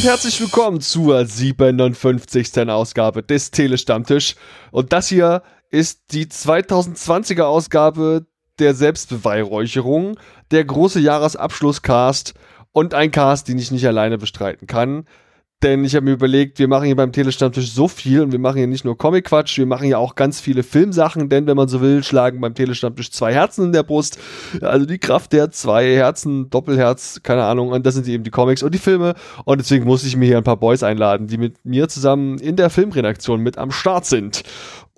und herzlich willkommen zur 57. Ausgabe des Telestammtisch. Und das hier ist die 2020er Ausgabe der Selbstbeweihräucherung, der große Jahresabschlusscast und ein Cast, den ich nicht alleine bestreiten kann. Denn ich habe mir überlegt, wir machen hier beim Telestammtisch so viel und wir machen hier nicht nur Comic-Quatsch, wir machen hier auch ganz viele Filmsachen, denn wenn man so will, schlagen beim Telestammtisch zwei Herzen in der Brust. Also die Kraft der zwei Herzen, Doppelherz, keine Ahnung, und das sind eben die Comics und die Filme. Und deswegen muss ich mir hier ein paar Boys einladen, die mit mir zusammen in der Filmredaktion mit am Start sind.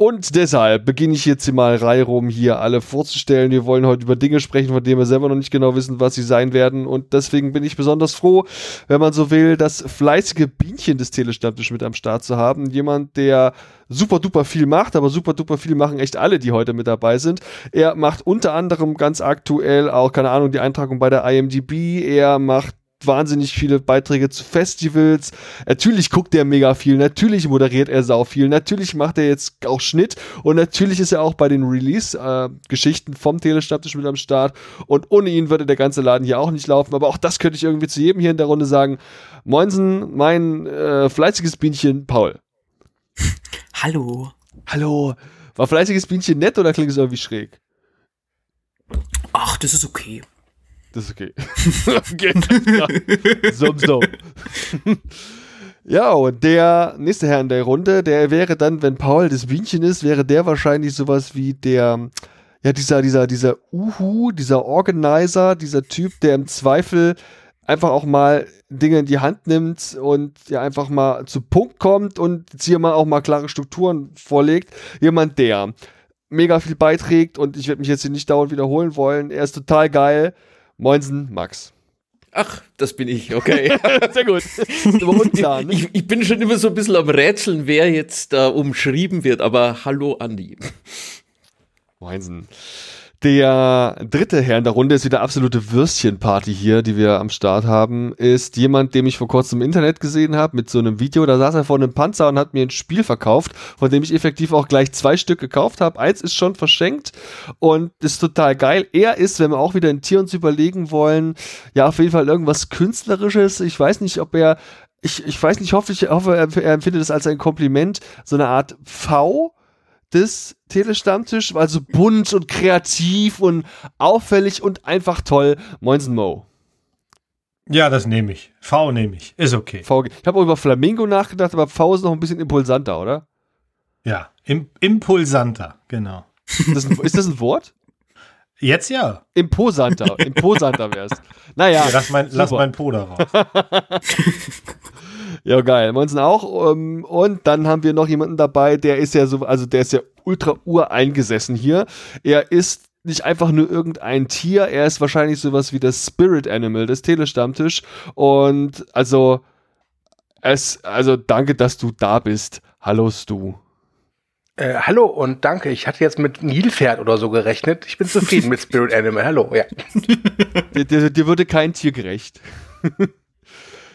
Und deshalb beginne ich jetzt hier mal Reihe rum hier alle vorzustellen. Wir wollen heute über Dinge sprechen, von denen wir selber noch nicht genau wissen, was sie sein werden. Und deswegen bin ich besonders froh, wenn man so will, das fleißige Bienchen des Telestammtisch mit am Start zu haben. Jemand, der super duper viel macht, aber super duper viel machen echt alle, die heute mit dabei sind. Er macht unter anderem ganz aktuell auch, keine Ahnung, die Eintragung bei der IMDb. Er macht wahnsinnig viele Beiträge zu Festivals. Natürlich guckt er mega viel, natürlich moderiert er sau viel, natürlich macht er jetzt auch Schnitt und natürlich ist er auch bei den Release-Geschichten äh, vom Telestammtisch mit am Start. Und ohne ihn würde der ganze Laden hier auch nicht laufen. Aber auch das könnte ich irgendwie zu jedem hier in der Runde sagen. Moinsen, mein äh, fleißiges Bienchen Paul. Hallo. Hallo. War fleißiges Bienchen nett oder klingt es irgendwie schräg? Ach, das ist okay. Das ist okay. okay. So, so. Ja, und der nächste Herr in der Runde, der wäre dann, wenn Paul das Bienchen ist, wäre der wahrscheinlich sowas wie der, ja, dieser, dieser, dieser Uhu, dieser Organizer, dieser Typ, der im Zweifel einfach auch mal Dinge in die Hand nimmt und ja einfach mal zu Punkt kommt und hier mal auch mal klare Strukturen vorlegt. Jemand, der mega viel beiträgt und ich werde mich jetzt hier nicht dauernd wiederholen wollen. Er ist total geil Moinsen, Max. Ach, das bin ich, okay. Sehr gut. Unklar, ne? ich, ich, bin schon immer so ein bisschen am Rätseln, wer jetzt da umschrieben wird, aber hallo Andi. Moinsen. Der dritte Herr in der Runde ist wieder absolute Würstchenparty hier, die wir am Start haben. Ist jemand, den ich vor kurzem im Internet gesehen habe mit so einem Video. Da saß er vor einem Panzer und hat mir ein Spiel verkauft, von dem ich effektiv auch gleich zwei Stück gekauft habe. Eins ist schon verschenkt und ist total geil. Er ist, wenn wir auch wieder ein Tier uns überlegen wollen, ja, auf jeden Fall irgendwas Künstlerisches. Ich weiß nicht, ob er ich, ich weiß nicht, hoffe, ich hoffe, er empfindet es als ein Kompliment, so eine Art V des Telestammtisch, also bunt und kreativ und auffällig und einfach toll. Moinsen Mo. Ja, das nehme ich. V nehme ich. Ist okay. V. Ich habe auch über Flamingo nachgedacht, aber V ist noch ein bisschen impulsanter, oder? Ja, im, impulsanter, genau. Das ein, ist das ein Wort? Jetzt ja. Imposanter. Imposanter wär's. Naja. Ja, lass, mein, lass mein Po da raus. Ja, geil. Monsen auch. Ähm, und dann haben wir noch jemanden dabei, der ist ja so, also der ist ja ultra ureingesessen hier. Er ist nicht einfach nur irgendein Tier, er ist wahrscheinlich sowas wie das Spirit Animal des Telestammtisch. Und also, es, also danke, dass du da bist. Hallo Stu. Äh, hallo und danke. Ich hatte jetzt mit Nilpferd oder so gerechnet. Ich bin zufrieden mit Spirit Animal. Hallo, ja. dir, dir, dir würde kein Tier gerecht.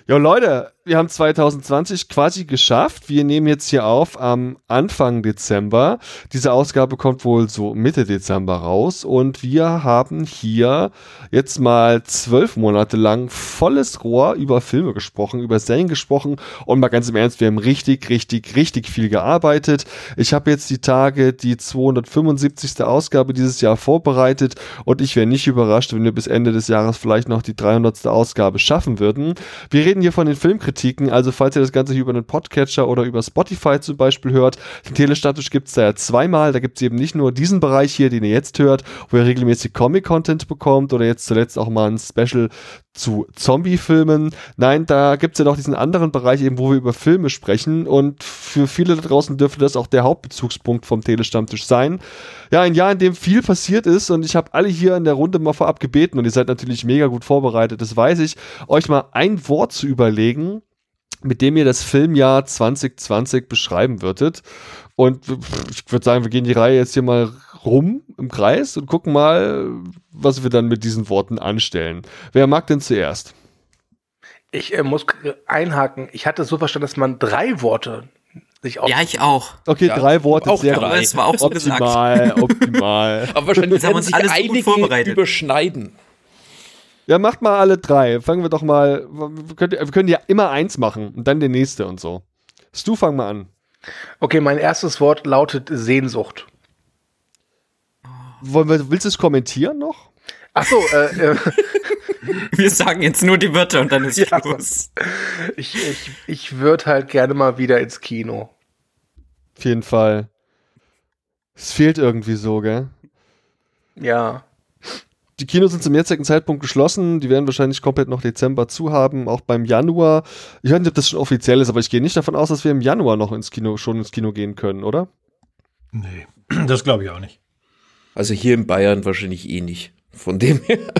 Ja, Leute, wir haben 2020 quasi geschafft. Wir nehmen jetzt hier auf am Anfang Dezember. Diese Ausgabe kommt wohl so Mitte Dezember raus und wir haben hier jetzt mal zwölf Monate lang volles Rohr über Filme gesprochen, über Serien gesprochen und mal ganz im Ernst, wir haben richtig, richtig, richtig viel gearbeitet. Ich habe jetzt die Tage die 275. Ausgabe dieses Jahr vorbereitet und ich wäre nicht überrascht, wenn wir bis Ende des Jahres vielleicht noch die 300. Ausgabe schaffen würden. Wir reden hier von den Filmkritiken, also falls ihr das Ganze hier über einen Podcatcher oder über Spotify zum Beispiel hört, den Telestatus gibt es da ja zweimal. Da gibt es eben nicht nur diesen Bereich hier, den ihr jetzt hört, wo ihr regelmäßig Comic-Content bekommt oder jetzt zuletzt auch mal ein Special zu Zombie-Filmen. Nein, da gibt es ja noch diesen anderen Bereich eben, wo wir über Filme sprechen und für viele da draußen dürfte das auch der Hauptbezugspunkt vom Telestammtisch sein. Ja, ein Jahr, in dem viel passiert ist und ich habe alle hier in der Runde mal vorab gebeten und ihr seid natürlich mega gut vorbereitet, das weiß ich, euch mal ein Wort zu überlegen, mit dem ihr das Filmjahr 2020 beschreiben würdet. Und ich würde sagen, wir gehen die Reihe jetzt hier mal rum im Kreis und gucken mal, was wir dann mit diesen Worten anstellen. Wer mag denn zuerst? Ich äh, muss einhaken. Ich hatte so verstanden, dass man drei Worte sich auf. Ja, ich auch. Okay, ja, drei Worte. Auch sehr drei. Das war auch so optimal, gesagt. optimal. Aber wahrscheinlich haben wir uns alle so überschneiden. Ja, macht mal alle drei. Fangen wir doch mal. Wir können, wir können ja immer eins machen und dann der nächste und so. Stu, fang mal an. Okay, mein erstes Wort lautet Sehnsucht. Wollen wir, willst du es kommentieren noch? Ach so, äh, äh, Wir sagen jetzt nur die Wörter und dann ist Ja. Schluss. ich, ich, ich würde halt gerne mal wieder ins Kino. Auf jeden Fall. Es fehlt irgendwie so, gell? Ja. Die Kinos sind zum jetzigen Zeitpunkt geschlossen. Die werden wahrscheinlich komplett noch Dezember zu haben, auch beim Januar. Ich weiß nicht, ob das schon offiziell ist, aber ich gehe nicht davon aus, dass wir im Januar noch ins Kino, schon ins Kino gehen können, oder? Nee, das glaube ich auch nicht. Also hier in Bayern wahrscheinlich eh nicht. Von dem her.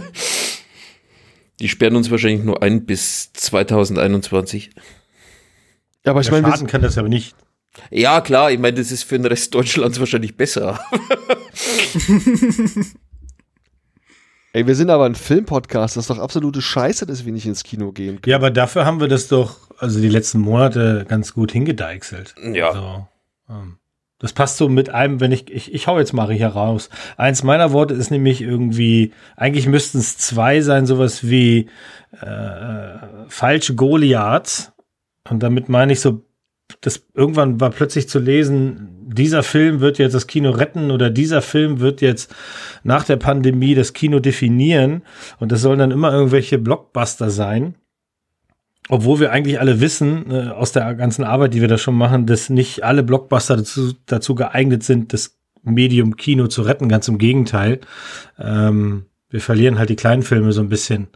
Die sperren uns wahrscheinlich nur ein bis 2021. Ja, aber ich meine, schaden kann das aber nicht. Ja, klar, ich meine, das ist für den Rest Deutschlands wahrscheinlich besser. ey, wir sind aber ein Filmpodcast. Das ist doch absolute Scheiße, dass wir nicht ins Kino gehen können. Ja, aber dafür haben wir das doch, also die letzten Monate ganz gut hingedeichselt. Ja. Also, ähm, das passt so mit einem, wenn ich, ich, ich hau jetzt mal hier raus. Eins meiner Worte ist nämlich irgendwie, eigentlich müssten es zwei sein, sowas wie äh, falsche Goliaths. Und damit meine ich so, das irgendwann war plötzlich zu lesen, dieser Film wird jetzt das Kino retten oder dieser Film wird jetzt nach der Pandemie das Kino definieren. Und das sollen dann immer irgendwelche Blockbuster sein. Obwohl wir eigentlich alle wissen, äh, aus der ganzen Arbeit, die wir da schon machen, dass nicht alle Blockbuster dazu, dazu geeignet sind, das Medium Kino zu retten. Ganz im Gegenteil. Ähm, wir verlieren halt die kleinen Filme so ein bisschen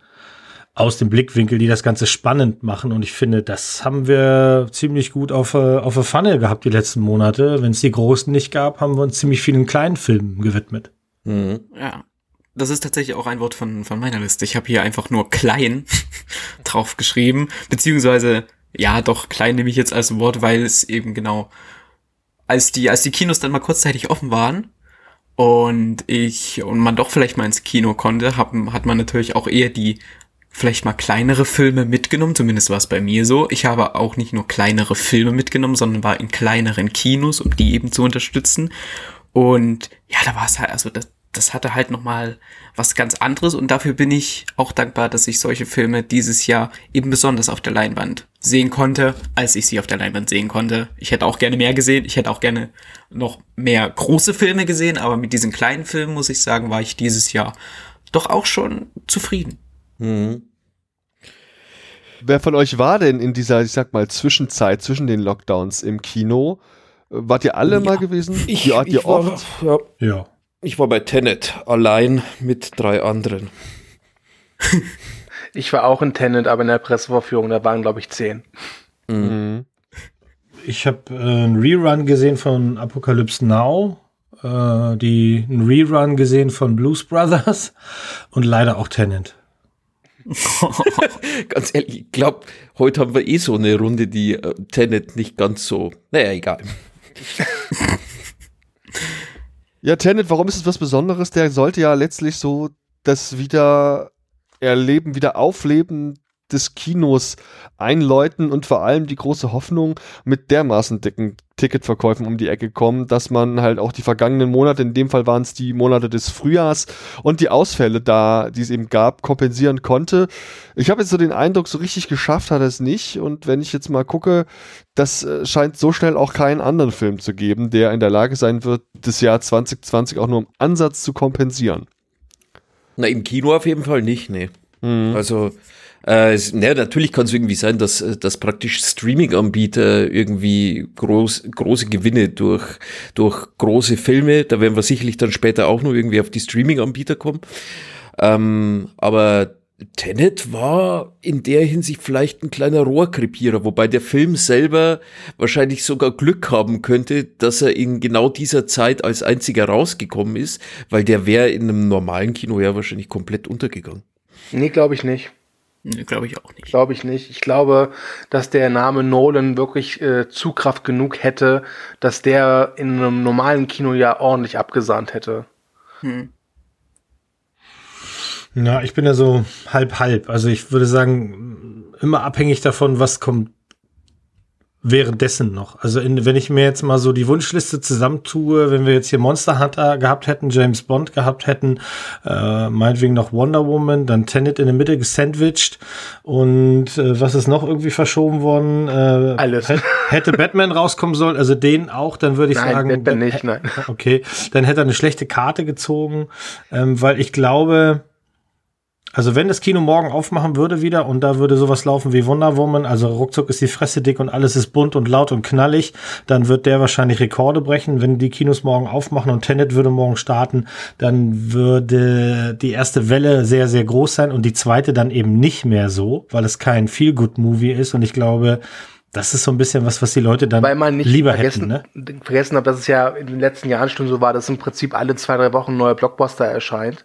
aus dem Blickwinkel, die das Ganze spannend machen. Und ich finde, das haben wir ziemlich gut auf, äh, auf der Pfanne gehabt die letzten Monate. Wenn es die großen nicht gab, haben wir uns ziemlich vielen kleinen Filmen gewidmet. Mhm. Ja. Das ist tatsächlich auch ein Wort von, von meiner Liste. Ich habe hier einfach nur klein drauf geschrieben. Beziehungsweise, ja, doch, klein nehme ich jetzt als Wort, weil es eben genau, als die, als die Kinos dann mal kurzzeitig offen waren und ich, und man doch vielleicht mal ins Kino konnte, hab, hat man natürlich auch eher die vielleicht mal kleinere Filme mitgenommen, zumindest war es bei mir so. Ich habe auch nicht nur kleinere Filme mitgenommen, sondern war in kleineren Kinos, um die eben zu unterstützen. Und ja, da war es halt, also das, das hatte halt nochmal was ganz anderes und dafür bin ich auch dankbar, dass ich solche Filme dieses Jahr eben besonders auf der Leinwand sehen konnte, als ich sie auf der Leinwand sehen konnte. Ich hätte auch gerne mehr gesehen, ich hätte auch gerne noch mehr große Filme gesehen, aber mit diesen kleinen Filmen, muss ich sagen, war ich dieses Jahr doch auch schon zufrieden. Mhm. Wer von euch war denn in dieser, ich sag mal, Zwischenzeit zwischen den Lockdowns im Kino? Äh, Wart ihr alle Ja. mal gewesen? Ich, ja, ich, ihr war, oft? ja, Ja. ich war bei Tenet allein mit drei anderen. Ich war auch in Tenet, aber in der Pressevorführung, da waren, glaube ich, zehn. Mhm. Ich habe äh, einen Rerun gesehen von Apocalypse Now, äh, die einen Rerun gesehen von Blues Brothers und leider auch Tenant. Ganz ehrlich, ich glaube, heute haben wir eh so eine Runde, die äh, Tenet nicht ganz so. Naja, egal. Ja, Tenet, warum ist es was Besonderes? Der sollte ja letztlich so das Wiedererleben, Wiederaufleben des Kinos einläuten und vor allem die große Hoffnung mit dermaßen dicken Ticketverkäufen um die Ecke kommen, dass man halt auch die vergangenen Monate, in dem Fall waren es die Monate des Frühjahrs und die Ausfälle da, die es eben gab, kompensieren konnte. Ich habe jetzt so den Eindruck, so richtig geschafft hat er es nicht und wenn ich jetzt mal gucke, das äh, scheint so schnell auch keinen anderen Film zu geben, der in der Lage sein wird, das Jahr 2020 auch nur im Ansatz zu kompensieren. Na, im Kino auf jeden Fall nicht, nee. Mhm. Also, äh, es, na, natürlich kann es irgendwie sein, dass, äh, dass praktisch Streaming-Anbieter irgendwie groß, große Gewinne durch, durch große Filme, da werden wir sicherlich dann später auch noch irgendwie auf die Streaming-Anbieter kommen. Ähm, aber Tenet war in der Hinsicht vielleicht ein kleiner Rohrkrepierer, wobei der Film selber wahrscheinlich sogar Glück haben könnte, dass er in genau dieser Zeit als einziger rausgekommen ist, weil der wäre in einem normalen Kino ja wahrscheinlich komplett untergegangen. Nee, glaube ich nicht. Nee, Glaube ich auch nicht. Glaube ich nicht. Ich glaube, dass der Name Nolan wirklich äh, Zugkraft genug hätte, dass der in einem normalen Kino ja ordentlich abgesahnt hätte. Hm. Na, ich bin ja so halb halb. Also ich würde sagen, immer abhängig davon, was kommt, währenddessen noch. Also in, wenn ich mir jetzt mal so die Wunschliste zusammentue, wenn wir jetzt hier Monster Hunter gehabt hätten, James Bond gehabt hätten, äh, meinetwegen noch Wonder Woman, dann Tenet in der Mitte gesandwiched und äh, was ist noch irgendwie verschoben worden? Äh, Alles. Hätte Batman rauskommen sollen, also den auch, dann würde ich Nein, sagen. Batman nicht, nein. Okay, dann hätte er eine schlechte Karte gezogen, ähm, weil ich glaube, also wenn das Kino morgen aufmachen würde wieder und da würde sowas laufen wie Wonder Woman, also ruckzuck ist die Fresse dick und alles ist bunt und laut und knallig, dann wird der wahrscheinlich Rekorde brechen. Wenn die Kinos morgen aufmachen und Tenet würde morgen starten, dann würde die erste Welle sehr, sehr groß sein und die zweite dann eben nicht mehr so, weil es kein Feel-Good-Movie ist und ich glaube, das ist so ein bisschen was, was die Leute dann Weil man nicht lieber vergessen, hätten, ne? vergessen hat, dass es ja in den letzten Jahren schon so war, dass im Prinzip alle zwei, drei Wochen ein neuer Blockbuster erscheint.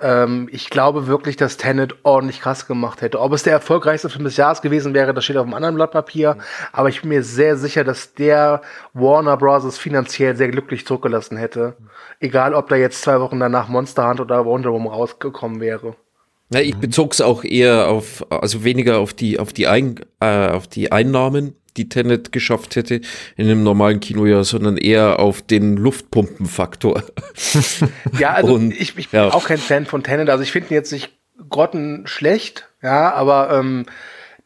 Ähm, ich glaube wirklich, dass Tenet ordentlich krass gemacht hätte. Ob es der erfolgreichste Film des Jahres gewesen wäre, das steht auf einem anderen Blatt Papier. Aber ich bin mir sehr sicher, dass der Warner Bros. finanziell sehr glücklich zurückgelassen hätte. Egal, ob da jetzt zwei Wochen danach Monster Hunt oder Wonder Woman rausgekommen wäre. Ja, ich bezog es auch eher auf, also weniger auf die, auf die, Ein, äh, auf die Einnahmen, die Tenet geschafft hätte in einem normalen Kinojahr, sondern eher auf den Luftpumpenfaktor. Ja, also Und, ich, ich ja. bin auch kein Fan von Tenet. Also ich finde ihn jetzt nicht grottenschlecht, ja, aber ähm,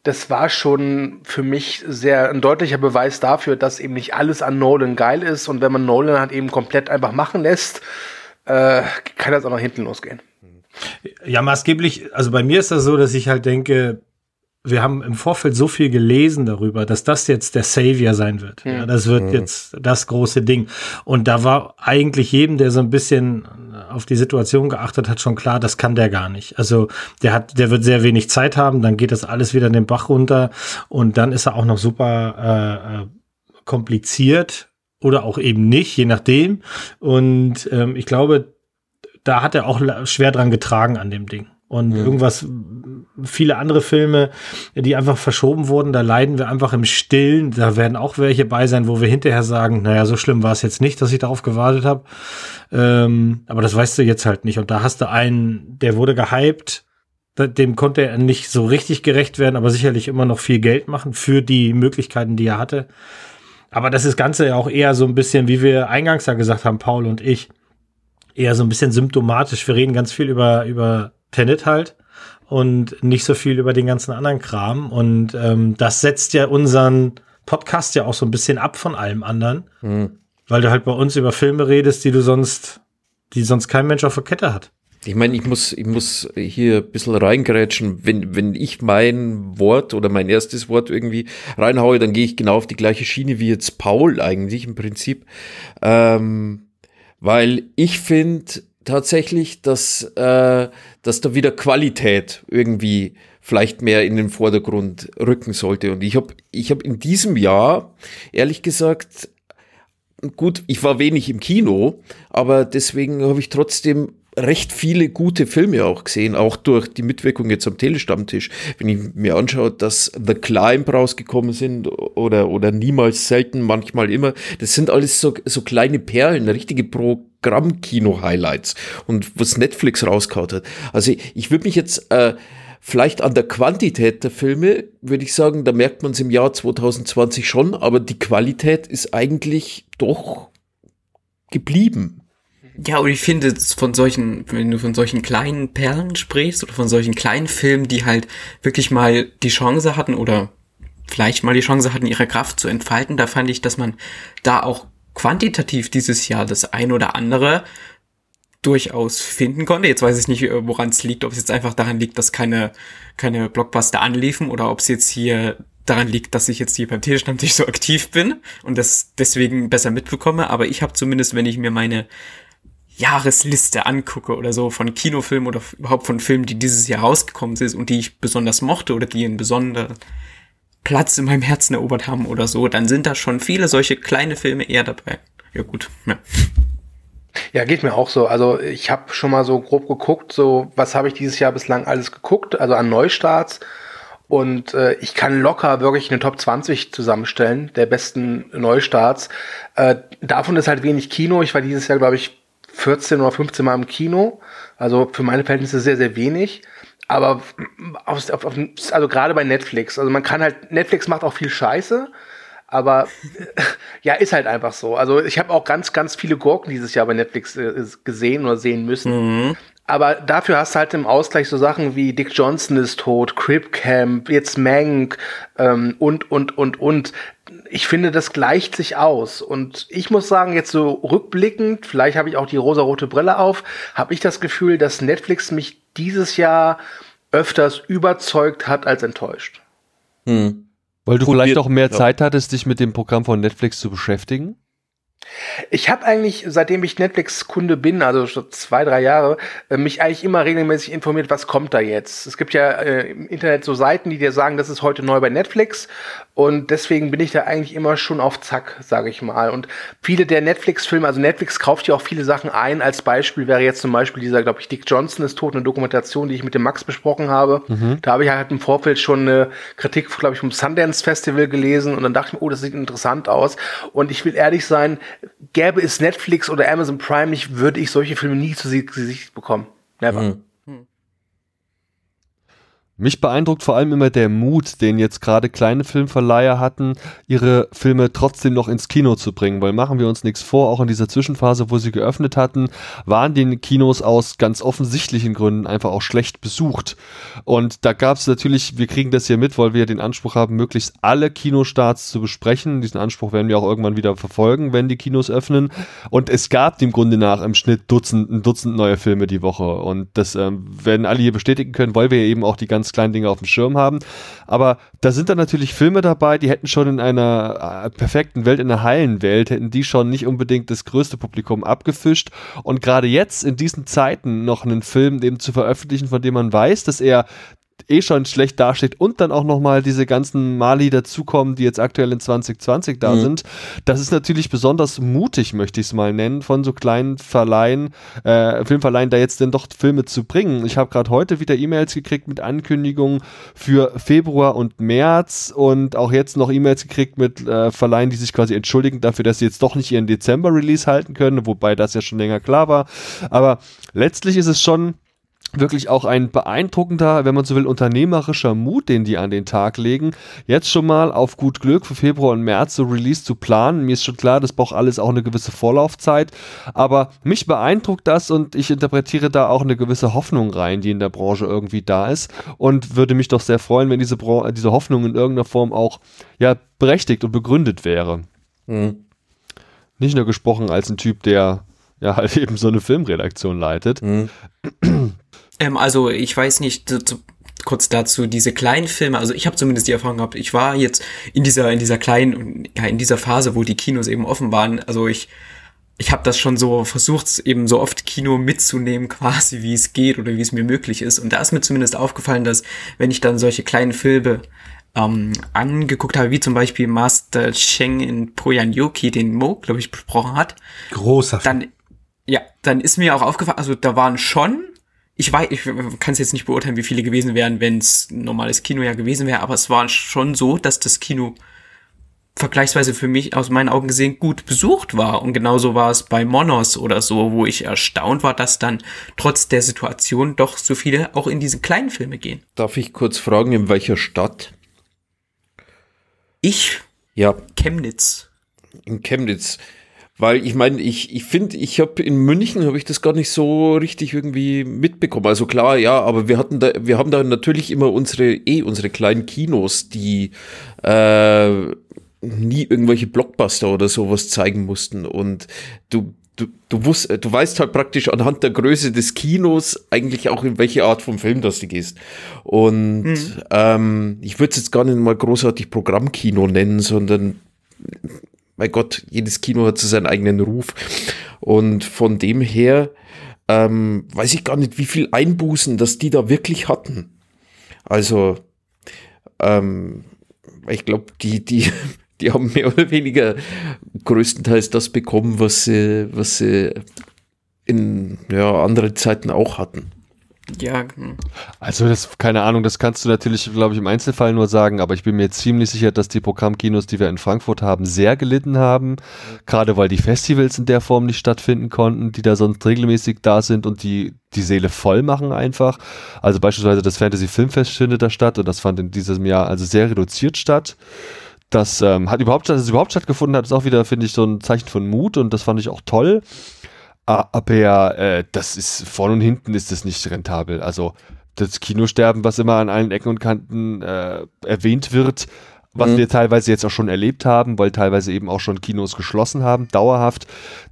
das war schon für mich sehr ein deutlicher Beweis dafür, dass eben nicht alles an Nolan geil ist und wenn man Nolan halt eben komplett einfach machen lässt, äh, kann das auch nach hinten losgehen. Ja, maßgeblich, also bei mir ist das so, dass ich halt denke, wir haben im Vorfeld so viel gelesen darüber, dass das jetzt der Savior sein wird. Ja, das wird jetzt das große Ding. Und da war eigentlich jedem, der so ein bisschen auf die Situation geachtet hat, schon klar, das kann der gar nicht. Also der hat, der wird sehr wenig Zeit haben, dann geht das alles wieder in den Bach runter und dann ist er auch noch super äh, äh, kompliziert oder auch eben nicht, je nachdem. Und ähm, ich glaube, da hat er auch schwer dran getragen an dem Ding. Und irgendwas, viele andere Filme, die einfach verschoben wurden, da leiden wir einfach im Stillen. Da werden auch welche bei sein, wo wir hinterher sagen, naja, so schlimm war es jetzt nicht, dass ich darauf gewartet habe. Ähm, aber das weißt du jetzt halt nicht. Und da hast du einen, der wurde gehypt, dem konnte er nicht so richtig gerecht werden, aber sicherlich immer noch viel Geld machen für die Möglichkeiten, die er hatte. Aber das ist Ganze ja auch eher so ein bisschen, wie wir eingangs ja gesagt haben, Paul und ich, eher so ein bisschen symptomatisch. Wir reden ganz viel über, über Tenet halt und nicht so viel über den ganzen anderen Kram. Und ähm, das setzt ja unseren Podcast ja auch so ein bisschen ab von allem anderen, weil du halt bei uns über Filme redest, die du sonst, die sonst kein Mensch auf der Kette hat. Ich meine, ich muss, ich muss hier ein bisschen reingrätschen. Wenn, wenn ich mein Wort oder mein erstes Wort irgendwie reinhaue, dann gehe ich genau auf die gleiche Schiene wie jetzt Paul eigentlich im Prinzip. Ähm, weil ich finde tatsächlich, dass, äh, dass da wieder Qualität irgendwie vielleicht mehr in den Vordergrund rücken sollte. Und ich habe ich hab in diesem Jahr, ehrlich gesagt, gut, ich war wenig im Kino, aber deswegen habe ich trotzdem recht viele gute Filme auch gesehen, auch durch die Mitwirkung jetzt am Telestammtisch. Wenn ich mir anschaue, dass The Climb rausgekommen sind oder, oder niemals selten, manchmal immer, das sind alles so, so kleine Perlen, richtige Programmkino-Highlights und was Netflix rausgehaut hat. Also ich, würde mich jetzt äh, vielleicht an der Quantität der Filme, würde ich sagen, da merkt man es im Jahr 2020 schon, aber die Qualität ist eigentlich doch geblieben. Ja, und ich finde, von solchen, wenn du von solchen kleinen Perlen sprichst oder von solchen kleinen Filmen, die halt wirklich mal die Chance hatten oder vielleicht mal die Chance hatten, ihre Kraft zu entfalten, da fand ich, dass man da auch quantitativ dieses Jahr das ein oder andere durchaus finden konnte. Jetzt weiß ich nicht, woran es liegt, ob es jetzt einfach daran liegt, dass keine, keine Blockbuster anliefen oder ob es jetzt hier daran liegt, dass ich jetzt hier beim Telestammtisch so aktiv bin und das deswegen besser mitbekomme. Aber ich habe zumindest, wenn ich mir meine Jahresliste angucke oder so von Kinofilmen oder überhaupt von Filmen, die dieses Jahr rausgekommen sind und die ich besonders mochte oder die einen besonderen Platz in meinem Herzen erobert haben oder so, dann sind da schon viele solche kleine Filme eher dabei. Ja gut, ja. Ja, geht mir auch so. Also ich habe schon mal so grob geguckt, so was habe ich dieses Jahr bislang alles geguckt, also an Neustarts. Und äh, ich kann locker wirklich eine Top 20 zusammenstellen, der besten Neustarts. Äh, davon ist halt wenig Kino. Ich war dieses Jahr, glaube ich, 14 oder 15 Mal im Kino. Also für meine Verhältnisse sehr, sehr wenig. Aber auf, auf, auf, also gerade bei Netflix. Also man kann halt, Netflix macht auch viel Scheiße. Aber ja, ist halt einfach so. Also ich habe auch ganz, ganz viele Gurken dieses Jahr bei Netflix äh, gesehen oder sehen müssen. Mhm. Aber dafür hast du halt im Ausgleich so Sachen wie Dick Johnson ist tot, Crip Camp, jetzt Mank ähm, und, und, und, und. Ich finde, das gleicht sich aus. Und ich muss sagen, jetzt so rückblickend, vielleicht habe ich auch die rosarote Brille auf, habe ich das Gefühl, dass Netflix mich dieses Jahr öfters überzeugt hat als enttäuscht. Hm. Weil du Gut, vielleicht auch mehr ja. Zeit hattest, dich mit dem Programm von Netflix zu beschäftigen? Ich habe eigentlich, seitdem ich Netflix-Kunde bin, also schon zwei, drei Jahre, äh, mich eigentlich immer regelmäßig informiert, was kommt da jetzt. Es gibt ja äh, im Internet so Seiten, die dir sagen, das ist heute neu bei Netflix und deswegen bin ich da eigentlich immer schon auf Zack, sage ich mal. Und viele der Netflix-Filme, also Netflix kauft ja auch viele Sachen ein. Als Beispiel wäre jetzt zum Beispiel dieser, glaube ich, Dick Johnson ist tot, eine Dokumentation, die ich mit dem Max besprochen habe. Mhm. Da habe ich halt im Vorfeld schon eine Kritik, glaube ich, vom Sundance Festival gelesen und dann dachte ich mir, oh, das sieht interessant aus. Und ich will ehrlich sein, gäbe es Netflix oder Amazon Prime nicht, würde ich solche Filme nie zu Gesicht bekommen. Never. Mhm. Mich beeindruckt vor allem immer der Mut, den jetzt gerade kleine Filmverleiher hatten, ihre Filme trotzdem noch ins Kino zu bringen, weil machen wir uns nichts vor, auch in dieser Zwischenphase, wo sie geöffnet hatten, waren die Kinos aus ganz offensichtlichen Gründen einfach auch schlecht besucht. Und da gab es natürlich, wir kriegen das hier mit, weil wir den Anspruch haben, möglichst alle Kinostarts zu besprechen. Diesen Anspruch werden wir auch irgendwann wieder verfolgen, wenn die Kinos öffnen. Und es gab dem Grunde nach im Schnitt Dutzend, ein Dutzend neue Filme die Woche. Und das ähm, werden alle hier bestätigen können, weil wir eben auch die ganz kleinen Dinge auf dem Schirm haben. Aber da sind dann natürlich Filme dabei, die hätten schon in einer äh, perfekten Welt, in einer heilen Welt, hätten die schon nicht unbedingt das größte Publikum abgefischt. Und gerade jetzt in diesen Zeiten noch einen Film eben zu veröffentlichen, von dem man weiß, dass er eh schon schlecht dasteht und dann auch nochmal diese ganzen Mali dazukommen, die jetzt aktuell in 2020 da mhm. sind. Das ist natürlich besonders mutig, möchte ich es mal nennen, von so kleinen Verleihen, äh, Filmverleihen, da jetzt denn doch Filme zu bringen. Ich habe gerade heute wieder E-Mails gekriegt mit Ankündigungen für Februar und März und auch jetzt noch E-Mails gekriegt mit äh, Verleihen, die sich quasi entschuldigen dafür, dass sie jetzt doch nicht ihren Dezember-Release halten können, wobei das ja schon länger klar war. Aber letztlich ist es schon wirklich auch ein beeindruckender, wenn man so will, unternehmerischer Mut, den die an den Tag legen. Jetzt schon mal auf gut Glück für Februar und März so Release zu planen. Mir ist schon klar, das braucht alles auch eine gewisse Vorlaufzeit. Aber mich beeindruckt das und ich interpretiere da auch eine gewisse Hoffnung rein, die in der Branche irgendwie da ist. Und würde mich doch sehr freuen, wenn diese, Bra diese Hoffnung in irgendeiner Form auch ja, berechtigt und begründet wäre. Mhm. Nicht nur gesprochen als ein Typ, der ja halt eben so eine Filmredaktion leitet. Mhm. Ähm, also ich weiß nicht, zu, zu, kurz dazu, diese kleinen Filme, also ich habe zumindest die Erfahrung gehabt, ich war jetzt in dieser, in dieser kleinen, ja, in dieser Phase, wo die Kinos eben offen waren, also ich, ich habe das schon so versucht, eben so oft Kino mitzunehmen, quasi wie es geht oder wie es mir möglich ist. Und da ist mir zumindest aufgefallen, dass wenn ich dann solche kleinen Filme ähm, angeguckt habe, wie zum Beispiel Master Cheng in Poyan Yoki, den Mo, glaube ich, besprochen hat. Großer Film. Dann, ja, dann ist mir auch aufgefallen, also da waren schon ich weiß, ich kann es jetzt nicht beurteilen, wie viele gewesen wären, wenn es ein normales Kino ja gewesen wäre, aber es war schon so, dass das Kino vergleichsweise für mich aus meinen Augen gesehen gut besucht war. Und genauso war es bei Monos oder so, wo ich erstaunt war, dass dann trotz der Situation doch so viele auch in diese kleinen Filme gehen. Darf ich kurz fragen, in welcher Stadt? Ich? Ja. Chemnitz. In Chemnitz. Weil ich meine, ich ich finde, ich habe in München habe ich das gar nicht so richtig irgendwie mitbekommen. Also klar, ja, aber wir hatten da, wir haben da natürlich immer unsere eh unsere kleinen Kinos, die äh, nie irgendwelche Blockbuster oder sowas zeigen mussten. Und du du, du, wusst, du weißt halt praktisch anhand der Größe des Kinos eigentlich auch, in welche Art von Film das du gehst. Und mhm. ähm, ich würde es jetzt gar nicht mal großartig Programmkino nennen, sondern mein Gott, jedes Kino hat so seinen eigenen Ruf. Und von dem her ähm, weiß ich gar nicht, wie viel Einbußen, dass die da wirklich hatten. Also, ähm, ich glaube, die, die, die haben mehr oder weniger größtenteils das bekommen, was sie, was sie in ja, anderen Zeiten auch hatten. Ja. Hm. Also das, keine Ahnung, das kannst du natürlich, glaube ich, im Einzelfall nur sagen, aber ich bin mir ziemlich sicher, dass die Programmkinos, die wir in Frankfurt haben, sehr gelitten haben. Gerade weil die Festivals in der Form nicht stattfinden konnten, die da sonst regelmäßig da sind und die die Seele voll machen einfach. Also beispielsweise das Fantasy Filmfest findet da statt und das fand in diesem Jahr also sehr reduziert statt. das ähm, hat überhaupt, dass es überhaupt stattgefunden hat, ist auch wieder, finde ich, so ein Zeichen von Mut und das fand ich auch toll. Aber äh, das ist vorne und hinten ist das nicht rentabel. Also das Kinosterben, was immer an allen Ecken und Kanten äh, erwähnt wird, was mhm. wir teilweise jetzt auch schon erlebt haben, weil teilweise eben auch schon Kinos geschlossen haben, dauerhaft.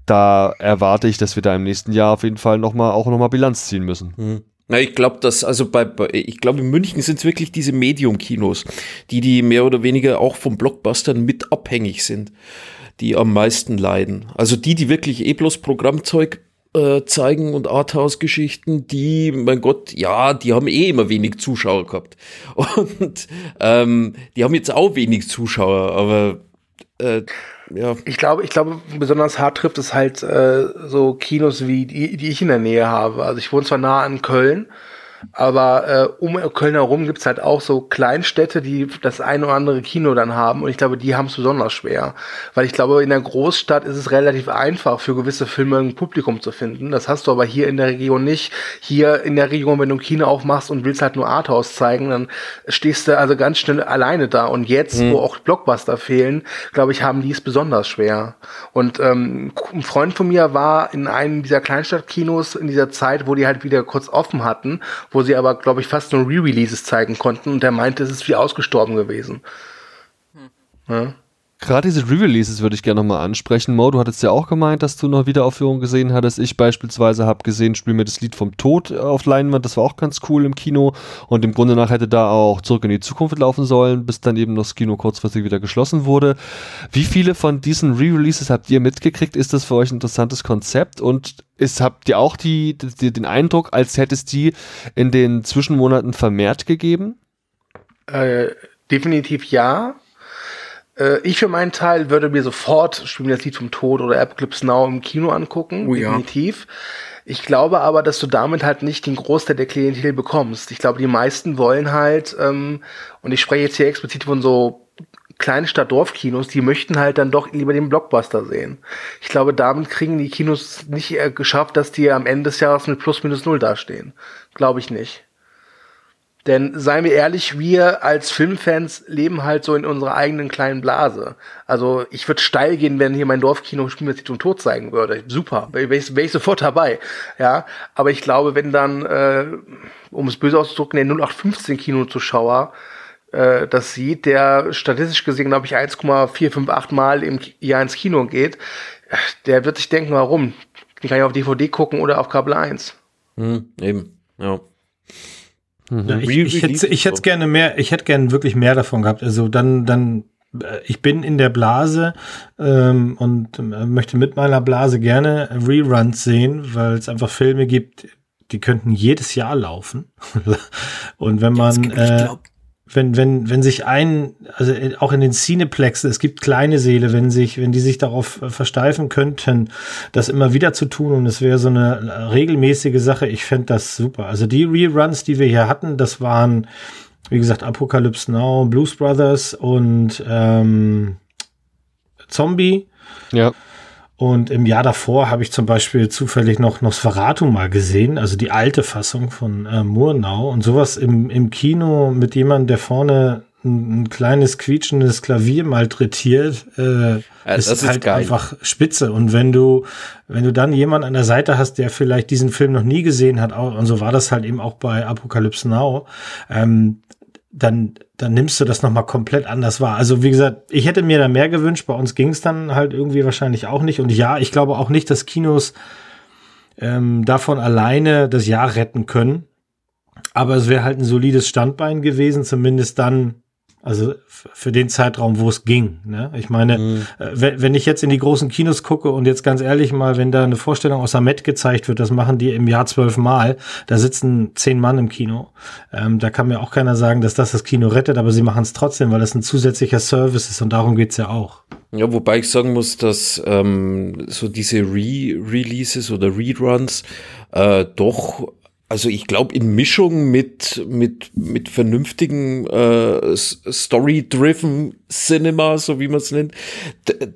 Da erwarte ich, dass wir da im nächsten Jahr auf jeden Fall nochmal auch nochmal Bilanz ziehen müssen. Mhm. Na, ich glaube, dass, also bei, bei ich glaube, in München sind es wirklich diese Medium-Kinos, die, die mehr oder weniger auch vom Blockbustern mit abhängig sind, die am meisten leiden. Also die, die wirklich eh bloß Programmzeug äh, zeigen und Arthouse-Geschichten, die, mein Gott, ja, die haben eh immer wenig Zuschauer gehabt. Und ähm, die haben jetzt auch wenig Zuschauer, aber äh, ja. Ich glaube, ich glaube, besonders hart trifft es halt äh, so Kinos wie die, die ich in der Nähe habe. Also ich wohne zwar nah an Köln, aber äh, um Köln herum gibt's halt auch so Kleinstädte, die das ein oder andere Kino dann haben. Und ich glaube, die haben es besonders schwer. Weil ich glaube, in der Großstadt ist es relativ einfach, für gewisse Filme ein Publikum zu finden. Das hast du aber hier in der Region nicht. Hier in der Region, wenn du ein Kino aufmachst und willst halt nur Arthouse zeigen, dann stehst du also ganz schnell alleine da. Und jetzt, mhm. wo auch Blockbuster fehlen, glaube ich, haben die es besonders schwer. Und ähm, ein Freund von mir war in einem dieser Kleinstadtkinos in dieser Zeit, wo die halt wieder kurz offen hatten wo sie aber, glaube ich, fast nur Re-Releases zeigen konnten und der meinte, es ist wie ausgestorben gewesen. Hm. Ja. Gerade diese Re-Releases würde ich gerne nochmal ansprechen. Mo, du hattest ja auch gemeint, dass du noch Wiederaufführungen gesehen hattest. Ich beispielsweise habe gesehen, Spiel mir das Lied vom Tod auf Leinwand. Das war auch ganz cool im Kino. Und im Grunde nach hätte da auch zurück in die Zukunft laufen sollen, bis dann eben das Kino kurzfristig wieder geschlossen wurde. Wie viele von diesen Re-Releases habt ihr mitgekriegt? Ist das für euch ein interessantes Konzept? Und ist, habt ihr auch die, die, den Eindruck, als hätte es die in den Zwischenmonaten vermehrt gegeben? Äh, definitiv ja. Äh, ich für meinen Teil würde mir sofort Spielen das Lied vom Tod oder Apocalypse Now im Kino angucken, oh, definitiv. Ja. Ich glaube aber, dass du damit halt nicht den Großteil der Klientel bekommst. Ich glaube, die meisten wollen halt, ähm, und ich spreche jetzt hier explizit von so Kleinstadt-Dorfkinos, die möchten halt dann doch lieber den Blockbuster sehen. Ich glaube, damit kriegen die Kinos nicht äh, geschafft, dass die am Ende des Jahres mit plus minus null dastehen. Glaube ich nicht. Denn seien wir ehrlich, wir als Filmfans leben halt so in unserer eigenen kleinen Blase. Also ich würde steil gehen, wenn hier mein Dorfkino Spiel mit Tod Tod zeigen würde. Super, wäre ich, wär ich sofort dabei. Ja, aber ich glaube, wenn dann, äh, um es böse auszudrücken, der 0815 Kinozuschauer äh, das sieht, der statistisch gesehen, glaube ich, 1,458 Mal im Jahr ins Kino geht, der wird sich denken, warum? Den kann ich auf DVD gucken oder auf Kabel 1. Hm, eben, ja. Mhm. Ja, ich, ich, hätte, ich hätte gerne mehr, ich hätte gerne wirklich mehr davon gehabt. Also dann, dann, äh, ich bin in der Blase ähm, und äh, möchte mit meiner Blase gerne Reruns sehen, weil es einfach Filme gibt, die könnten jedes Jahr laufen. und wenn man, äh, wenn, wenn, wenn sich ein, also auch in den Cineplexen, es gibt kleine Seele, wenn sich, wenn die sich darauf äh, versteifen könnten, das immer wieder zu tun und es wäre so eine regelmäßige Sache, ich fände das super. Also die Reruns, die wir hier hatten, das waren, wie gesagt, Apocalypse Now, Blues Brothers und ähm, Zombie. Ja. Und im Jahr davor habe ich zum Beispiel zufällig noch Nosferatu mal gesehen, also die alte Fassung von äh, Murnau und sowas im, im Kino mit jemandem, der vorne ein, ein kleines quietschendes Klavier malträtiert, äh, ja, ist, ist halt geil. einfach spitze. Und wenn du, wenn du dann jemanden an der Seite hast, der vielleicht diesen Film noch nie gesehen hat, und so war das halt eben auch bei Apocalypse Now, ähm, dann, dann nimmst du das nochmal komplett anders wahr. Also wie gesagt, ich hätte mir da mehr gewünscht, bei uns ging es dann halt irgendwie wahrscheinlich auch nicht. Und ja, ich glaube auch nicht, dass Kinos ähm, davon alleine das Jahr retten können. Aber es wäre halt ein solides Standbein gewesen, zumindest dann, also für den Zeitraum, wo es ging. Ne? Ich meine, mhm. äh, wenn ich jetzt in die großen Kinos gucke und jetzt ganz ehrlich mal, wenn da eine Vorstellung aus der Met gezeigt wird, das machen die im Jahr zwölfmal, da sitzen zehn Mann im Kino. Ähm, da kann mir auch keiner sagen, dass das das Kino rettet, aber sie machen es trotzdem, weil das ein zusätzlicher Service ist und darum geht's ja auch. Ja, wobei ich sagen muss, dass ähm, so diese Re-Releases oder Reruns äh, doch Also ich glaube, in Mischung mit, mit, mit vernünftigen äh, Story-driven Cinema, so wie man es nennt,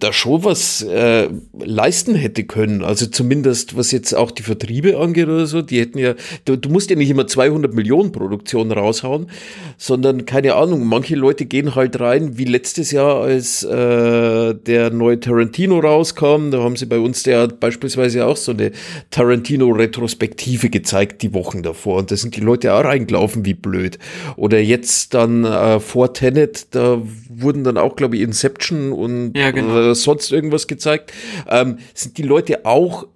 da schon was äh, leisten hätte können. Also zumindest, was jetzt auch die Vertriebe angeht oder so, die hätten ja, du, du musst ja nicht immer 200 Millionen Produktionen raushauen, sondern keine Ahnung, manche Leute gehen halt rein, wie letztes Jahr, als äh, der neue Tarantino rauskam, da haben sie bei uns der beispielsweise auch so eine Tarantino-Retrospektive gezeigt, die Wochen davor und da sind die Leute auch reingelaufen wie blöd. Oder jetzt dann äh, vor Tenet, da wurden dann auch, glaube ich, Inception und ja, genau. äh, sonst irgendwas gezeigt. Ähm, sind die Leute auch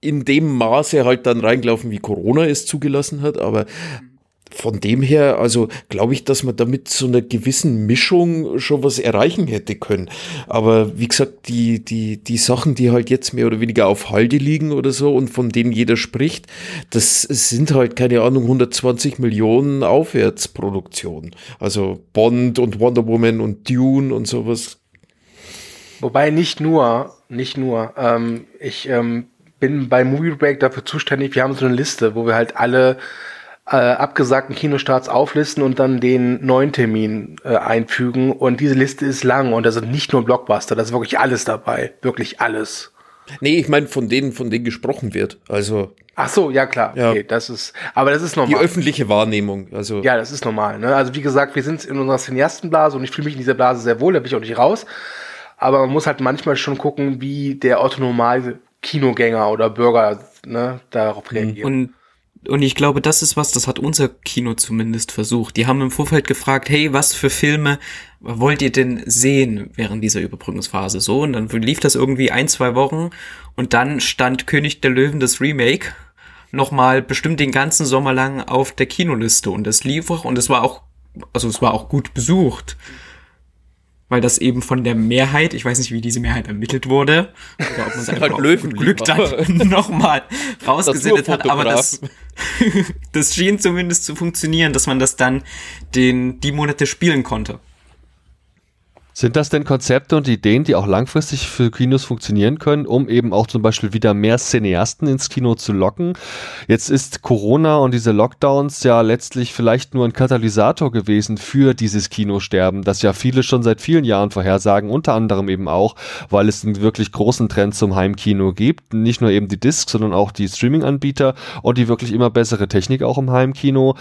in dem Maße halt dann reingelaufen, wie Corona es zugelassen hat, aber von dem her, also glaube ich, dass man damit so einer gewissen Mischung schon was erreichen hätte können. Aber wie gesagt, die, die, die Sachen, die halt jetzt mehr oder weniger auf Halde liegen oder so und von denen jeder spricht, das sind halt, keine Ahnung, 120 Millionen Aufwärtsproduktionen. Also Bond und Wonder Woman und Dune und sowas. Wobei nicht nur, nicht nur, ähm, ich ähm, bin bei Movie Break dafür zuständig, wir haben so eine Liste, wo wir halt alle äh, abgesagten Kinostarts auflisten und dann den neuen Termin äh, einfügen. Und diese Liste ist lang und da sind nicht nur Blockbuster, da ist wirklich alles dabei. Wirklich alles. Nee, ich meine, von denen, von denen gesprochen wird. Also. Ach so, ja klar. Ja. Okay, das ist, aber das ist normal. Die öffentliche Wahrnehmung. Also. Ja, das ist normal. Ne? Also wie gesagt, wir sind in unserer Cineastenblase und ich fühle mich in dieser Blase sehr wohl, da bin ich auch nicht raus. Aber man muss halt manchmal schon gucken, wie der autonomal Kinogänger oder Bürger ne, darauf mhm. reagiert. Und und ich glaube, das ist was, das hat unser Kino zumindest versucht. Die haben im Vorfeld gefragt, hey, was für Filme wollt ihr denn sehen während dieser Überbrückungsphase? So, und dann lief das irgendwie ein, zwei Wochen und dann stand König der Löwen das Remake nochmal bestimmt den ganzen Sommer lang auf der Kinoliste und das lief auch und es war auch, also es war auch gut besucht weil das eben von der Mehrheit, ich weiß nicht, wie diese Mehrheit ermittelt wurde, oder ob man es einfach halt Glück dann nochmal rausgesendet hat, aber das, das schien zumindest zu funktionieren, dass man das dann den, die Monate spielen konnte. Sind das denn Konzepte und Ideen, die auch langfristig für Kinos funktionieren können, um eben auch zum Beispiel wieder mehr Cineasten ins Kino zu locken? Jetzt ist Corona und diese Lockdowns ja letztlich vielleicht nur ein Katalysator gewesen für dieses Kinosterben, das ja viele schon seit vielen Jahren vorhersagen, unter anderem eben auch, weil es einen wirklich großen Trend zum Heimkino gibt. Nicht nur eben die Discs, sondern auch die Streaming-Anbieter und die wirklich immer bessere Technik auch im Heimkino.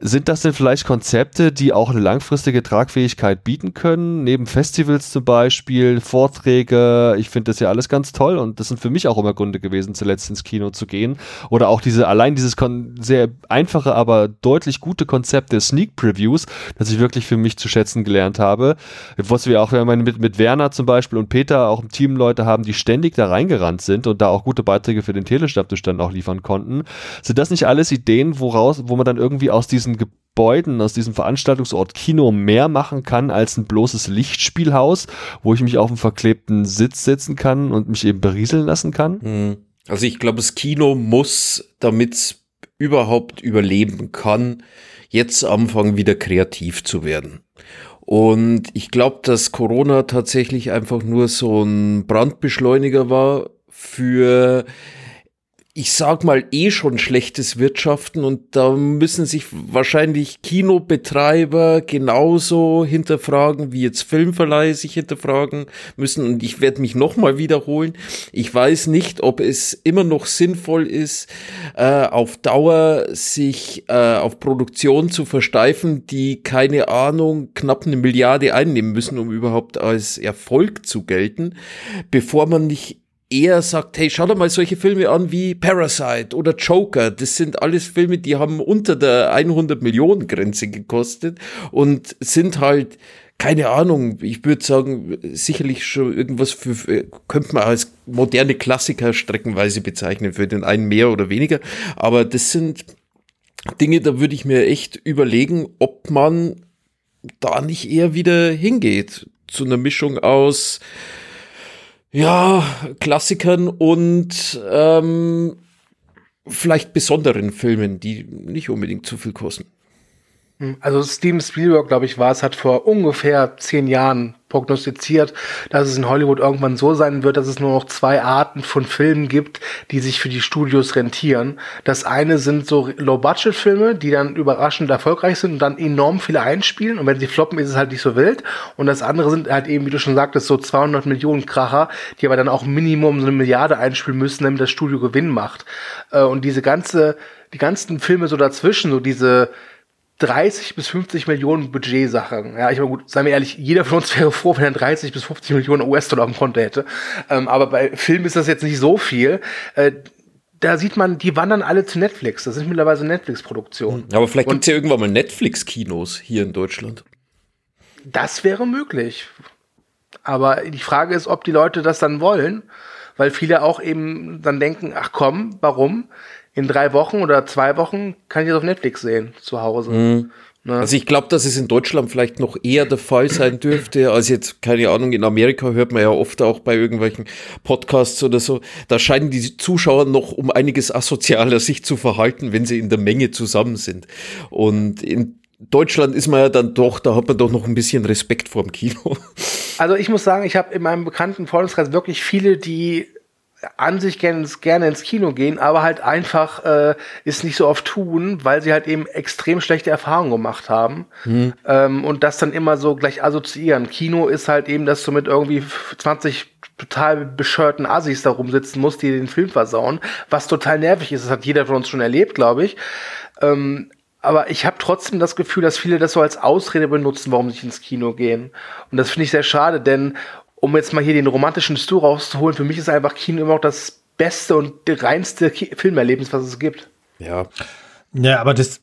Sind das denn vielleicht Konzepte, die auch eine langfristige Tragfähigkeit bieten können, neben Festivals zum Beispiel, Vorträge. Ich finde das ja alles ganz toll und das sind für mich auch immer Gründe gewesen, zuletzt ins Kino zu gehen. Oder auch diese, allein dieses sehr einfache, aber deutlich gute Konzept der Sneak Previews, das ich wirklich für mich zu schätzen gelernt habe. Was wir auch mit, mit Werner zum Beispiel und Peter auch im Team Leute haben, die ständig da reingerannt sind und da auch gute Beiträge für den Telestammtisch dann auch liefern konnten. Sind das nicht alles Ideen, woraus, wo man dann irgendwie aus diesen Gebäuden, aus diesem Veranstaltungsort Kino mehr machen kann als ein bloßes Lichtspielhaus, wo ich mich auf einen verklebten Sitz setzen kann und mich eben berieseln lassen kann? Hm. Also ich glaube, das Kino muss, damit es überhaupt überleben kann, jetzt anfangen, wieder kreativ zu werden. Und ich glaube, dass Corona tatsächlich einfach nur so ein Brandbeschleuniger war für ich sag mal, eh schon schlechtes Wirtschaften und da müssen sich wahrscheinlich Kinobetreiber genauso hinterfragen, wie jetzt Filmverleihe sich hinterfragen müssen. Und ich werde mich nochmal wiederholen. Ich weiß nicht, ob es immer noch sinnvoll ist, äh, auf Dauer sich äh, auf Produktion zu versteifen, die keine Ahnung, knapp eine Milliarde einnehmen müssen, um überhaupt als Erfolg zu gelten, bevor man nicht eher sagt, hey, schau dir mal solche Filme an wie Parasite oder Joker. Das sind alles Filme, die haben unter der 100 Millionen Grenze gekostet und sind halt keine Ahnung, ich würde sagen, sicherlich schon irgendwas für, für, könnte man als moderne Klassiker streckenweise bezeichnen, für den einen mehr oder weniger. Aber das sind Dinge, da würde ich mir echt überlegen, ob man da nicht eher wieder hingeht. Zu einer Mischung aus ja, Klassikern und ähm, vielleicht besonderen Filmen, die nicht unbedingt zu viel kosten. Also Steven Spielberg, glaube ich, war es, hat vor ungefähr zehn Jahren prognostiziert, dass es in Hollywood irgendwann so sein wird, dass es nur noch zwei Arten von Filmen gibt, die sich für die Studios rentieren. Das eine sind so Low-Budget-Filme, die dann überraschend erfolgreich sind und dann enorm viele einspielen. Und wenn sie floppen, ist es halt nicht so wild. Und das andere sind halt eben, wie du schon sagtest, so 200 Millionen Kracher, die aber dann auch Minimum so eine Milliarde einspielen müssen, damit das Studio Gewinn macht. Äh, und diese ganze, die ganzen Filme so dazwischen, so diese 30 bis 50 Millionen Budgetsachen. Ja, ich meine, gut, seien wir ehrlich, jeder von uns wäre froh, wenn er 30 bis 50 Millionen US-Dollar am Konto hätte. Ähm, aber bei Filmen ist das jetzt nicht so viel. Äh, da sieht man, die wandern alle zu Netflix. Das sind mittlerweile Netflix-Produktionen. Aber vielleicht gibt es ja irgendwann mal Netflix-Kinos hier in Deutschland. Das wäre möglich. Aber die Frage ist, ob die Leute das dann wollen, weil viele auch eben dann denken, ach komm, warum? In drei Wochen oder zwei Wochen kann ich das auf Netflix sehen, zu Hause. Mhm. Ne? Also ich glaube, dass es in Deutschland vielleicht noch eher der Fall sein dürfte, als jetzt, keine Ahnung, in Amerika hört man ja oft auch bei irgendwelchen Podcasts oder so, da scheinen die Zuschauer noch um einiges asozialer sich zu verhalten, wenn sie in der Menge zusammen sind. Und in Deutschland ist man ja dann doch, da hat man doch noch ein bisschen Respekt vor dem Kino. Also ich muss sagen, ich habe in meinem bekannten Freundeskreis wirklich viele, die an sich gerne, gerne ins Kino gehen, aber halt einfach äh, es nicht so oft tun, weil sie halt eben extrem schlechte Erfahrungen gemacht haben hm. ähm, und das dann immer so gleich assoziieren. Kino ist halt eben, dass du mit irgendwie 20 total bescheuerten Assis da rumsitzen musst, die den Film versauen, was total nervig ist. Das hat jeder von uns schon erlebt, glaube ich. Ähm, aber ich habe trotzdem das Gefühl, dass viele das so als Ausrede benutzen, warum sie ins Kino gehen. Und das finde ich sehr schade, denn um jetzt mal hier den romantischen Stu rauszuholen, für mich ist einfach Kino immer noch das beste und reinste Filmerlebnis, was es gibt. Ja. Ja, aber das,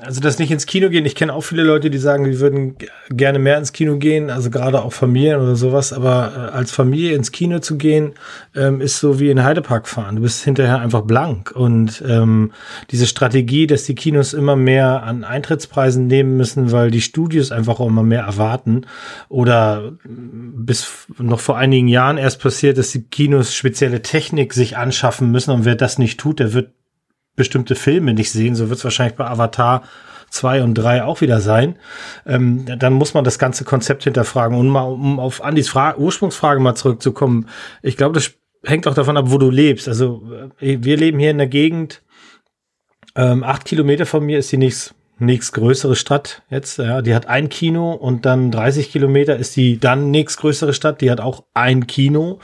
also das nicht ins Kino gehen. Ich kenne auch viele Leute, die sagen, die würden gerne mehr ins Kino gehen, also gerade auch Familien oder sowas. Aber äh, als Familie ins Kino zu gehen, ähm, ist so wie in Heidepark fahren. Du bist hinterher einfach blank. Und ähm, diese Strategie, dass die Kinos immer mehr an Eintrittspreisen nehmen müssen, weil die Studios einfach auch immer mehr erwarten. Oder bis noch vor einigen Jahren erst passiert, dass die Kinos spezielle Technik sich anschaffen müssen. Und wer das nicht tut, der wird bestimmte Filme nicht sehen. So wird es wahrscheinlich bei Avatar 2 und 3 auch wieder sein. Ähm, dann muss man das ganze Konzept hinterfragen. Und mal, um auf Andys Fra Ursprungsfrage mal zurückzukommen, ich glaube, das hängt auch davon ab, wo du lebst. Also äh, wir leben hier in der Gegend. Ähm, acht Kilometer von mir ist die nächst, nächstgrößere Stadt jetzt. Ja, die hat ein Kino und dann 30 Kilometer ist die dann nächstgrößere Stadt. Die hat auch ein Kino.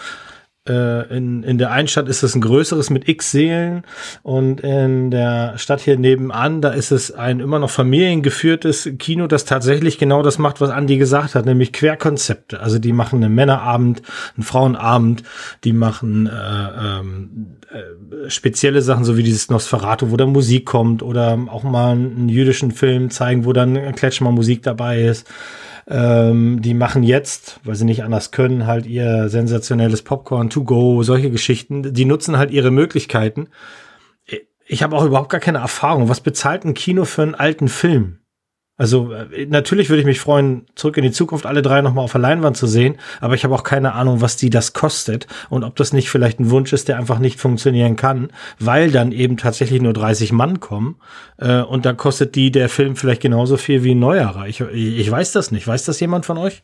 Äh, in, in der einen Stadt ist es ein größeres mit x Seelen und in der Stadt hier nebenan, da ist es ein immer noch familiengeführtes Kino, das tatsächlich genau das macht, was Andi gesagt hat, nämlich Querkonzepte. Also die machen einen Männerabend, einen Frauenabend, die machen äh, ähm, äh, spezielle Sachen, so wie dieses Nosferatu, wo dann Musik kommt oder auch mal einen jüdischen Film zeigen, wo dann Kletschmer Musik dabei ist. Ähm, die machen jetzt, weil sie nicht anders können, halt ihr sensationelles Popcorn to go, solche Geschichten. Die nutzen halt ihre Möglichkeiten. Ich habe auch überhaupt gar keine Erfahrung. Was bezahlt ein Kino für einen alten Film? Also äh, natürlich würde ich mich freuen, zurück in die Zukunft alle drei nochmal auf der Leinwand zu sehen, aber ich habe auch keine Ahnung, was die das kostet und ob das nicht vielleicht ein Wunsch ist, der einfach nicht funktionieren kann, weil dann eben tatsächlich nur 30 Mann kommen äh, und da kostet die der Film vielleicht genauso viel wie ein neuerer. Ich, ich weiß das nicht. Weiß das jemand von euch?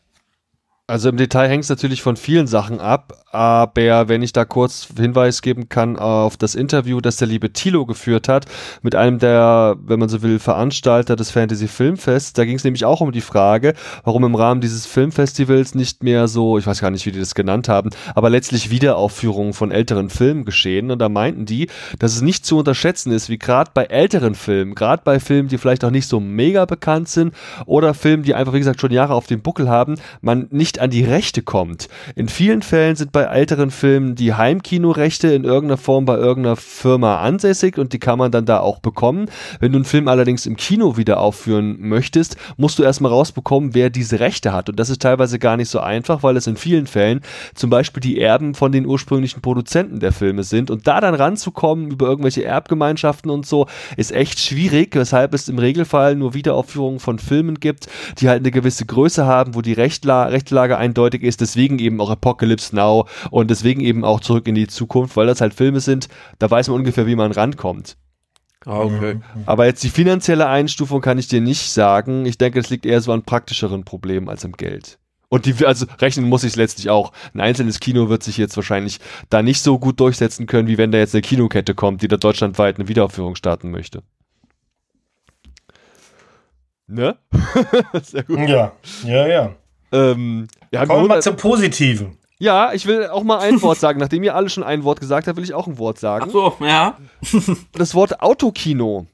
Also im Detail hängt es natürlich von vielen Sachen ab, aber wenn ich da kurz Hinweis geben kann auf das Interview, das der liebe Thilo geführt hat mit einem der, wenn man so will, Veranstalter des Fantasy Filmfests, da ging es nämlich auch um die Frage, warum im Rahmen dieses Filmfestivals nicht mehr so, ich weiß gar nicht, wie die das genannt haben, aber letztlich Wiederaufführungen von älteren Filmen geschehen. Und da meinten die, dass es nicht zu unterschätzen ist, wie gerade bei älteren Filmen, gerade bei Filmen, die vielleicht auch nicht so mega bekannt sind oder Filmen, die einfach, wie gesagt, schon Jahre auf dem Buckel haben, man nicht nicht an die Rechte kommt. In vielen Fällen sind bei älteren Filmen die Heimkinorechte in irgendeiner Form bei irgendeiner Firma ansässig und die kann man dann da auch bekommen. Wenn du einen Film allerdings im Kino wieder aufführen möchtest, musst du erstmal rausbekommen, wer diese Rechte hat. Und das ist teilweise gar nicht so einfach, weil es in vielen Fällen zum Beispiel die Erben von den ursprünglichen Produzenten der Filme sind. Und da dann ranzukommen über irgendwelche Erbgemeinschaften und so, ist echt schwierig, weshalb es im Regelfall nur Wiederaufführungen von Filmen gibt, die halt eine gewisse Größe haben, wo die Rechtla Rechtla Aussage eindeutig ist, deswegen eben auch Apocalypse Now und deswegen eben auch zurück in die Zukunft, weil das halt Filme sind, da weiß man ungefähr, wie man rankommt. Ah, okay. Aber jetzt die finanzielle Einstufung kann ich dir nicht sagen. Ich denke, es liegt eher so an praktischeren Problemen als am Geld. Und die, also rechnen muss ich letztlich auch. Ein einzelnes Kino wird sich jetzt wahrscheinlich da nicht so gut durchsetzen können, wie wenn da jetzt eine Kinokette kommt, die da deutschlandweit eine Wiederaufführung starten möchte. Ne? Sehr gut. Ja, ja, ja. Ähm, Kommen wir mal zum Positiven. Ja, ich will auch mal ein Wort sagen. Nachdem ihr alle schon ein Wort gesagt habt, will ich auch ein Wort sagen. Ach so, ja. Das Wort Autokino.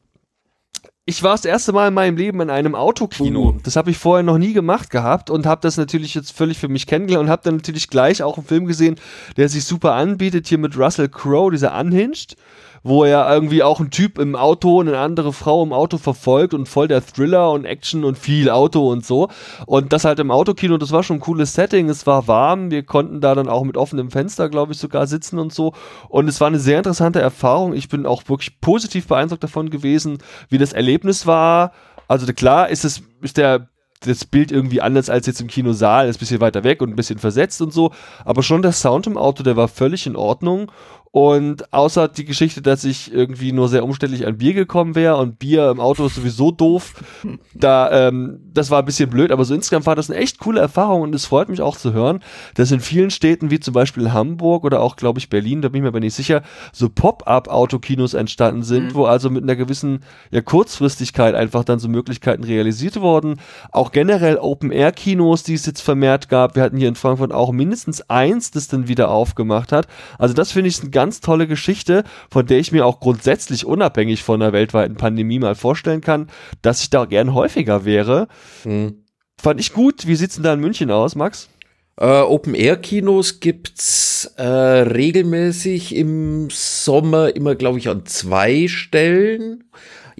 Ich war das erste Mal in meinem Leben in einem Autokino. Uh. Das habe ich vorher noch nie gemacht gehabt und habe das natürlich jetzt völlig für mich kennengelernt und habe dann natürlich gleich auch einen Film gesehen, der sich super anbietet, hier mit Russell Crowe, dieser Unhinged, wo er irgendwie auch ein Typ im Auto und eine andere Frau im Auto verfolgt und voll der Thriller und Action und viel Auto und so. Und das halt im Autokino, das war schon ein cooles Setting, es war warm, wir konnten da dann auch mit offenem Fenster, glaube ich, sogar sitzen und so. Und es war eine sehr interessante Erfahrung. Ich bin auch wirklich positiv beeindruckt davon gewesen, wie das Erlebnis war. Also klar ist es, ist der das Bild irgendwie anders als jetzt im Kinosaal, ist ein bisschen weiter weg und ein bisschen versetzt und so, aber schon der Sound im Auto, der war völlig in Ordnung und außer die Geschichte, dass ich irgendwie nur sehr umständlich an Bier gekommen wäre und Bier im Auto ist sowieso doof, da, ähm, das war ein bisschen blöd, aber so insgesamt war das eine echt coole Erfahrung und es freut mich auch zu hören, dass in vielen Städten, wie zum Beispiel Hamburg oder auch, glaube ich, Berlin, da bin ich mir aber nicht sicher, so Pop-up-Autokinos entstanden sind, Mhm. wo also mit einer gewissen ja, Kurzfristigkeit einfach dann so Möglichkeiten realisiert wurden. Auch generell Open-Air-Kinos, die es jetzt vermehrt gab. Wir hatten hier in Frankfurt auch mindestens eins, das dann wieder aufgemacht hat. Also das finde ich eine ganz tolle Geschichte, von der ich mir auch grundsätzlich unabhängig von einer weltweiten Pandemie mal vorstellen kann, dass ich da gern häufiger wäre. Hm. Fand ich gut. Wie sieht's denn da in München aus, Max? Äh, Open-Air-Kinos gibt's äh, regelmäßig im Sommer immer, glaube ich, an zwei Stellen.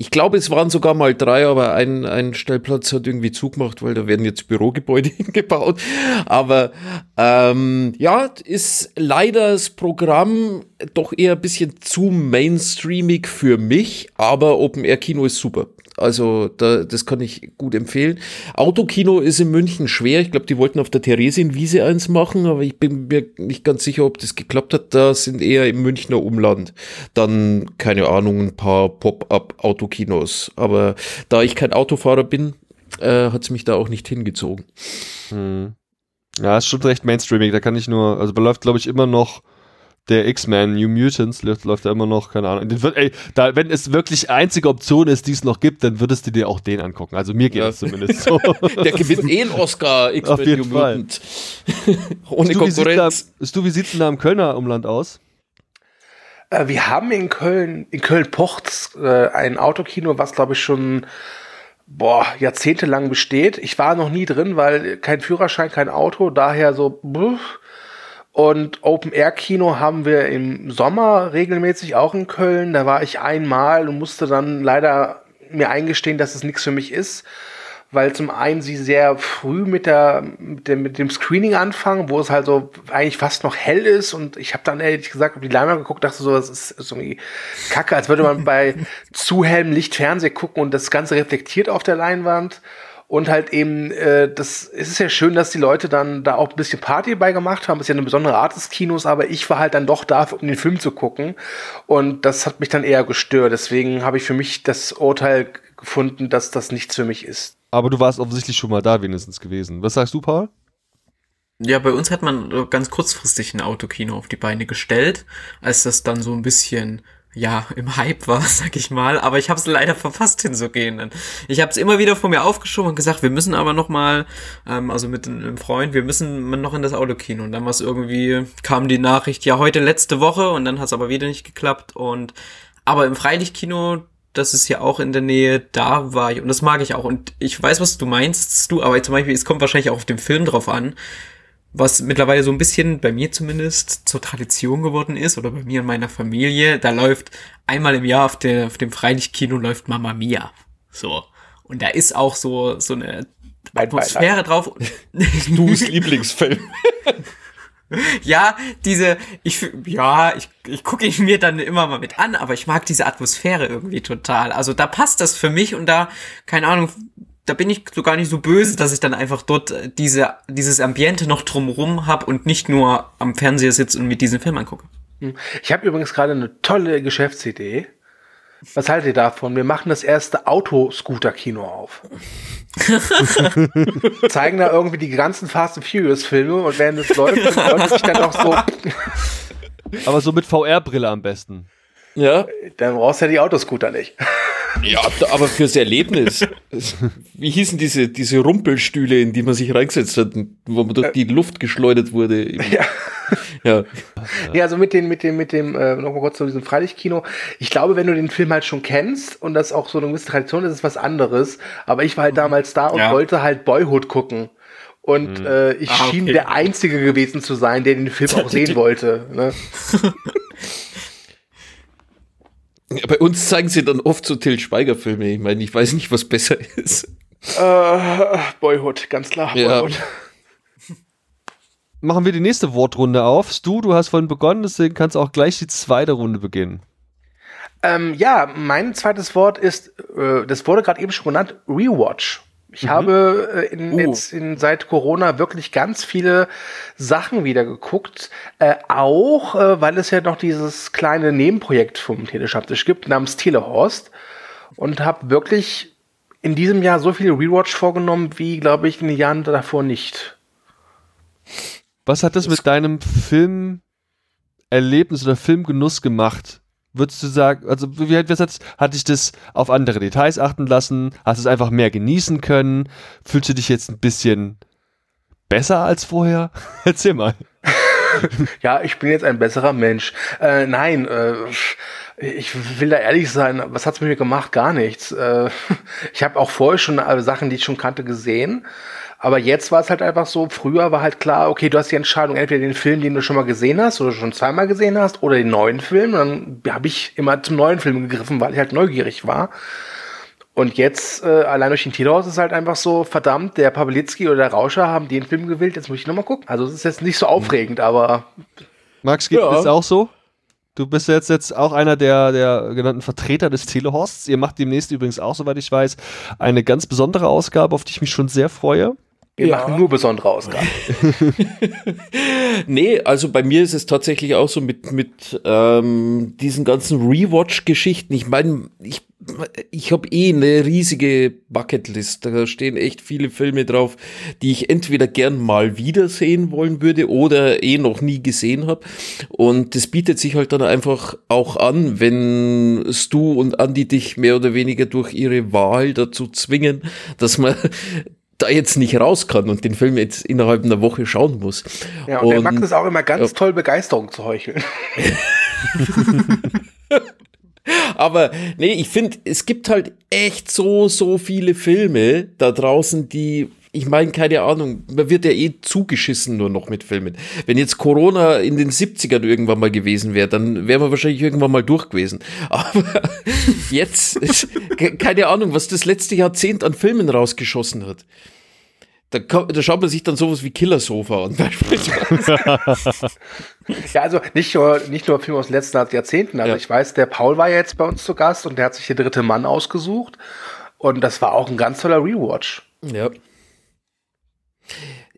Ich glaube, es waren sogar mal drei, aber ein, ein Stellplatz hat irgendwie zugemacht, weil da werden jetzt Bürogebäude hingebaut. Aber ähm, ja, ist leider das Programm doch eher ein bisschen zu mainstreamig für mich, aber Open-Air-Kino ist super. Also da, das kann ich gut empfehlen. Autokino ist in München schwer. Ich glaube, die wollten auf der Theresienwiese eins machen, aber ich bin mir nicht ganz sicher, ob das geklappt hat. Da sind eher im Münchner Umland dann, keine Ahnung, ein paar Pop-up-Autokinos. Aber da ich kein Autofahrer bin, äh, hat es mich da auch nicht hingezogen. Hm. Ja, ist schon recht mainstreamig. Da kann ich nur, also da läuft, glaube ich, immer noch der X-Men New Mutants läuft, läuft da immer noch, keine Ahnung. Den Wird, ey, da, wenn es wirklich einzige Option ist, die es noch gibt, dann würdest du dir auch den angucken. Also mir geht Ja. es zumindest so. Der gewinnt eh einen Oscar, Auf X-Men jeden New Fall. Mutant. Ohne wie da, Konkurrenz. Stu, wie sieht's denn da im Kölner Umland aus? Äh, wir haben in Köln, in Köln-Pochts, äh, ein Autokino, was glaube ich schon boah, jahrzehntelang besteht. Ich war noch nie drin, weil kein Führerschein, kein Auto, daher so. Buff. Und Open Air Kino haben wir im Sommer regelmäßig auch in Köln. Da war ich einmal und musste dann leider mir eingestehen, dass es nichts für mich ist, weil zum einen sie sehr früh mit der mit dem, mit dem Screening anfangen, wo es halt so eigentlich fast noch hell ist und ich habe dann ehrlich gesagt auf die Leinwand geguckt, dachte so, das ist, ist irgendwie Kacke, als würde man bei zu hellem Licht Fernsehen gucken und das Ganze reflektiert auf der Leinwand. Und halt eben, äh, das es ist ja schön, dass die Leute dann da auch ein bisschen Party bei gemacht haben. Ist ja eine besondere Art des Kinos, aber ich war halt dann doch da, um den Film zu gucken. Und das hat mich dann eher gestört. Deswegen habe ich für mich das Urteil gefunden, dass das nichts für mich ist. Aber du warst offensichtlich schon mal da wenigstens gewesen. Was sagst du, Paul? Ja, bei uns hat man ganz kurzfristig ein Autokino auf die Beine gestellt, als das dann so ein bisschen ja, im Hype war, sag ich mal, aber ich habe es leider verpasst hinzugehen. Ich habe es immer wieder vor mir aufgeschoben und gesagt, wir müssen aber noch mal, ähm, also mit einem Freund, wir müssen noch in das Autokino. Und dann war es irgendwie, kam die Nachricht, ja, heute letzte Woche und dann hat es aber wieder nicht geklappt. Und aber im Freilichtkino, das ist ja auch in der Nähe, da war ich und das mag ich auch. Und ich weiß, was du meinst, du, aber zum Beispiel, es kommt wahrscheinlich auch auf den Film drauf an was mittlerweile so ein bisschen bei mir zumindest zur Tradition geworden ist oder bei mir und meiner Familie, da läuft einmal im Jahr auf, der, auf dem Freilichtkino läuft Mamma Mia. So. Und da ist auch so, so eine Atmosphäre drauf. Du's Lieblingsfilm. ja, diese, ich, ja, ich, ich gucke ihn mir dann immer mal mit an, aber ich mag diese Atmosphäre irgendwie total. Also da passt das für mich und da, keine Ahnung, da bin ich so gar nicht so böse, dass ich dann einfach dort äh, diese, dieses Ambiente noch drumrum hab und nicht nur am Fernseher sitze und mir diesen Film angucke. Ich habe übrigens gerade eine tolle Geschäftsidee. Was haltet ihr davon? Wir machen das erste Autoscooter-Kino auf. Zeigen da irgendwie die ganzen Fast and Furious Filme und während es läuft, sind Leute sich dann auch so, Aber so mit VR-Brille am besten. Ja, dann brauchst du ja die Autoscooter nicht. Ja, aber fürs Erlebnis. Wie hießen diese, diese Rumpelstühle, in die man sich reingesetzt hat, wo man durch die Luft geschleudert wurde? Ja. Ja. Ja, also mit dem, mit dem, mit dem, äh, noch mal kurz zu diesem Freilichtkino. Ich glaube, wenn du den Film halt schon kennst und das auch so eine gewisse Tradition ist, ist es was anderes. Aber ich war halt damals da und Ja. wollte halt Boyhood gucken. Und äh, ich Ah, schien okay. der Einzige gewesen zu sein, der den Film auch sehen wollte. Ne? Ja, Bei uns zeigen sie dann oft so Till Schweiger-Filme. Ich meine, ich weiß nicht, was besser ist. Äh, Boyhood, ganz klar. Ja. Boyhood. Machen wir die nächste Wortrunde auf. Stu, du hast vorhin begonnen, deswegen kannst du auch gleich die zweite Runde beginnen. Ähm, ja, mein zweites Wort ist, äh, das wurde gerade eben schon genannt, Rewatch. Ich habe äh, in, Uh. jetzt in, seit Corona wirklich ganz viele Sachen wieder geguckt. Äh, auch, äh, weil es ja noch dieses kleine Nebenprojekt vom Telestammtisch gibt, namens Telehorst. Und habe wirklich in diesem Jahr so viele Rewatch vorgenommen, wie, glaube ich, in den Jahren davor nicht. Was hat das mit deinem Filmerlebnis oder Filmgenuss gemacht? Würdest du sagen, also wie hat, hat, hat dich das auf andere Details achten lassen? Hast du es einfach mehr genießen können? Fühlst du dich jetzt ein bisschen besser als vorher? Erzähl mal. Ja, ich bin jetzt ein besserer Mensch. Äh, nein, äh, ich will da ehrlich sein, was hat's mit mir gemacht? Gar nichts. Äh, ich habe auch vorher schon äh, Sachen, die ich schon kannte, gesehen. Aber jetzt war es halt einfach so, früher war halt klar, okay, du hast die Entscheidung, entweder den Film, den du schon mal gesehen hast oder schon zweimal gesehen hast, oder den neuen Film. Und dann habe ich immer zum neuen Film gegriffen, weil ich halt neugierig war. Und jetzt, äh, allein durch den Titelhaus ist halt einfach so, verdammt, der Pawlitzki oder der Rauscher haben den Film gewählt, jetzt muss ich nochmal gucken. Also es ist jetzt nicht so aufregend, aber Max, geht Ja. das auch so? Du bist jetzt, jetzt auch einer der, der genannten Vertreter des Telehorsts. Ihr macht demnächst übrigens auch, soweit ich weiß, eine ganz besondere Ausgabe, auf die ich mich schon sehr freue. Wir Ja. machen nur besondere Ausgaben. Nee, also bei mir ist es tatsächlich auch so mit, mit ähm, diesen ganzen Rewatch-Geschichten. Ich meine, ich, ich habe eh eine riesige Bucketlist. Da stehen echt viele Filme drauf, die ich entweder gern mal wiedersehen wollen würde oder eh noch nie gesehen habe. Und das bietet sich halt dann einfach auch an, wenn Stu und Andy dich mehr oder weniger durch ihre Wahl dazu zwingen, dass man da jetzt nicht raus kann und den Film jetzt innerhalb einer Woche schauen muss. Ja, und, der Max ist auch immer ganz toll, Begeisterung zu heucheln. Aber nee, ich finde, es gibt halt echt so, so viele Filme da draußen, die, ich meine, keine Ahnung, man wird ja eh zugeschissen nur noch mit Filmen. Wenn jetzt Corona in den 70ern irgendwann mal gewesen wäre, dann wären wir wahrscheinlich irgendwann mal durch gewesen. Aber jetzt, ist, ke- keine Ahnung, was das letzte Jahrzehnt an Filmen rausgeschossen hat. Da, da schaut man sich dann sowas wie Killersofa an, beispielsweise. Ja, also nicht nur, nicht nur Filme aus den letzten Jahrzehnten. Also Ja. ich weiß, der Paul war ja jetzt bei uns zu Gast und der hat sich der dritte Mann ausgesucht. Und das war auch ein ganz toller Rewatch. Ja.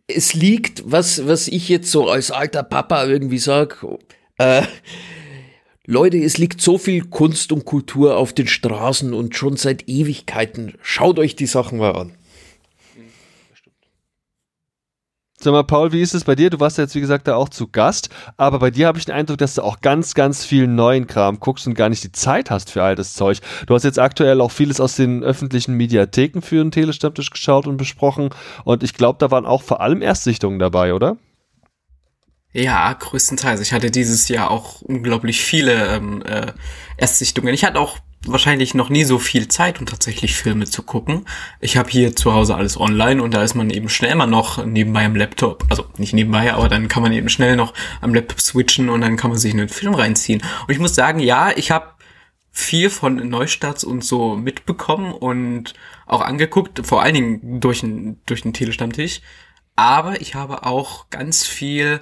Es liegt, was, was ich jetzt so als alter Papa irgendwie sag, äh, Leute, es liegt so viel Kunst und Kultur auf den Straßen und schon seit Ewigkeiten. Schaut euch die Sachen mal an. Sag mal, Paul, wie ist es bei dir? Du warst ja jetzt, wie gesagt, da auch zu Gast, aber bei dir habe ich den Eindruck, dass du auch ganz, ganz viel neuen Kram guckst und gar nicht die Zeit hast für all das Zeug. Du hast jetzt aktuell auch vieles aus den öffentlichen Mediatheken für den Telestammtisch geschaut und besprochen und ich glaube, da waren auch vor allem Erstsichtungen dabei, oder? Ja, größtenteils. Ich hatte dieses Jahr auch unglaublich viele ähm, äh, Erstsichtungen. Ich hatte auch wahrscheinlich noch nie so viel Zeit, um tatsächlich Filme zu gucken. Ich habe hier zu Hause alles online und da ist man eben schnell mal noch nebenbei am Laptop. Also nicht nebenbei, aber dann kann man eben schnell noch am Laptop switchen und dann kann man sich einen Film reinziehen. Und ich muss sagen, ja, ich habe viel von Neustarts und so mitbekommen und auch angeguckt, vor allen Dingen durch den, durch den Telestammtisch. Aber ich habe auch ganz viel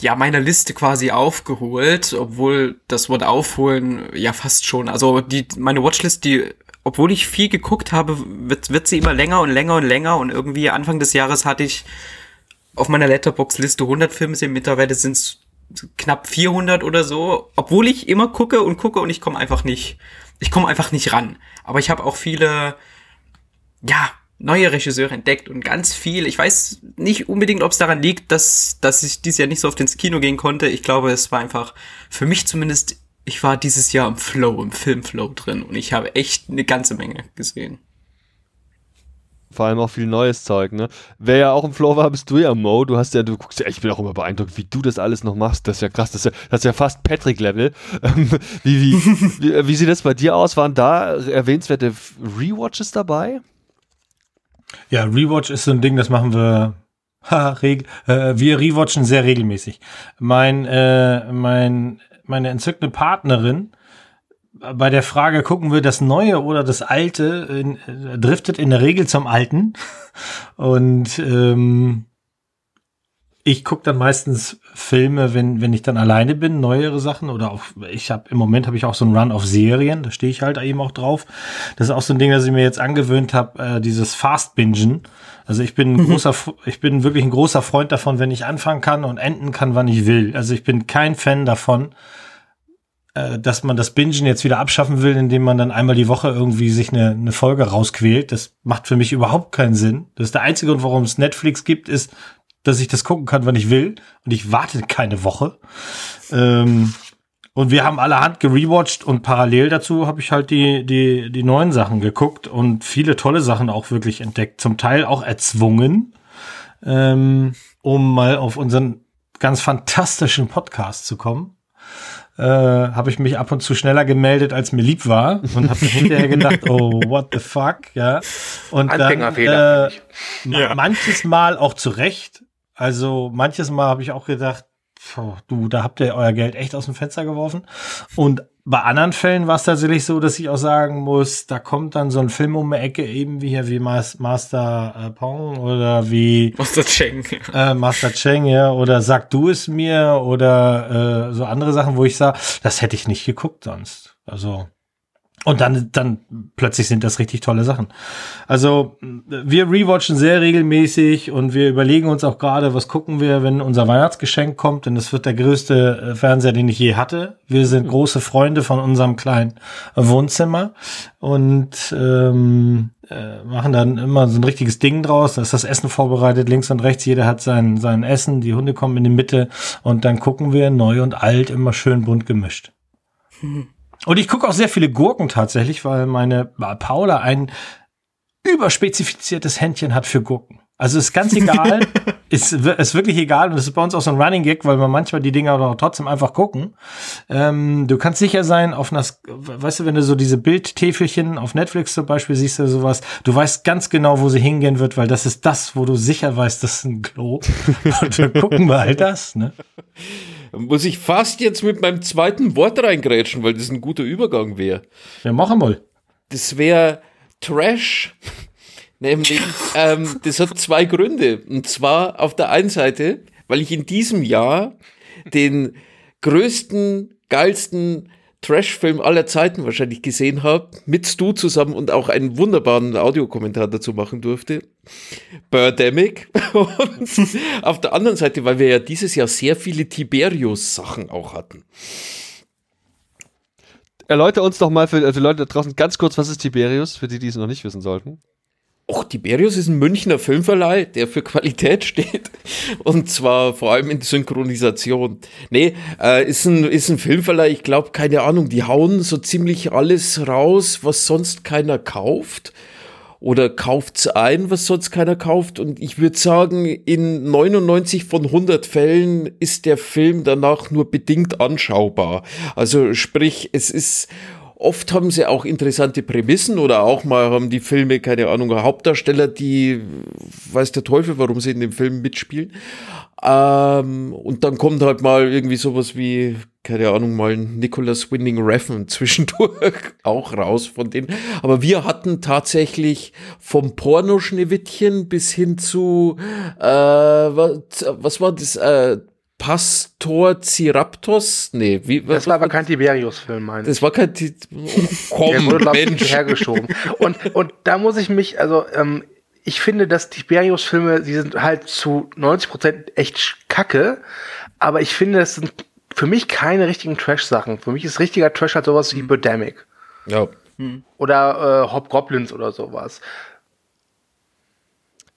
ja, meiner Liste quasi aufgeholt, obwohl das Wort aufholen ja fast schon, also die, meine Watchlist, die, obwohl ich viel geguckt habe, wird, wird sie immer länger und länger und länger und irgendwie Anfang des Jahres hatte ich auf meiner Letterbox-Liste 100 Filme, mittlerweile sind es knapp 400 oder so, obwohl ich immer gucke und gucke und ich komme einfach nicht, ich komme einfach nicht ran. Aber ich habe auch viele, ja, neue Regisseure entdeckt und ganz viel. Ich weiß nicht unbedingt, ob es daran liegt, dass, dass ich dieses Jahr nicht so oft ins Kino gehen konnte. Ich glaube, es war einfach für mich zumindest, ich war dieses Jahr im Flow, im Filmflow drin und ich habe echt eine ganze Menge gesehen. Vor allem auch viel neues Zeug, ne? Wer ja auch im Flow war, bist du ja, Mo. Du hast ja, du guckst ja, ich bin auch immer beeindruckt, wie du das alles noch machst. Das ist ja krass, das ist ja, das ist ja fast Patrick-Level. wie, wie, wie, wie sieht das bei dir aus? Waren da erwähnenswerte Rewatches dabei? Ja, Rewatch ist so ein Ding, das machen wir. Äh, wir rewatchen sehr regelmäßig. Mein, äh, mein, meine entzückende Partnerin bei der Frage, gucken wir das Neue oder das Alte, in, äh, driftet in der Regel zum Alten. Und ähm, ich gucke dann meistens Filme, wenn, wenn ich dann alleine bin, neuere Sachen oder auch, ich habe im Moment habe ich auch so einen Run auf Serien, da stehe ich halt eben auch drauf. Das ist auch so ein Ding, das ich mir jetzt angewöhnt habe, äh, dieses Fast-Bingen. Also ich bin ein mhm. großer, ich bin wirklich ein großer Freund davon, wenn ich anfangen kann und enden kann, wann ich will. Also ich bin kein Fan davon, äh, dass man das Bingen jetzt wieder abschaffen will, indem man dann einmal die Woche irgendwie sich eine, eine Folge rausquält. Das macht für mich überhaupt keinen Sinn. Das ist der einzige Grund, warum es Netflix gibt, ist, dass ich das gucken kann, wann ich will. Und ich warte keine Woche. Ähm, und wir haben allerhand gerewatcht und parallel dazu habe ich halt die, die, die neuen Sachen geguckt und viele tolle Sachen auch wirklich entdeckt. Zum Teil auch erzwungen, ähm, um mal auf unseren ganz fantastischen Podcast zu kommen. Äh, habe ich mich ab und zu schneller gemeldet, als mir lieb war und habe hinterher gedacht, oh, what the fuck, ja. Und dann, äh, ja. manches Mal auch zu Recht, also manches Mal habe ich auch gedacht, pf, du, da habt ihr euer Geld echt aus dem Fenster geworfen. Und bei anderen Fällen war es tatsächlich so, dass ich auch sagen muss, da kommt dann so ein Film um die Ecke, eben wie hier wie Master äh, Pong oder wie Master Cheng. Äh, Master Cheng, ja, oder Sag du es mir oder äh, so andere Sachen, wo ich sage, das hätte ich nicht geguckt sonst. Also und dann, dann plötzlich sind das richtig tolle Sachen. Also wir rewatchen sehr regelmäßig und wir überlegen uns auch gerade, was gucken wir, wenn unser Weihnachtsgeschenk kommt, denn das wird der größte äh, Fernseher, den ich je hatte. Wir sind große Freunde von unserem kleinen Wohnzimmer und ähm, äh, machen dann immer so ein richtiges Ding draus. Da ist das Essen vorbereitet, links und rechts, jeder hat sein, sein Essen, die Hunde kommen in die Mitte und dann gucken wir neu und alt immer schön bunt gemischt. Hm. Und ich gucke auch sehr viele Gurken tatsächlich, weil meine Paula ein überspezifiziertes Händchen hat für Gurken. Also ist ganz egal, ist, ist wirklich egal und es ist bei uns auch so ein Running Gag, weil wir manchmal die Dinger doch trotzdem einfach gucken. Ähm, du kannst sicher sein, auf einer, weißt du, wenn du so diese Bildtäfelchen auf Netflix zum Beispiel siehst du sowas, du weißt ganz genau, wo sie hingehen wird, weil das ist das, wo du sicher weißt, das ist ein Klo. und dann gucken wir halt das, ne? Muss ich fast jetzt mit meinem zweiten Wort reingrätschen, weil das ein guter Übergang wäre. Ja, mach mal. Das wäre Trash. Nämlich, ähm, das hat zwei Gründe. Und zwar auf der einen Seite, weil ich in diesem Jahr den größten, geilsten Trash-Film aller Zeiten wahrscheinlich gesehen habe, mit Stu zusammen und auch einen wunderbaren Audiokommentar dazu machen durfte. Birdemic. Und auf der anderen Seite, weil wir ja dieses Jahr sehr viele Tiberius-Sachen auch hatten. Erläuter uns doch mal für, für Leute da draußen ganz kurz, was ist Tiberius, für die, die es noch nicht wissen sollten. Och, Tiberius ist ein Münchner Filmverleih, der für Qualität steht. Und zwar vor allem in Synchronisation. Nee, äh, ist, ein, ist ein Filmverleih, ich glaube, keine Ahnung, die hauen so ziemlich alles raus, was sonst keiner kauft. Oder kauft's ein, was sonst keiner kauft. Und ich würde sagen, in 99 von 100 Fällen ist der Film danach nur bedingt anschaubar. Also sprich, es ist Oft haben sie auch interessante Prämissen oder auch mal haben die Filme, keine Ahnung, Hauptdarsteller, die weiß der Teufel, warum sie in dem Film mitspielen. Ähm, und dann kommt halt mal irgendwie sowas wie, keine Ahnung, mal Nicholas Winning Refn zwischendurch auch raus von denen. Aber wir hatten tatsächlich vom Pornoschneewittchen bis hin zu, äh, was, was war das, äh, Pastor Ciraptos? Nee, wie, was, Das war aber kein Tiberius-Film, meine Das war kein Ti oh, Komm, Der wurde, Mensch. Ich, hergeschoben. Und, und da muss ich mich, also, ähm, ich finde, dass Tiberius-Filme, die sind halt zu 90 Prozent echt kacke. Aber ich finde, das sind für mich keine richtigen Trash-Sachen. Für mich ist richtiger Trash halt sowas wie Birdemic. Ja. Oder äh, Hobgoblins oder sowas.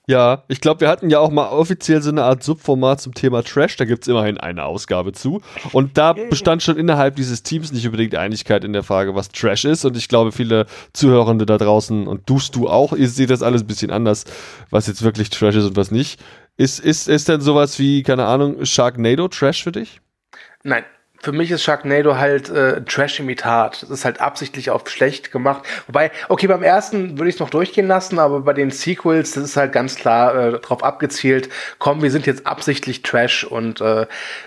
Ja, ich glaube, wir hatten ja auch mal offiziell so eine Art Subformat zum Thema Trash. Da gibt's immerhin eine Ausgabe zu. Und da bestand schon innerhalb dieses Teams nicht unbedingt Einigkeit in der Frage, was Trash ist. Und ich glaube, viele Zuhörende da draußen und tust du auch, ihr seht das alles ein bisschen anders, was jetzt wirklich Trash ist und was nicht. Ist, ist, ist denn sowas wie, keine Ahnung, Sharknado Trash für dich? Nein, für mich ist Sharknado halt äh, Trash-Imitat. Das ist halt absichtlich auf schlecht gemacht. Wobei, okay, beim ersten würde ich es noch durchgehen lassen, aber bei den Sequels, das ist halt ganz klar äh, darauf abgezielt, komm, wir sind jetzt absichtlich Trash und äh,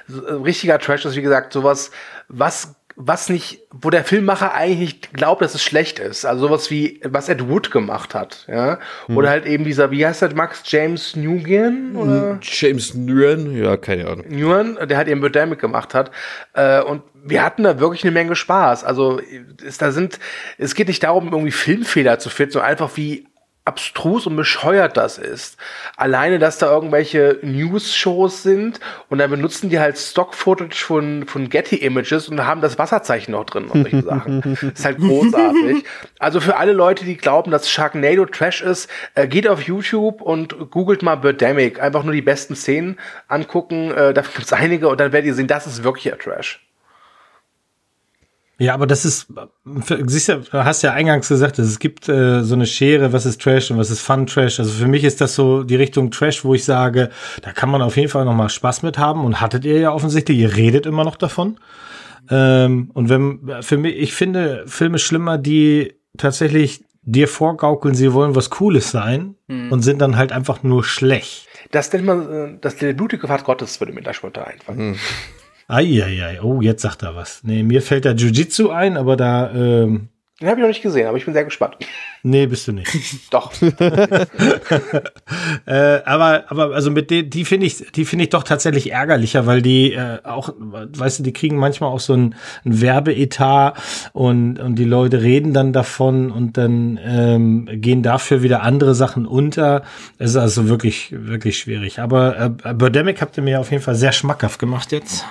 richtiger Trash ist, wie gesagt, sowas, was was nicht, wo der Filmmacher eigentlich nicht glaubt, dass es schlecht ist. Also sowas wie, was Ed Wood gemacht hat, ja. Hm. Oder halt eben dieser, wie heißt der, Max James Nguyen? Oder? James Nguyen, ja, keine Ahnung. Nguyen, der halt eben Birdemic gemacht hat. Äh, und wir hatten da wirklich eine Menge Spaß. Also, es, da sind, es geht nicht darum, irgendwie Filmfehler zu finden, sondern einfach wie abstrus und bescheuert das ist. Alleine, dass da irgendwelche News-Shows sind und dann benutzen die halt Stock-Footage von, von Getty-Images und haben das Wasserzeichen noch drin und solche Sachen. Das ist halt großartig. Also für alle Leute, die glauben, dass Sharknado Trash ist, äh, geht auf YouTube und googelt mal Birdemic. Einfach nur die besten Szenen angucken. Äh, dafür gibt's einige und dann werdet ihr sehen, das ist wirklich ja Trash. Ja, aber das ist, siehst du, hast ja eingangs gesagt, es gibt äh, so eine Schere, was ist Trash und was ist Fun Trash. Also für mich ist das so die Richtung Trash, wo ich sage, da kann man auf jeden Fall noch mal Spaß mit haben und hattet ihr ja offensichtlich, ihr redet immer noch davon. Ähm, und wenn, für mich, ich finde Filme schlimmer, die tatsächlich dir vorgaukeln, sie wollen was Cooles sein und sind dann halt einfach nur schlecht. Das nennt man, äh, das der blutige Pfad Gottes würde mir da spontan einfallen. Eieiei, oh, jetzt sagt er was. Nee, mir fällt da Jiu-Jitsu ein, aber da, ähm, Den habe ich noch nicht gesehen, aber ich bin sehr gespannt. nee, bist du nicht. Doch. Äh, aber, aber also mit denen, die finde ich, die finde ich doch tatsächlich ärgerlicher, weil die äh, auch, weißt du, die kriegen manchmal auch so ein, ein Werbeetat und, und die Leute reden dann davon und dann ähm, gehen dafür wieder andere Sachen unter. Es ist also wirklich, wirklich schwierig. Aber äh, Birdemic habt ihr mir auf jeden Fall sehr schmackhaft gemacht jetzt.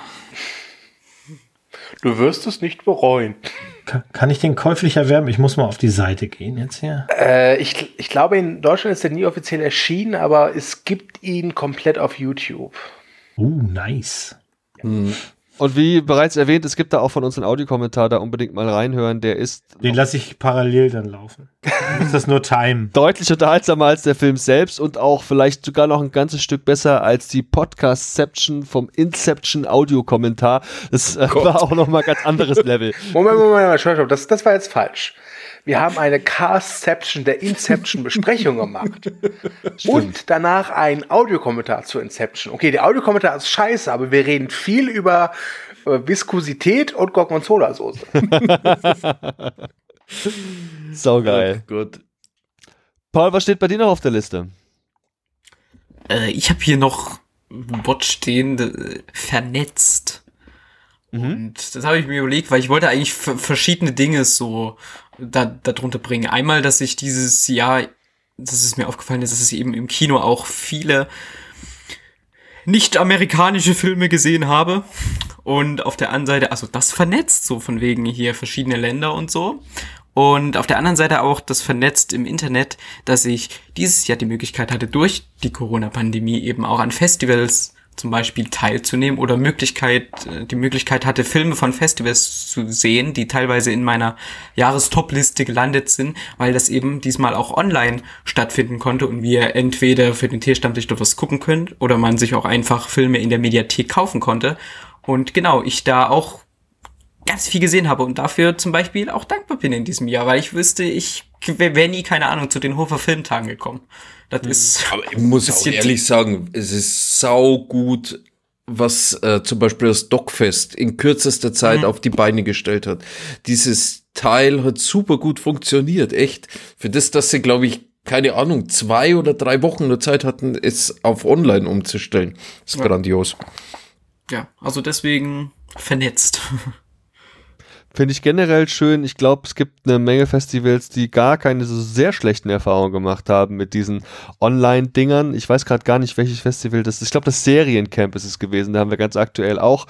Du wirst es nicht bereuen. Ka- Kann ich den käuflich erwerben? Ich muss mal auf die Seite gehen jetzt hier. Äh, ich, ich glaube, in Deutschland ist er nie offiziell erschienen, aber es gibt ihn komplett auf YouTube. Uh, nice. Und wie bereits erwähnt, es gibt da auch von uns einen Audiokommentar, da unbedingt mal reinhören. Der ist Den lasse ich parallel dann laufen. Musst das nur timen. deutlich unterhaltsamer als der Film selbst und auch vielleicht sogar noch ein ganzes Stück besser als die Podcastception vom Inception Audiokommentar. Das äh, war auch noch mal ganz anderes Level. Moment, Moment, Moment, stopp, stopp, das, das war jetzt falsch. Wir haben eine Castception der Inception-Besprechung gemacht. Und danach einen Audiokommentar zu Inception. Okay, der Audiokommentar ist scheiße, aber wir reden viel über äh, Viskosität und Gorgonzola-Soße. Saugeil. Gut. Paul, was steht bei dir noch auf der Liste? Äh, ich habe hier noch ein Wort stehen, äh, vernetzt. Und das habe ich mir überlegt, weil ich wollte eigentlich verschiedene Dinge so da, darunter bringen. Einmal, dass ich dieses Jahr, das ist mir aufgefallen, ist, dass ich eben im Kino auch viele nicht-amerikanische Filme gesehen habe. Und auf der anderen Seite, also das vernetzt, so von wegen hier verschiedene Länder und so. Und auf der anderen Seite auch das vernetzt im Internet, dass ich dieses Jahr die Möglichkeit hatte, durch die Corona-Pandemie eben auch an Festivals zum Beispiel teilzunehmen oder Möglichkeit, äh, die Möglichkeit hatte, Filme von Festivals zu sehen, die teilweise in meiner Jahrestopliste gelandet sind, weil das eben diesmal auch online stattfinden konnte und wir entweder für den Tierstammtisch dort was gucken können oder man sich auch einfach Filme in der Mediathek kaufen konnte. Und genau, ich da auch ganz viel gesehen habe und dafür zum Beispiel auch dankbar bin in diesem Jahr, weil ich wüsste, ich wäre nie, keine Ahnung, zu den Hofer Filmtagen gekommen. Das ist. Aber ich muss auch ehrlich sagen, es ist sau gut, was äh, zum Beispiel das Dogfest in kürzester Zeit auf die Beine gestellt hat. Dieses Teil hat super gut funktioniert, echt. Für das, dass sie, glaube ich, keine Ahnung, zwei oder drei Wochen nur Zeit hatten, es auf online umzustellen. ist grandios. Ja, also deswegen vernetzt. Finde ich generell schön. Ich glaube, es gibt eine Menge Festivals, die gar keine so sehr schlechten Erfahrungen gemacht haben mit diesen Online-Dingern. Ich weiß gerade gar nicht, welches Festival das ist. Ich glaube, das Seriencamp ist es gewesen. Da haben wir ganz aktuell auch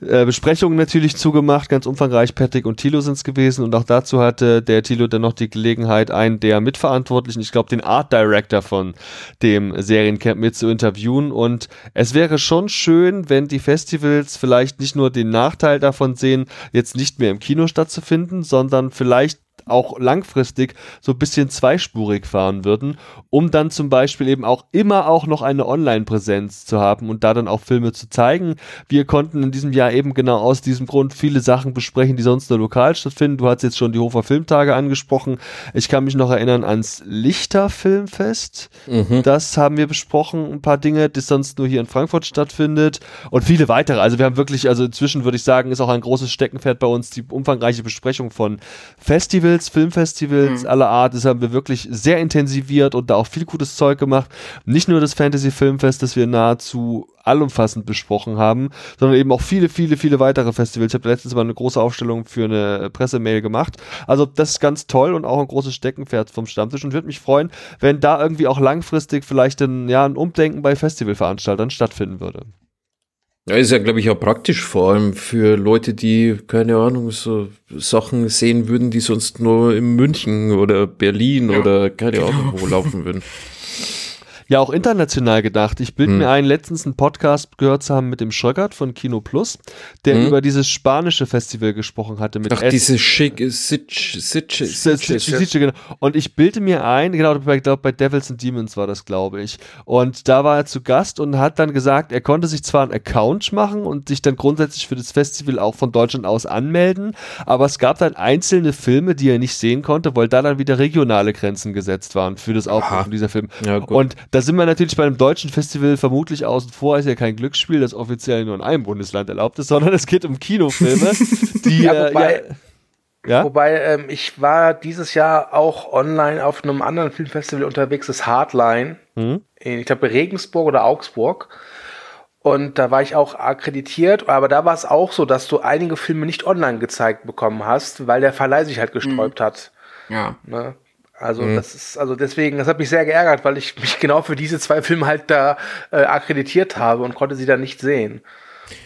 äh, Besprechungen natürlich zugemacht, ganz umfangreich. Patrick und Thilo sind es gewesen. Und auch dazu hatte der Thilo dann noch die Gelegenheit, einen der Mitverantwortlichen, ich glaube, den Art Director von dem Seriencamp mit zu interviewen. Und es wäre schon schön, wenn die Festivals vielleicht nicht nur den Nachteil davon sehen, jetzt nicht mehr im Kino stattzufinden, sondern vielleicht auch langfristig so ein bisschen zweispurig fahren würden, um dann zum Beispiel eben auch immer auch noch eine Online-Präsenz zu haben und da dann auch Filme zu zeigen. Wir konnten in diesem Jahr eben genau aus diesem Grund viele Sachen besprechen, die sonst nur lokal stattfinden. Du hast jetzt schon die Hofer Filmtage angesprochen. Ich kann mich noch erinnern ans Lichter Filmfest. Mhm. Das haben wir besprochen. Ein paar Dinge, die sonst nur hier in Frankfurt stattfindet und viele weitere. Also wir haben wirklich, also inzwischen würde ich sagen, ist auch ein großes Steckenpferd bei uns die umfangreiche Besprechung von Festivals Festivals, Filmfestivals mhm. aller Art. Das haben wir wirklich sehr intensiviert und da auch viel gutes Zeug gemacht. Nicht nur das Fantasy Filmfest, das wir nahezu allumfassend besprochen haben, sondern eben auch viele, viele, viele weitere Festivals. Ich habe letztens mal eine große Aufstellung für eine Pressemail gemacht. Also das ist ganz toll und auch ein großes Steckenpferd vom Stammtisch und würde mich freuen, wenn da irgendwie auch langfristig vielleicht ein, ja, ein Umdenken bei Festivalveranstaltern stattfinden würde. Ja, ist ja, glaube ich, auch praktisch, vor allem für Leute, die, keine Ahnung, so Sachen sehen würden, die sonst nur in München oder Berlin ja, oder keine genau. Ahnung wo laufen würden. ja auch international gedacht. Ich bilde hm. mir ein, letztens einen Podcast gehört zu haben mit dem Schröckert von Kino Plus, der hm. über dieses spanische Festival gesprochen hatte. Mit Ach, S diese schick, Sitch, Sitch, Sitch, genau. Und ich bilde mir ein, genau, bei, glaub, bei Devils and Demons war das, glaube ich. Und da war er zu Gast und hat dann gesagt, er konnte sich zwar einen Account machen und sich dann grundsätzlich für das Festival auch von Deutschland aus anmelden, aber es gab dann einzelne Filme, die er nicht sehen konnte, weil da dann wieder regionale Grenzen gesetzt waren für das Aufrufen dieser Filme. Ja, und da sind wir natürlich bei einem deutschen Festival vermutlich außen vor, ist ja kein Glücksspiel, das offiziell nur in einem Bundesland erlaubt ist, sondern es geht um Kinofilme, die ja, äh, wobei, ja, ja? Wobei ähm, ich war dieses Jahr auch online auf einem anderen Filmfestival unterwegs, das Hardline, mhm. in, ich glaube Regensburg oder Augsburg. Und da war ich auch akkreditiert, aber da war es auch so, dass du einige Filme nicht online gezeigt bekommen hast, weil der Verleih sich halt gesträubt mhm. hat. Ja. Ne? Also mhm. das ist, also deswegen, das hat mich sehr geärgert, weil ich mich genau für diese zwei Filme halt da äh, akkreditiert habe und konnte sie da nicht sehen.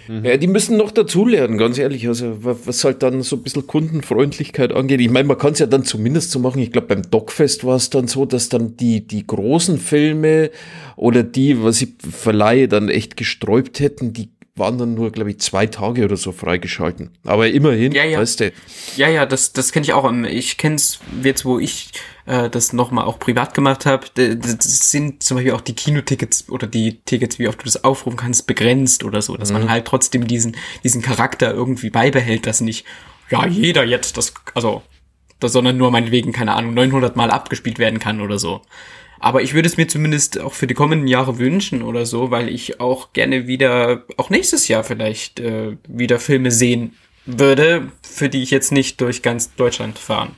Mhm. Ja, die müssen noch dazulernen, ganz ehrlich. Also was halt dann so ein bisschen Kundenfreundlichkeit angeht. Ich meine, man kann es ja dann zumindest so machen. Ich glaube, beim Dogfest war es dann so, dass dann die, die großen Filme oder die, was ich verleihe, dann echt gesträubt hätten, die waren dann nur, glaube ich, zwei Tage oder so freigeschalten. Aber immerhin, ja, ja. weißt du. Ja, ja, das, das kenne ich auch. Ich kenne es jetzt, wo ich äh, das nochmal auch privat gemacht habe. Das sind zum Beispiel auch die Kinotickets oder die Tickets, wie oft du das aufrufen kannst, begrenzt oder so, dass mhm. man halt trotzdem diesen, diesen Charakter irgendwie beibehält, dass nicht, ja, jeder jetzt das, also, das, sondern nur meinetwegen, keine Ahnung, 900 Mal abgespielt werden kann oder so. Aber ich würde es mir zumindest auch für die kommenden Jahre wünschen oder so, weil ich auch gerne wieder, auch nächstes Jahr vielleicht, äh, wieder Filme sehen würde, für die ich jetzt nicht durch ganz Deutschland fahren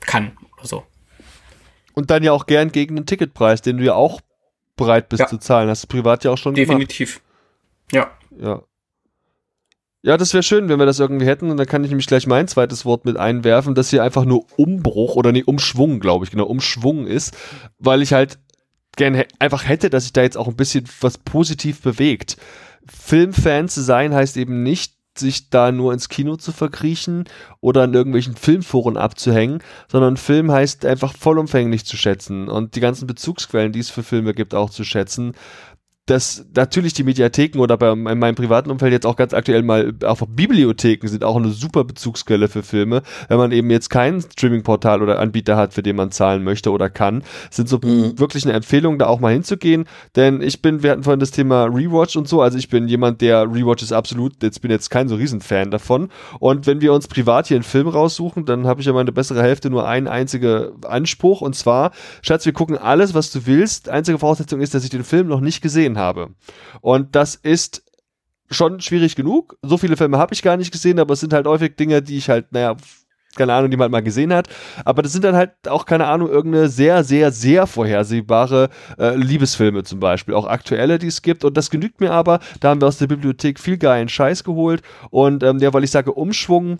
kann oder so. Und dann ja auch gern gegen den Ticketpreis, den du ja auch bereit bist ja. zu zahlen. Hast du privat ja auch schon Definitiv. Gemacht. Ja. Ja. Ja, das wäre schön, wenn wir das irgendwie hätten. Und dann kann ich nämlich gleich mein zweites Wort mit einwerfen, dass hier einfach nur Umbruch oder nee, Umschwung, glaube ich, genau, Umschwung ist, weil ich halt gerne einfach hätte, dass sich da jetzt auch ein bisschen was positiv bewegt. Filmfan zu sein heißt eben nicht, sich da nur ins Kino zu verkriechen oder in irgendwelchen Filmforen abzuhängen, sondern Film heißt einfach vollumfänglich zu schätzen und die ganzen Bezugsquellen, die es für Filme gibt, auch zu schätzen dass natürlich die Mediatheken oder bei, in meinem privaten Umfeld jetzt auch ganz aktuell mal auch Bibliotheken sind auch eine super Bezugsquelle für Filme, wenn man eben jetzt kein Streaming-Portal oder Anbieter hat, für den man zahlen möchte oder kann, sind so mhm. wirklich eine Empfehlung, da auch mal hinzugehen, denn ich bin, wir hatten vorhin das Thema Rewatch und so, also ich bin jemand, der Rewatch ist absolut, jetzt bin jetzt kein so Riesenfan davon. Und wenn wir uns privat hier einen Film raussuchen, dann habe ich ja meine bessere Hälfte nur einen einzigen Anspruch. Und zwar, Schatz, wir gucken alles, was du willst, einzige Voraussetzung ist, dass ich den Film noch nicht gesehen gesehen habe. Und das ist schon schwierig genug. So viele Filme habe ich gar nicht gesehen, aber es sind halt häufig Dinge, die ich halt, naja, keine Ahnung, die man mal gesehen hat. Aber das sind dann halt auch, keine Ahnung, irgendeine sehr, sehr, sehr vorhersehbare äh, Liebesfilme zum Beispiel. Auch aktuelle, die es gibt. Und das genügt mir aber. Da haben wir aus der Bibliothek viel geilen Scheiß geholt. Und ähm, ja, weil ich sage, Umschwung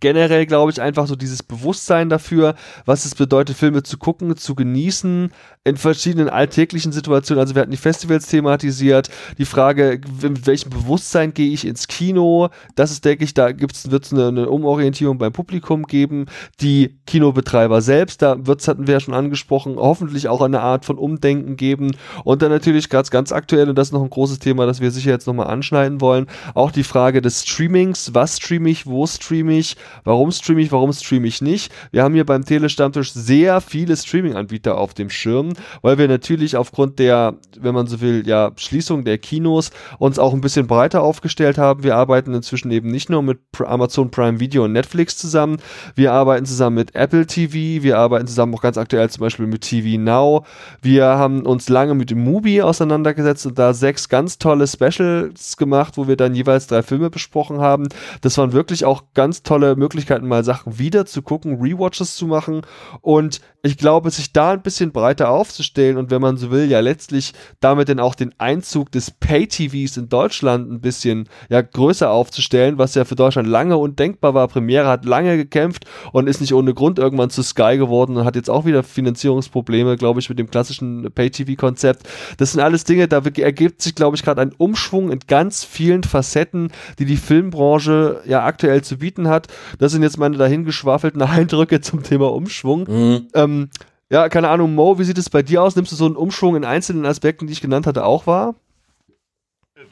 generell glaube ich einfach so dieses Bewusstsein dafür, was es bedeutet, Filme zu gucken, zu genießen, in verschiedenen alltäglichen Situationen. Also wir hatten die Festivals thematisiert, die Frage, mit welchem Bewusstsein gehe ich ins Kino. Das ist, denke ich, da wird es eine, eine, Umorientierung beim Publikum geben. Die Kinobetreiber selbst, da wird's, hatten wir ja schon angesprochen, hoffentlich auch eine Art von Umdenken geben. Und dann natürlich gerade ganz aktuell, und das ist noch ein großes Thema, das wir sicher jetzt nochmal anschneiden wollen, auch die Frage des Streamings. Was streame ich, wo streame ich, warum streame ich, warum streame ich nicht. Wir haben hier beim Telestammtisch sehr viele Streaming-Anbieter auf dem Schirm weil wir natürlich aufgrund der, wenn man so will, ja, Schließung der Kinos uns auch ein bisschen breiter aufgestellt haben. Wir arbeiten inzwischen eben nicht nur mit Amazon Prime Video und Netflix zusammen, wir arbeiten zusammen mit Apple TV, wir arbeiten zusammen auch ganz aktuell zum Beispiel mit TV Now. Wir haben uns lange mit dem Mubi auseinandergesetzt und da sechs ganz tolle Specials gemacht, wo wir dann jeweils drei Filme besprochen haben. Das waren wirklich auch ganz tolle Möglichkeiten, mal Sachen wieder zu gucken, Rewatches zu machen und ich glaube, sich da ein bisschen breiter aufzustellen und wenn man so will, ja letztlich damit dann auch den Einzug des Pay-TVs in Deutschland ein bisschen ja größer aufzustellen, was ja für Deutschland lange undenkbar war. Premiere hat lange gekämpft und ist nicht ohne Grund irgendwann zu Sky geworden und hat jetzt auch wieder Finanzierungsprobleme, glaube ich, mit dem klassischen Pay-TV-Konzept. Das sind alles Dinge, da ergibt sich, glaube ich, gerade ein Umschwung in ganz vielen Facetten, die die Filmbranche ja aktuell zu bieten hat. Das sind jetzt meine dahingeschwafelten Eindrücke zum Thema Umschwung. Mhm. Ähm, ähm, ja, keine Ahnung, Mo, wie sieht es bei dir aus? Nimmst du so einen Umschwung in einzelnen Aspekten, die ich genannt hatte, auch wahr?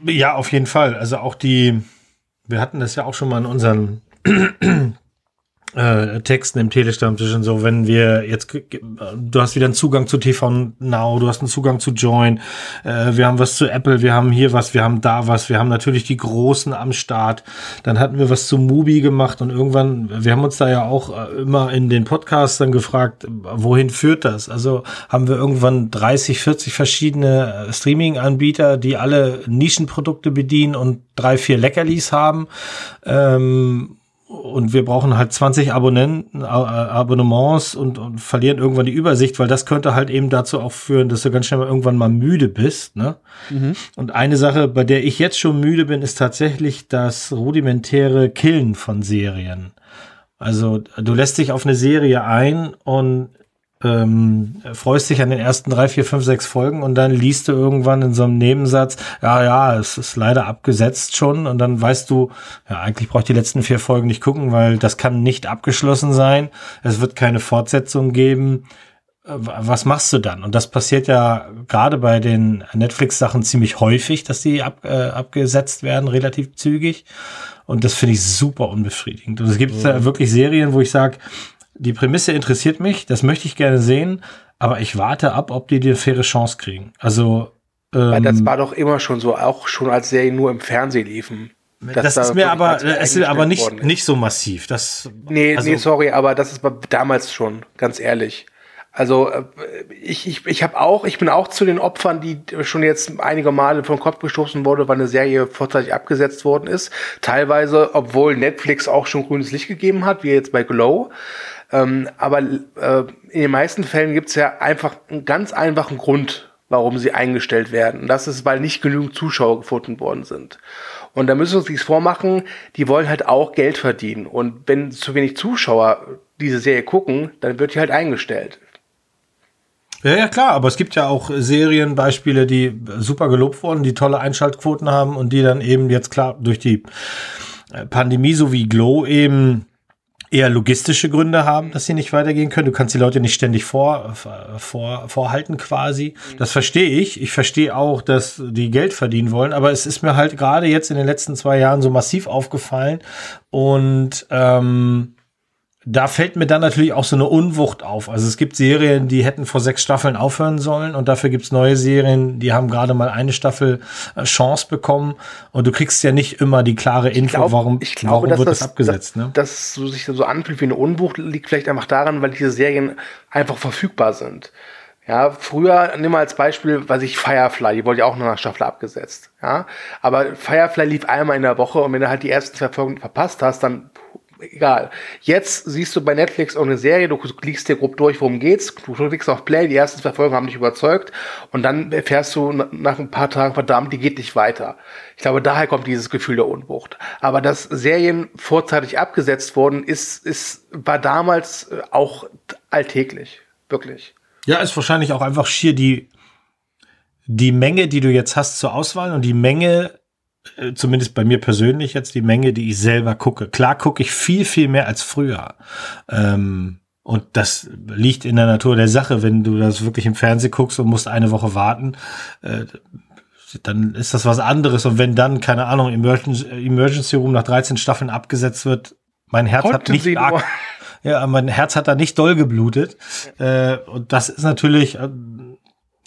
Ja, auf jeden Fall. Also auch die, wir hatten das ja auch schon mal in unseren äh, Texten im Telestammtisch und so, wenn wir jetzt, du hast wieder einen Zugang zu TV Now, du hast einen Zugang zu Join, äh, wir haben was zu Apple, wir haben hier was, wir haben da was, wir haben natürlich die Großen am Start, dann hatten wir was zu Mubi gemacht und irgendwann, wir haben uns da ja auch äh, immer in den Podcasts dann gefragt, wohin führt das? Also haben wir irgendwann 30, 40 verschiedene äh, Streaming-Anbieter, die alle Nischenprodukte bedienen und drei, vier Leckerlis haben. Ähm, und wir brauchen halt 20 Abonnenten, äh, Abonnements und, und verlieren irgendwann die Übersicht, weil das könnte halt eben dazu auch führen, dass du ganz schnell mal irgendwann mal müde bist. Ne? Mhm. Und eine Sache, bei der ich jetzt schon müde bin, ist tatsächlich das rudimentäre Killen von Serien. Also du lässt dich auf eine Serie ein und ähm, freust dich an den ersten drei, vier, fünf, sechs Folgen und dann liest du irgendwann in so einem Nebensatz, ja, ja, es ist leider abgesetzt schon und dann weißt du, ja, eigentlich brauche ich die letzten vier Folgen nicht gucken, weil das kann nicht abgeschlossen sein. Es wird keine Fortsetzung geben. Äh, was machst du dann? Und das passiert ja gerade bei den Netflix-Sachen ziemlich häufig, dass die ab, äh, abgesetzt werden, relativ zügig. Und das finde ich super unbefriedigend. Und es gibt ja. wirklich Serien, wo ich sage, die Prämisse interessiert mich, das möchte ich gerne sehen, aber ich warte ab, ob die die faire Chance kriegen. Also ähm, Weil das war doch immer schon so, auch schon als Serien nur im Fernsehen liefen. Das ist mir aber, es ist aber nicht, nicht so massiv. Das, nee, also, nee, sorry, aber das ist damals schon, ganz ehrlich. Also äh, ich, ich, ich habe auch, ich bin auch zu den Opfern, die schon jetzt einige Male vom Kopf gestoßen wurde, weil eine Serie vorzeitig abgesetzt worden ist. Teilweise, obwohl Netflix auch schon grünes Licht gegeben hat, wie jetzt bei Glow. Ähm, aber äh, in den meisten Fällen gibt es ja einfach einen ganz einfachen Grund, warum sie eingestellt werden. Und das ist, weil nicht genügend Zuschauer gefunden worden sind. Und da müssen wir uns nichts vormachen, die wollen halt auch Geld verdienen. Und wenn zu wenig Zuschauer diese Serie gucken, dann wird die halt eingestellt. Ja, ja, klar, aber es gibt ja auch Serienbeispiele, die super gelobt wurden, die tolle Einschaltquoten haben und die dann eben jetzt klar durch die Pandemie so wie Glow eben eher logistische Gründe haben, dass sie nicht weitergehen können. Du kannst die Leute nicht ständig vor, vor, vorhalten quasi. Das verstehe ich. Ich verstehe auch, dass die Geld verdienen wollen, aber es ist mir halt gerade jetzt in den letzten zwei Jahren so massiv aufgefallen und ähm, da fällt mir dann natürlich auch so eine Unwucht auf. Also es gibt Serien, die hätten vor sechs Staffeln aufhören sollen und dafür gibt's neue Serien, die haben gerade mal eine Staffel äh, Chance bekommen und du kriegst ja nicht immer die klare Info, glaub, warum, ich glaube, warum wird das, das abgesetzt. Dass, ne? dass so sich so anfühlt wie eine Unwucht, liegt vielleicht einfach daran, weil diese Serien einfach verfügbar sind. Ja, früher, nimm mal als Beispiel, weiß ich, Firefly, die wurde ja auch noch nach Staffel abgesetzt. Ja, aber Firefly lief einmal in der Woche und wenn du halt die ersten zwei Folgen verpasst hast, dann egal. Jetzt siehst du bei Netflix auch eine Serie, du klickst dir grob durch, worum geht's, du klickst auf Play, die ersten zwei Folgen haben dich überzeugt und dann erfährst du nach ein paar Tagen, verdammt, die geht nicht weiter. Ich glaube, daher kommt dieses Gefühl der Unwucht. Aber dass Serien vorzeitig abgesetzt wurden, ist, ist, war damals äh, auch alltäglich. Wirklich. Ja, ist wahrscheinlich auch einfach schier die, die Menge, die du jetzt hast zur Auswahl und die Menge zumindest bei mir persönlich jetzt die Menge, die ich selber gucke. Klar gucke ich viel, viel mehr als früher. Ähm, und das liegt in der Natur der Sache. Wenn du das wirklich im Fernsehen guckst und musst eine Woche warten, äh, dann ist das was anderes. Und wenn dann, keine Ahnung, Emergency, Emergency Room nach 13 Staffeln abgesetzt wird, mein Herz Konnten hat nicht arg, ja, mein Herz hat da nicht doll geblutet. Äh, und das ist natürlich, äh,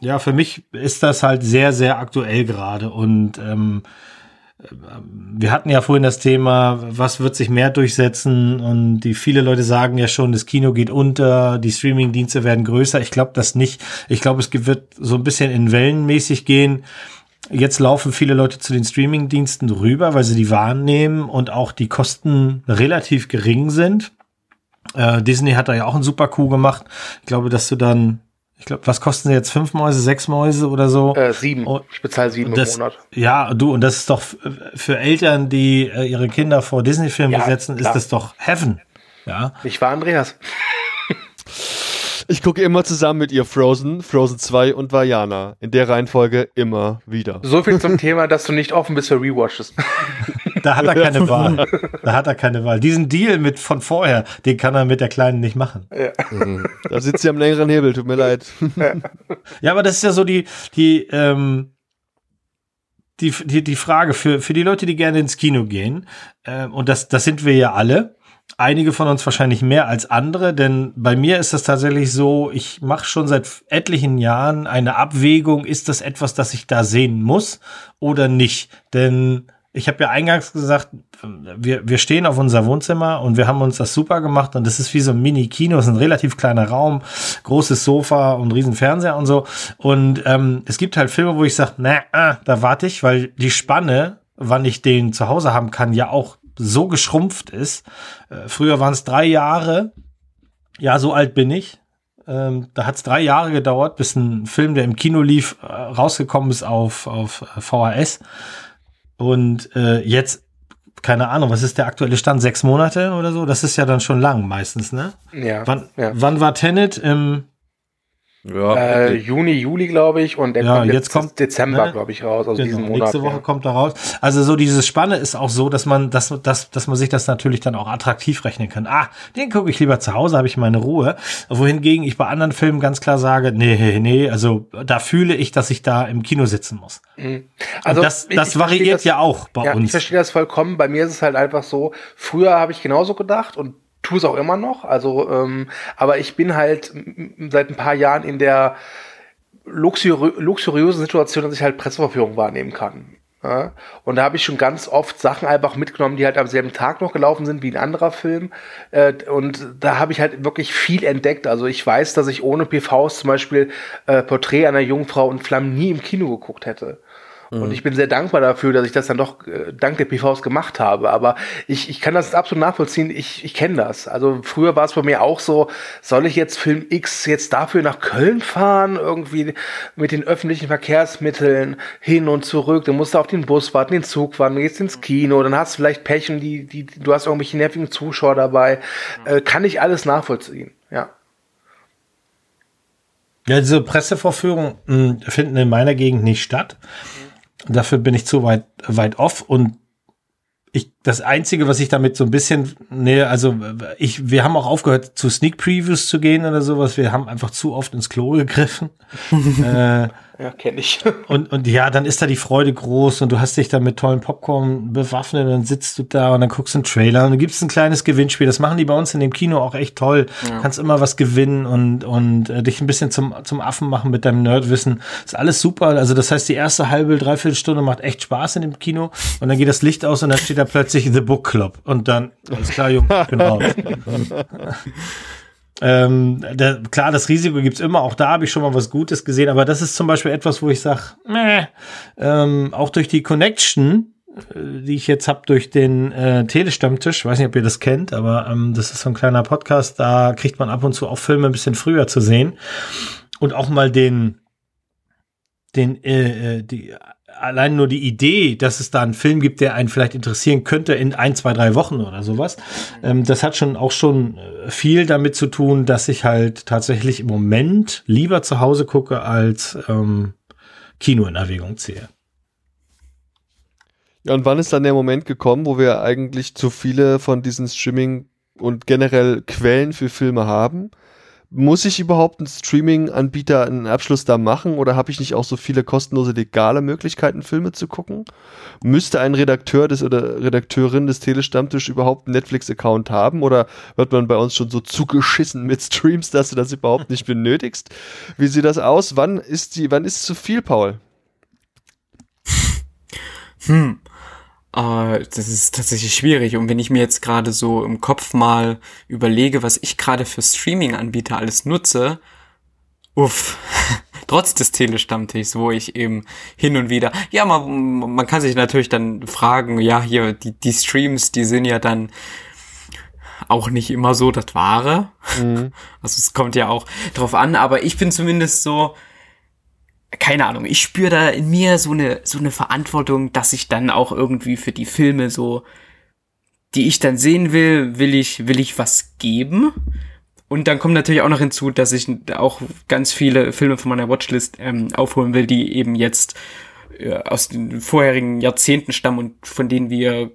ja, für mich ist das halt sehr, sehr aktuell gerade. Und ähm, wir hatten ja vorhin das Thema, was wird sich mehr durchsetzen und die viele Leute sagen ja schon, das Kino geht unter, die Streamingdienste werden größer. Ich glaube das nicht. Ich glaube, es wird so ein bisschen in Wellenmäßig gehen. Jetzt laufen viele Leute zu den Streamingdiensten rüber, weil sie die wahrnehmen und auch die Kosten relativ gering sind. Äh, Disney hat da ja auch einen super Coup gemacht. Ich glaube, dass du dann ich glaube, was kosten sie jetzt? Fünf Mäuse, sechs Mäuse oder so? Äh, sieben. Und ich bezahle sieben das, im Monat. Ja, du, und das ist doch für Eltern, die äh, ihre Kinder vor Disney-Filmen ja, besetzen, klar. ist das doch Heaven. Ja. Ich war Andreas. Ich gucke immer zusammen mit ihr Frozen, Frozen 2 und Vajana. In der Reihenfolge immer wieder. So viel zum Thema, dass du nicht offen bist für Rewatches. Da hat er keine Wahl. Da hat er keine Wahl. Diesen Deal mit von vorher, den kann er mit der Kleinen nicht machen. Ja. Mhm. Da sitzt sie am längeren Hebel, tut mir leid. Ja, aber das ist ja so die, die, ähm, die, die, die Frage für, für die Leute, die gerne ins Kino gehen, äh, und das, das sind wir ja alle, einige von uns wahrscheinlich mehr als andere, denn bei mir ist das tatsächlich so, ich mache schon seit etlichen Jahren eine Abwägung, ist das etwas, das ich da sehen muss oder nicht? Denn ich habe ja eingangs gesagt, wir, wir stehen auf unser Wohnzimmer und wir haben uns das super gemacht und das ist wie so ein Mini-Kino, es ist ein relativ kleiner Raum, großes Sofa und riesen Fernseher und so. Und ähm, es gibt halt Filme, wo ich sage, na, ah, da warte ich, weil die Spanne, wann ich den zu Hause haben kann, ja auch so geschrumpft ist. Äh, früher waren es drei Jahre. Ja, so alt bin ich. Ähm, da hat es drei Jahre gedauert, bis ein Film, der im Kino lief, äh, rausgekommen ist auf, auf äh, VHS. Und äh, jetzt, keine Ahnung, was ist der aktuelle Stand? Sechs Monate oder so? Das ist ja dann schon lang meistens, ne? Ja. Wann, ja. wann war Tenet? Im ja, äh, Juni, Juli, glaube ich, und der ja, kommt jetzt, jetzt kommt Dezember, ne? glaube ich, raus. Also genau, diesen Monat. Nächste Woche ja. kommt er raus. Also so diese Spanne ist auch so, dass man, dass, dass, dass man sich das natürlich dann auch attraktiv rechnen kann. Ah, den gucke ich lieber zu Hause, habe ich meine Ruhe. Wohingegen ich bei anderen Filmen ganz klar sage, nee, nee, also da fühle ich, dass ich da im Kino sitzen muss. Mhm. Also und das, das variiert das, ja auch bei ja, uns. Ich verstehe das vollkommen. Bei mir ist es halt einfach so. Früher habe ich genauso gedacht und tue es auch immer noch. Also, ähm, aber ich bin halt seit ein paar Jahren in der luxuri luxuriösen Situation, dass ich halt Presseverführung wahrnehmen kann. Ja? Und da habe ich schon ganz oft Sachen einfach mitgenommen, die halt am selben Tag noch gelaufen sind wie ein anderer Film. Äh, und da habe ich halt wirklich viel entdeckt. Also ich weiß, dass ich ohne PVs zum Beispiel äh, Porträt einer Jungfrau und Flammen nie im Kino geguckt hätte. Und mhm. ich bin sehr dankbar dafür, dass ich das dann doch äh, dank der PVs gemacht habe. Aber ich, ich kann das absolut nachvollziehen. Ich, ich kenne das. Also früher war es bei mir auch so, soll ich jetzt Film X jetzt dafür nach Köln fahren? Irgendwie mit den öffentlichen Verkehrsmitteln hin und zurück. Dann musst du auf den Bus warten, den Zug warten, gehst ins Kino, dann hast du vielleicht Pech und die, die, du hast irgendwelche nervigen Zuschauer dabei. Äh, kann ich alles nachvollziehen, ja. Ja, diese Pressevorführungen hm, finden in meiner Gegend nicht statt. Dafür bin ich zu weit, weit off und ich, das einzige, was ich damit so ein bisschen, nee, also ich, wir haben auch aufgehört, zu Sneak Previews zu gehen oder sowas. Wir haben einfach zu oft ins Klo gegriffen. äh, ja, kenne ich. und, und ja, dann ist da die Freude groß und du hast dich da mit tollen Popcorn bewaffnet und dann sitzt du da und dann guckst du einen Trailer und dann gibt's ein kleines Gewinnspiel. Das machen die bei uns in dem Kino auch echt toll. Ja. Kannst immer was gewinnen und, und äh, dich ein bisschen zum, zum Affen machen mit deinem Nerdwissen. Ist alles super. Also das heißt, die erste halbe, dreiviertel Stunde macht echt Spaß in dem Kino und dann geht das Licht aus und dann steht da plötzlich The Book Club und dann, alles klar, Junge, ich bin raus. Ähm, der, klar, das Risiko gibt's immer. Auch da habe ich schon mal was Gutes gesehen. Aber das ist zum Beispiel etwas, wo ich sage, ähm, auch durch die Connection äh, die ich jetzt habe durch den äh, Telestammtisch. Weiß nicht, ob ihr das kennt, aber ähm, das ist so ein kleiner Podcast. Da kriegt man ab und zu auch Filme ein bisschen früher zu sehen und auch mal den den äh, äh die allein nur die Idee, dass es da einen Film gibt, der einen vielleicht interessieren könnte in ein, zwei, drei Wochen oder sowas, ähm, das hat schon auch schon äh, viel damit zu tun, dass ich halt tatsächlich im Moment lieber zu Hause gucke, als ähm, Kino in Erwägung ziehe. Ja, und wann ist dann der Moment gekommen, wo wir eigentlich zu viele von diesen Streaming und generell Quellen für Filme haben? Muss ich überhaupt ein Streaming-Anbieter einen Abschluss da machen oder habe ich nicht auch so viele kostenlose legale Möglichkeiten, Filme zu gucken? Müsste ein Redakteur des oder Redakteurin des Telestammtisch überhaupt einen Netflix-Account haben oder wird man bei uns schon so zugeschissen mit Streams, dass du das überhaupt nicht benötigst? Wie sieht das aus? Wann ist die, wann ist zu viel, Paul? Hm. Uh, das ist tatsächlich schwierig. Und wenn ich mir jetzt gerade so im Kopf mal überlege, was ich gerade für Streaming-Anbieter alles nutze, uff, trotz des Telestammtischs, wo ich eben hin und wieder, ja, man, man kann sich natürlich dann fragen, ja, hier, die, die Streams, die sind ja dann auch nicht immer so das Wahre. Mhm. Also es kommt ja auch drauf an, aber ich bin zumindest so, keine Ahnung, ich spüre da in mir so eine, so eine Verantwortung, dass ich dann auch irgendwie für die Filme so, die ich dann sehen will, will ich, will ich was geben. Und dann kommt natürlich auch noch hinzu, dass ich auch ganz viele Filme von meiner Watchlist ähm, aufholen will, die eben jetzt äh, aus den vorherigen Jahrzehnten stammen und von denen wir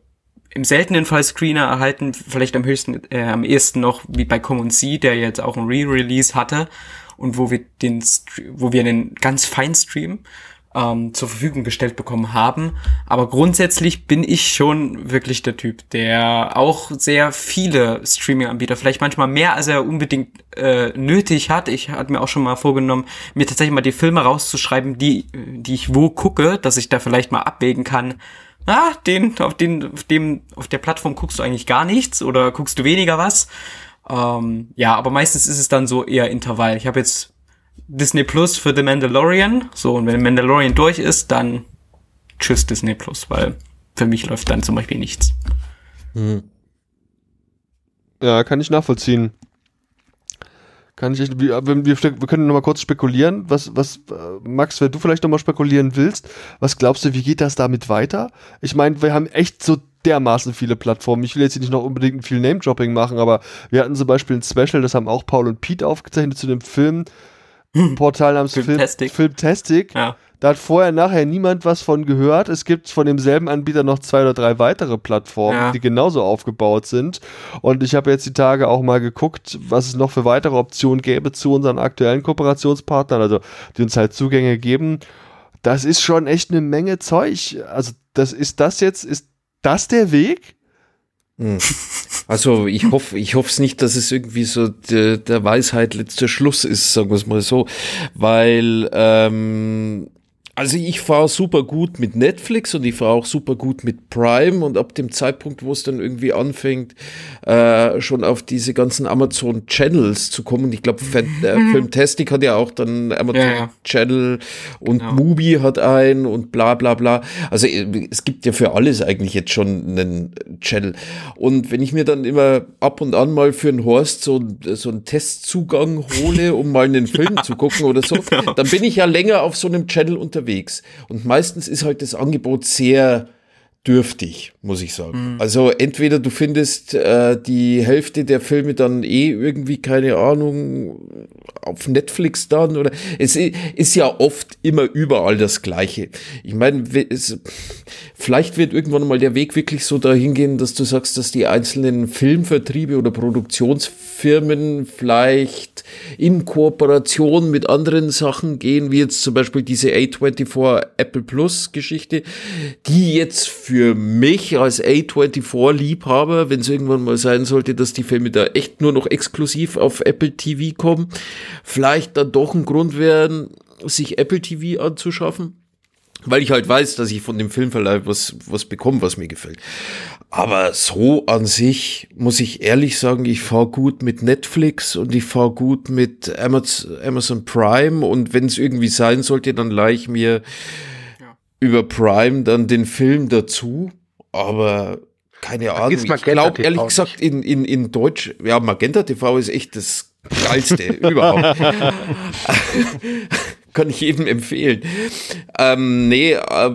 im seltenen Fall Screener erhalten, vielleicht am höchsten, äh, am ehesten noch wie bei Common See, der jetzt auch ein Re-Release hatte und wo wir den, wo wir einen ganz feinen Stream ähm, zur Verfügung gestellt bekommen haben. Aber grundsätzlich bin ich schon wirklich der Typ, der auch sehr viele Streaming-Anbieter, vielleicht manchmal mehr als er unbedingt äh, nötig hat. Ich hatte mir auch schon mal vorgenommen, mir tatsächlich mal die Filme rauszuschreiben, die, die ich wo gucke, dass ich da vielleicht mal abwägen kann. Ah, den, auf den, auf dem, auf der Plattform guckst du eigentlich gar nichts oder guckst du weniger was. Ähm, ja, aber meistens ist es dann so eher Intervall. Ich habe jetzt Disney Plus für The Mandalorian. So, und wenn Mandalorian durch ist, dann tschüss Disney Plus, weil für mich läuft dann zum Beispiel nichts. Hm. Ja, kann ich nachvollziehen. Kann ich, wir, wir, wir können noch mal kurz spekulieren. Was, was, äh, Max, wenn du vielleicht noch mal spekulieren willst, was glaubst du, wie geht das damit weiter? Ich meine, wir haben echt so dermaßen viele Plattformen. Ich will jetzt hier nicht noch unbedingt viel Name-Dropping machen, aber wir hatten zum Beispiel ein Special, das haben auch Paul und Pete aufgezeichnet zu dem Film. Portal namens Filmtastic. Filmtastic. Ja. Da hat vorher nachher niemand was von gehört. Es gibt von demselben Anbieter noch zwei oder drei weitere Plattformen, ja. die genauso aufgebaut sind. Und ich habe jetzt die Tage auch mal geguckt, was es noch für weitere Optionen gäbe zu unseren aktuellen Kooperationspartnern, also die uns halt Zugänge geben. Das ist schon echt eine Menge Zeug. Also, das ist das jetzt, ist das der Weg? Hm. Also ich hoffe, ich hoffe es nicht, dass es irgendwie so der, der Weisheit letzter Schluss ist, sagen wir es mal so, weil ähm, also ich fahre super gut mit Netflix und ich fahre auch super gut mit Prime und ab dem Zeitpunkt, wo es dann irgendwie anfängt, äh, schon auf diese ganzen Amazon Channels zu kommen. Ich glaube, äh. Filmtastic hat ja auch dann Amazon ja, ja. Channel und genau. Mubi hat ein und bla bla bla. Also äh, es gibt ja für alles eigentlich jetzt schon einen Channel. Und wenn ich mir dann immer ab und an mal für einen Horst so, so einen Testzugang hole, um mal einen Film ja, zu gucken oder so, genau. dann bin ich ja länger auf so einem Channel unterwegs unterwegs. Und meistens ist halt das Angebot sehr dürftig, muss ich sagen. Mhm. Also entweder du findest äh, die Hälfte der Filme dann eh irgendwie, keine Ahnung, auf Netflix dann oder es ist ja oft immer überall das Gleiche. Ich meine, vielleicht wird irgendwann mal der Weg wirklich so dahin gehen, dass du sagst, dass die einzelnen Filmvertriebe oder Produktionsfirmen vielleicht in Kooperation mit anderen Sachen gehen, wie jetzt zum Beispiel diese A24 Apple Plus Geschichte, die jetzt für mich als A24-Liebhaber, wenn es irgendwann mal sein sollte, dass die Filme da echt nur noch exklusiv auf Apple TV kommen, vielleicht dann doch ein Grund werden, sich Apple TV anzuschaffen weil ich halt weiß, dass ich von dem Filmverleih was, was bekomme, was mir gefällt. Aber so an sich muss ich ehrlich sagen, ich fahre gut mit Netflix und ich fahre gut mit Amazon, Prime und wenn es irgendwie sein sollte, dann leih ich mir über Prime dann den Film dazu, aber keine Ahnung. Ich glaube ehrlich gesagt in, in, in Deutsch, ja, Magenta TV ist echt das geilste überhaupt. Kann ich jedem empfehlen. Ähm, nee, äh,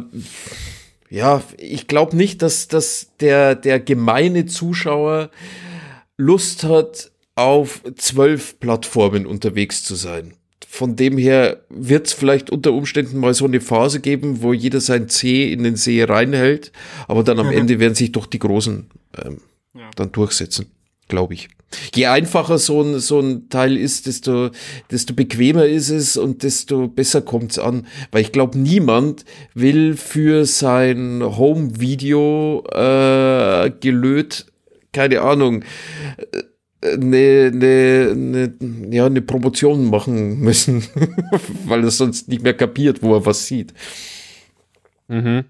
ja, ich glaube nicht, dass, dass der, der gemeine Zuschauer Lust hat, auf zwölf Plattformen unterwegs zu sein. Von dem her wird es vielleicht unter Umständen mal so eine Phase geben, wo jeder sein C in den See reinhält, aber dann am mhm. Ende werden sich doch die Großen ähm, ja. dann durchsetzen, glaube ich. Je einfacher so ein, so ein Teil ist, desto, desto bequemer ist es und desto besser kommt's an. Weil ich glaube, niemand will für sein Home-Video äh, gelöt, keine Ahnung, eine, eine, eine, ja, eine Promotion machen müssen, weil er sonst nicht mehr kapiert, wo er was sieht. Mhm.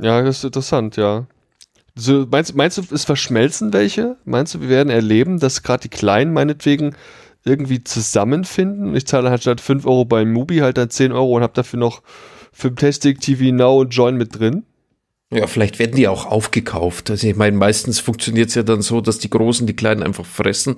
Ja, das ist interessant, ja. So, meinst, meinst du, es verschmelzen welche? Meinst du, wir werden erleben, dass gerade die Kleinen meinetwegen irgendwie zusammenfinden? Ich zahle halt statt 5 Euro bei Mubi halt dann 10 Euro und habe dafür noch Filmtastic, TV Now und Join mit drin? Ja, vielleicht werden die auch aufgekauft. Also ich meine, meistens funktioniert es ja dann so, dass die Großen die Kleinen einfach fressen,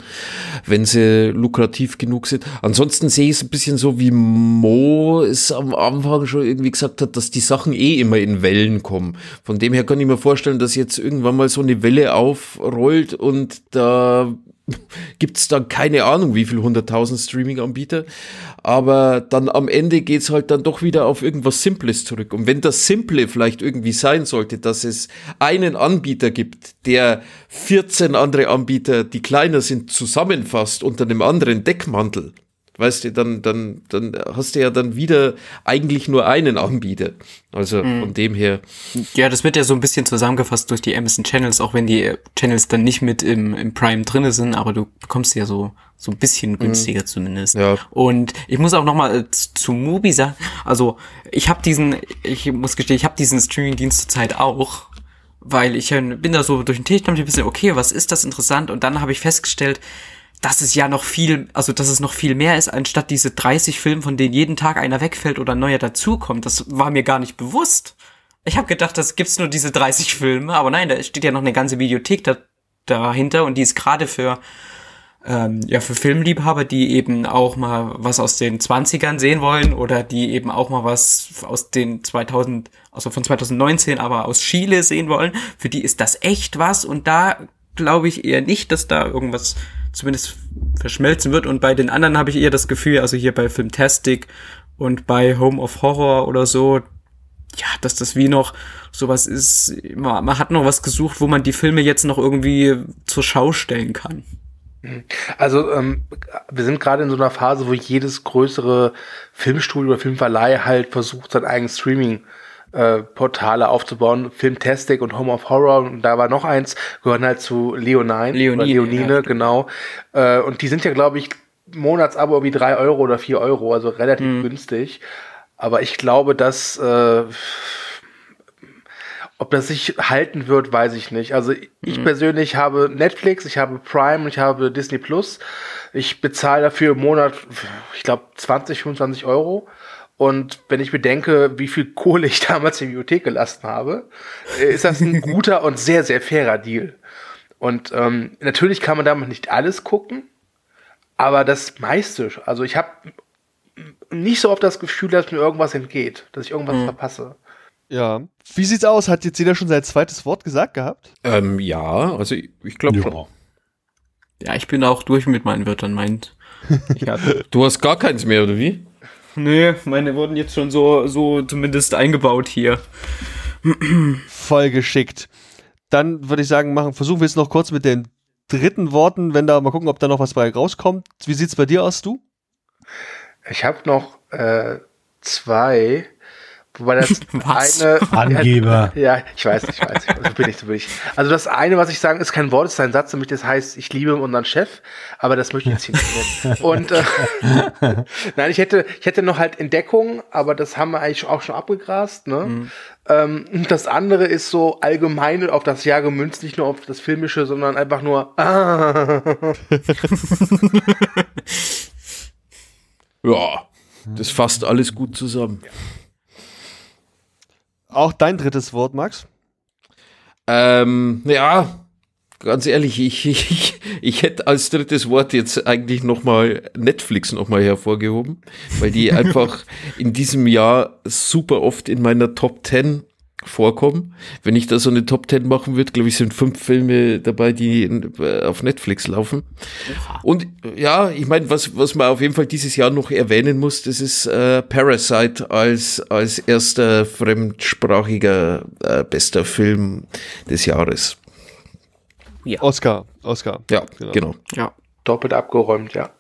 wenn sie lukrativ genug sind. Ansonsten sehe ich es ein bisschen so, wie Mo es am Anfang schon irgendwie gesagt hat, dass die Sachen eh immer in Wellen kommen. Von dem her kann ich mir vorstellen, dass jetzt irgendwann mal so eine Welle aufrollt und da gibt es dann keine Ahnung, wie viel hunderttausend Streaming-Anbieter. Aber dann am Ende geht's halt dann doch wieder auf irgendwas Simples zurück. Und wenn das Simple vielleicht irgendwie sein sollte, dass es einen Anbieter gibt, der 14 andere Anbieter, die kleiner sind, zusammenfasst unter einem anderen Deckmantel, weißt du, dann, dann, dann hast du ja dann wieder eigentlich nur einen Anbieter. Also mhm. von dem her. Ja, das wird ja so ein bisschen zusammengefasst durch die Amazon Channels, auch wenn die Channels dann nicht mit im, im Prime drinne sind, aber du bekommst ja so so ein bisschen mhm. günstiger mhm. zumindest. Ja. Und ich muss auch noch mal äh, zu Mubi sagen, also ich habe diesen, ich muss gestehen, ich habe diesen Streaming-Dienst zurzeit auch, weil ich bin da so durch den Tisch, ein bisschen, okay, was ist das interessant? Und dann habe ich festgestellt, dass es ja noch viel, also dass es noch viel mehr ist, anstatt diese 30 Filme, von denen jeden Tag einer wegfällt oder ein neuer dazukommt. Das war mir gar nicht bewusst. Ich habe gedacht, das gibt's nur diese 30 Filme, aber nein, da steht ja noch eine ganze Videothek da, dahinter und die ist gerade für ähm, ja für Filmliebhaber, die eben auch mal was aus den 20ern sehen wollen oder die eben auch mal was aus den 2000, also von 2019, aber aus Chile sehen wollen. Für die ist das echt was und da glaube ich eher nicht, dass da irgendwas zumindest verschmelzen wird. Und bei den anderen habe ich eher das Gefühl, also hier bei Filmtastic und bei Home of Horror oder so, ja, dass das wie noch sowas ist, man, man hat noch was gesucht, wo man die Filme jetzt noch irgendwie zur Schau stellen kann. Also ähm, wir sind gerade in so einer Phase, wo jedes größere Filmstudio oder Filmverleih halt versucht, sein eigenes Streaming äh, Portale aufzubauen. Filmtastic und Home of Horror und da war noch eins, gehören halt zu Leonine. Leonine, Leonine ja. genau. Äh, und die sind ja, glaube ich, Monatsabo wie drei Euro oder vier Euro, also relativ mhm. günstig. Aber ich glaube, dass äh, ob das sich halten wird, weiß ich nicht. Also ich mhm. persönlich habe Netflix, ich habe Prime und ich habe Disney Plus. Ich bezahle dafür im Monat, ich glaube, 20, 25 Euro. Und wenn ich bedenke, wie viel Kohle ich damals in die Bibliothek gelassen habe, äh, ist das ein guter und sehr, sehr fairer Deal. Und ähm, natürlich kann man damit nicht alles gucken, aber das meiste, also ich habe nicht so oft das Gefühl, dass mir irgendwas entgeht, dass ich irgendwas mhm. verpasse. Ja. Wie sieht's aus? Hat jetzt jeder schon sein zweites Wort gesagt gehabt? Ähm, ja, also ich, ich glaube ja. Ja, ich bin auch durch mit meinen Wörtern, meint. du hast gar keins mehr, oder wie? Nee, meine wurden jetzt schon so, so zumindest eingebaut hier. Voll geschickt. Dann würde ich sagen, machen, versuchen wir es noch kurz mit den dritten Worten, wenn da mal gucken, ob da noch was bei rauskommt. Wie sieht's bei dir aus, du? Ich habe noch äh, zwei. Wobei das was? eine. Angeber. Ja, ich weiß, ich weiß. So bin ich, so bin ich. Also das eine, was ich sagen, ist kein Wort, ist ein Satz, nämlich das heißt, ich liebe unseren Chef, aber das möchte ich jetzt hier nicht nennen. Und äh, nein, ich hätte, ich hätte noch halt Entdeckung, aber das haben wir eigentlich auch schon abgegrast. Ne? Mhm. Ähm, das andere ist so allgemein auf das Jahr gemünzt, nicht nur auf das Filmische, sondern einfach nur. Ah. ja, das fasst alles gut zusammen. Ja. Das fasst alles gut zusammen. Auch dein drittes Wort, Max? Ähm, ja, ganz ehrlich, ich, ich, ich hätte als drittes Wort jetzt eigentlich nochmal Netflix nochmal hervorgehoben, weil die einfach in diesem Jahr super oft in meiner Top 10 vorkommen. Wenn ich da so eine Top 10 machen würde, glaube ich, sind fünf Filme dabei, die in, äh, auf Netflix laufen. Und ja, ich meine, was, was man auf jeden Fall dieses Jahr noch erwähnen muss, das ist äh, Parasite als, als erster fremdsprachiger äh, bester Film des Jahres. Ja. Oscar, Oscar. Ja, genau. Ja. Doppelt abgeräumt, ja.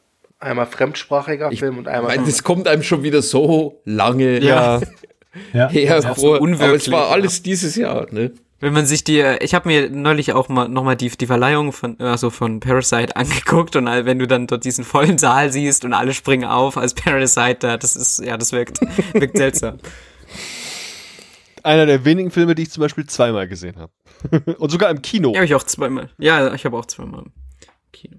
Einmal fremdsprachiger Ich Film und einmal. meine, das kommt einem schon wieder so lange Ja, Ja. her auch so aber es unwirklich, war ja. alles dieses Jahr, ne? Wenn man sich die, ich habe mir neulich auch mal nochmal die, die Verleihung von, also von Parasite angeguckt und all- wenn du dann dort diesen vollen Saal siehst und alle springen auf als Parasite da, das ist, ja, das wirkt, wirkt seltsam. einer der wenigen Filme, die ich zum Beispiel zweimal gesehen habe. Und sogar im Kino. Ja, habe ich auch zweimal. Ja, ich habe auch zweimal im Kino.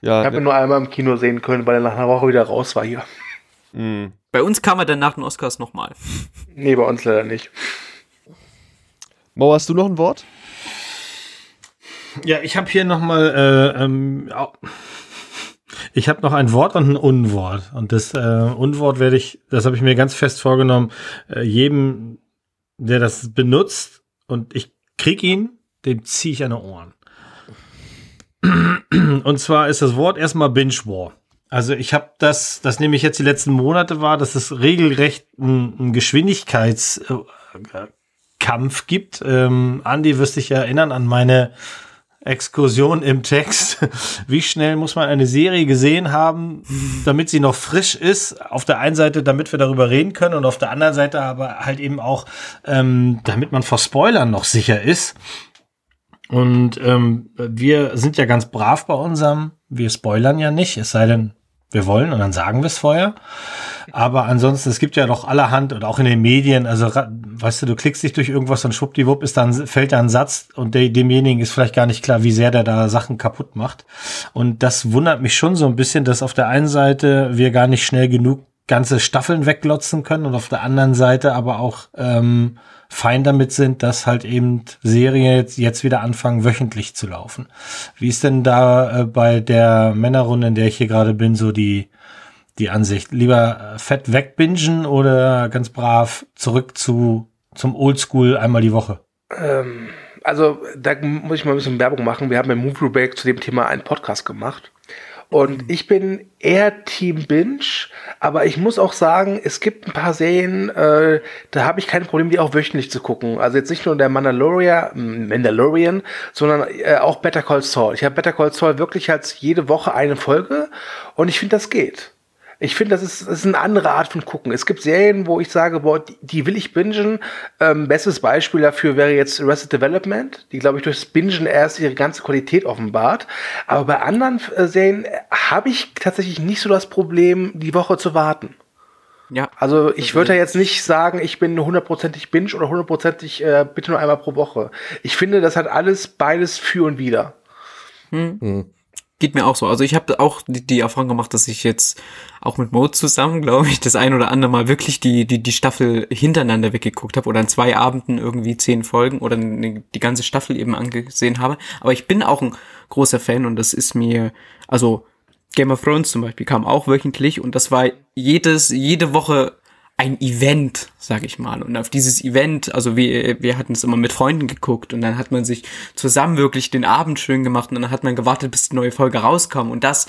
Ja, ich habe ihn nur einmal im Kino sehen können, weil er nach einer Woche wieder raus war hier. Mh. Bei uns kam er dann nach den Oscars nochmal. Nee, bei uns leider nicht. Mo, hast du noch ein Wort? Ja, ich habe hier noch mal, äh, ähm, ich habe noch ein Wort und ein Unwort. Und das äh, Unwort werde ich, das habe ich mir ganz fest vorgenommen, äh, jedem, der das benutzt und ich krieg ihn, dem ziehe ich an die Ohren. Und zwar ist das Wort erstmal Binge War. Also ich habe das, das nehme ich jetzt die letzten Monate wahr, dass es regelrecht ein, ein Geschwindigkeitskampf gibt. Ähm, Andi wirst dich erinnern an meine Exkursion im Text. Wie schnell muss man eine Serie gesehen haben, damit sie noch frisch ist? Auf der einen Seite, damit wir darüber reden können und auf der anderen Seite aber halt eben auch, ähm, damit man vor Spoilern noch sicher ist. Und ähm, wir sind ja ganz brav bei unserem, wir spoilern ja nicht, es sei denn, wir wollen und dann sagen wir es vorher. Aber ansonsten, es gibt ja doch allerhand und auch in den Medien, also weißt du, du klickst dich durch irgendwas und schwuppdiwupp ist dann, fällt da ein Satz und der, demjenigen ist vielleicht gar nicht klar, wie sehr der da Sachen kaputt macht. Und das wundert mich schon so ein bisschen, dass auf der einen Seite wir gar nicht schnell genug ganze Staffeln weglotzen können und auf der anderen Seite aber auch ähm, fein damit sind, dass halt eben Serien jetzt, jetzt wieder anfangen, wöchentlich zu laufen. Wie ist denn da äh, bei der Männerrunde, in der ich hier gerade bin, so die, die Ansicht? Lieber äh, fett wegbingen oder ganz brav zurück zu, zum Oldschool einmal die Woche? Ähm, also, da muss ich mal ein bisschen Werbung machen. Wir haben im Movie Break zu dem Thema einen Podcast gemacht. Und ich bin eher Team Binge, aber ich muss auch sagen, es gibt ein paar Serien, äh, da habe ich kein Problem, die auch wöchentlich zu gucken. Also jetzt nicht nur der Mandalorian, Mandalorian sondern äh, auch Better Call Saul. Ich habe Better Call Saul wirklich als jede Woche eine Folge und ich finde, das geht. Ich finde, das ist, das ist eine andere Art von gucken. Es gibt Serien, wo ich sage, boah, die, die will ich bingen. Ähm, bestes Beispiel dafür wäre jetzt Arrested Development, die, glaube ich, durchs Bingen erst ihre ganze Qualität offenbart. Aber bei anderen äh, Serien äh, habe ich tatsächlich nicht so das Problem, die Woche zu warten. Ja. Also ich würde ja jetzt nicht sagen, ich bin hundertprozentig Binge oder hundertprozentig äh, bitte nur einmal pro Woche. Ich finde, das hat alles beides für und wieder. Geht mir auch so. Also ich habe auch die, die Erfahrung gemacht, dass ich jetzt auch mit Mo zusammen, glaube ich, das ein oder andere Mal wirklich die, die, die Staffel hintereinander weggeguckt habe oder an zwei Abenden irgendwie zehn Folgen oder ne- die ganze Staffel eben angesehen habe. Aber ich bin auch ein großer Fan und das ist mir, also Game of Thrones zum Beispiel kam auch wöchentlich und das war jedes, jede Woche ein Event, sag ich mal. Und auf dieses Event, also wir, wir hatten es immer mit Freunden geguckt und dann hat man sich zusammen wirklich den Abend schön gemacht und dann hat man gewartet, bis die neue Folge rauskam. Und das,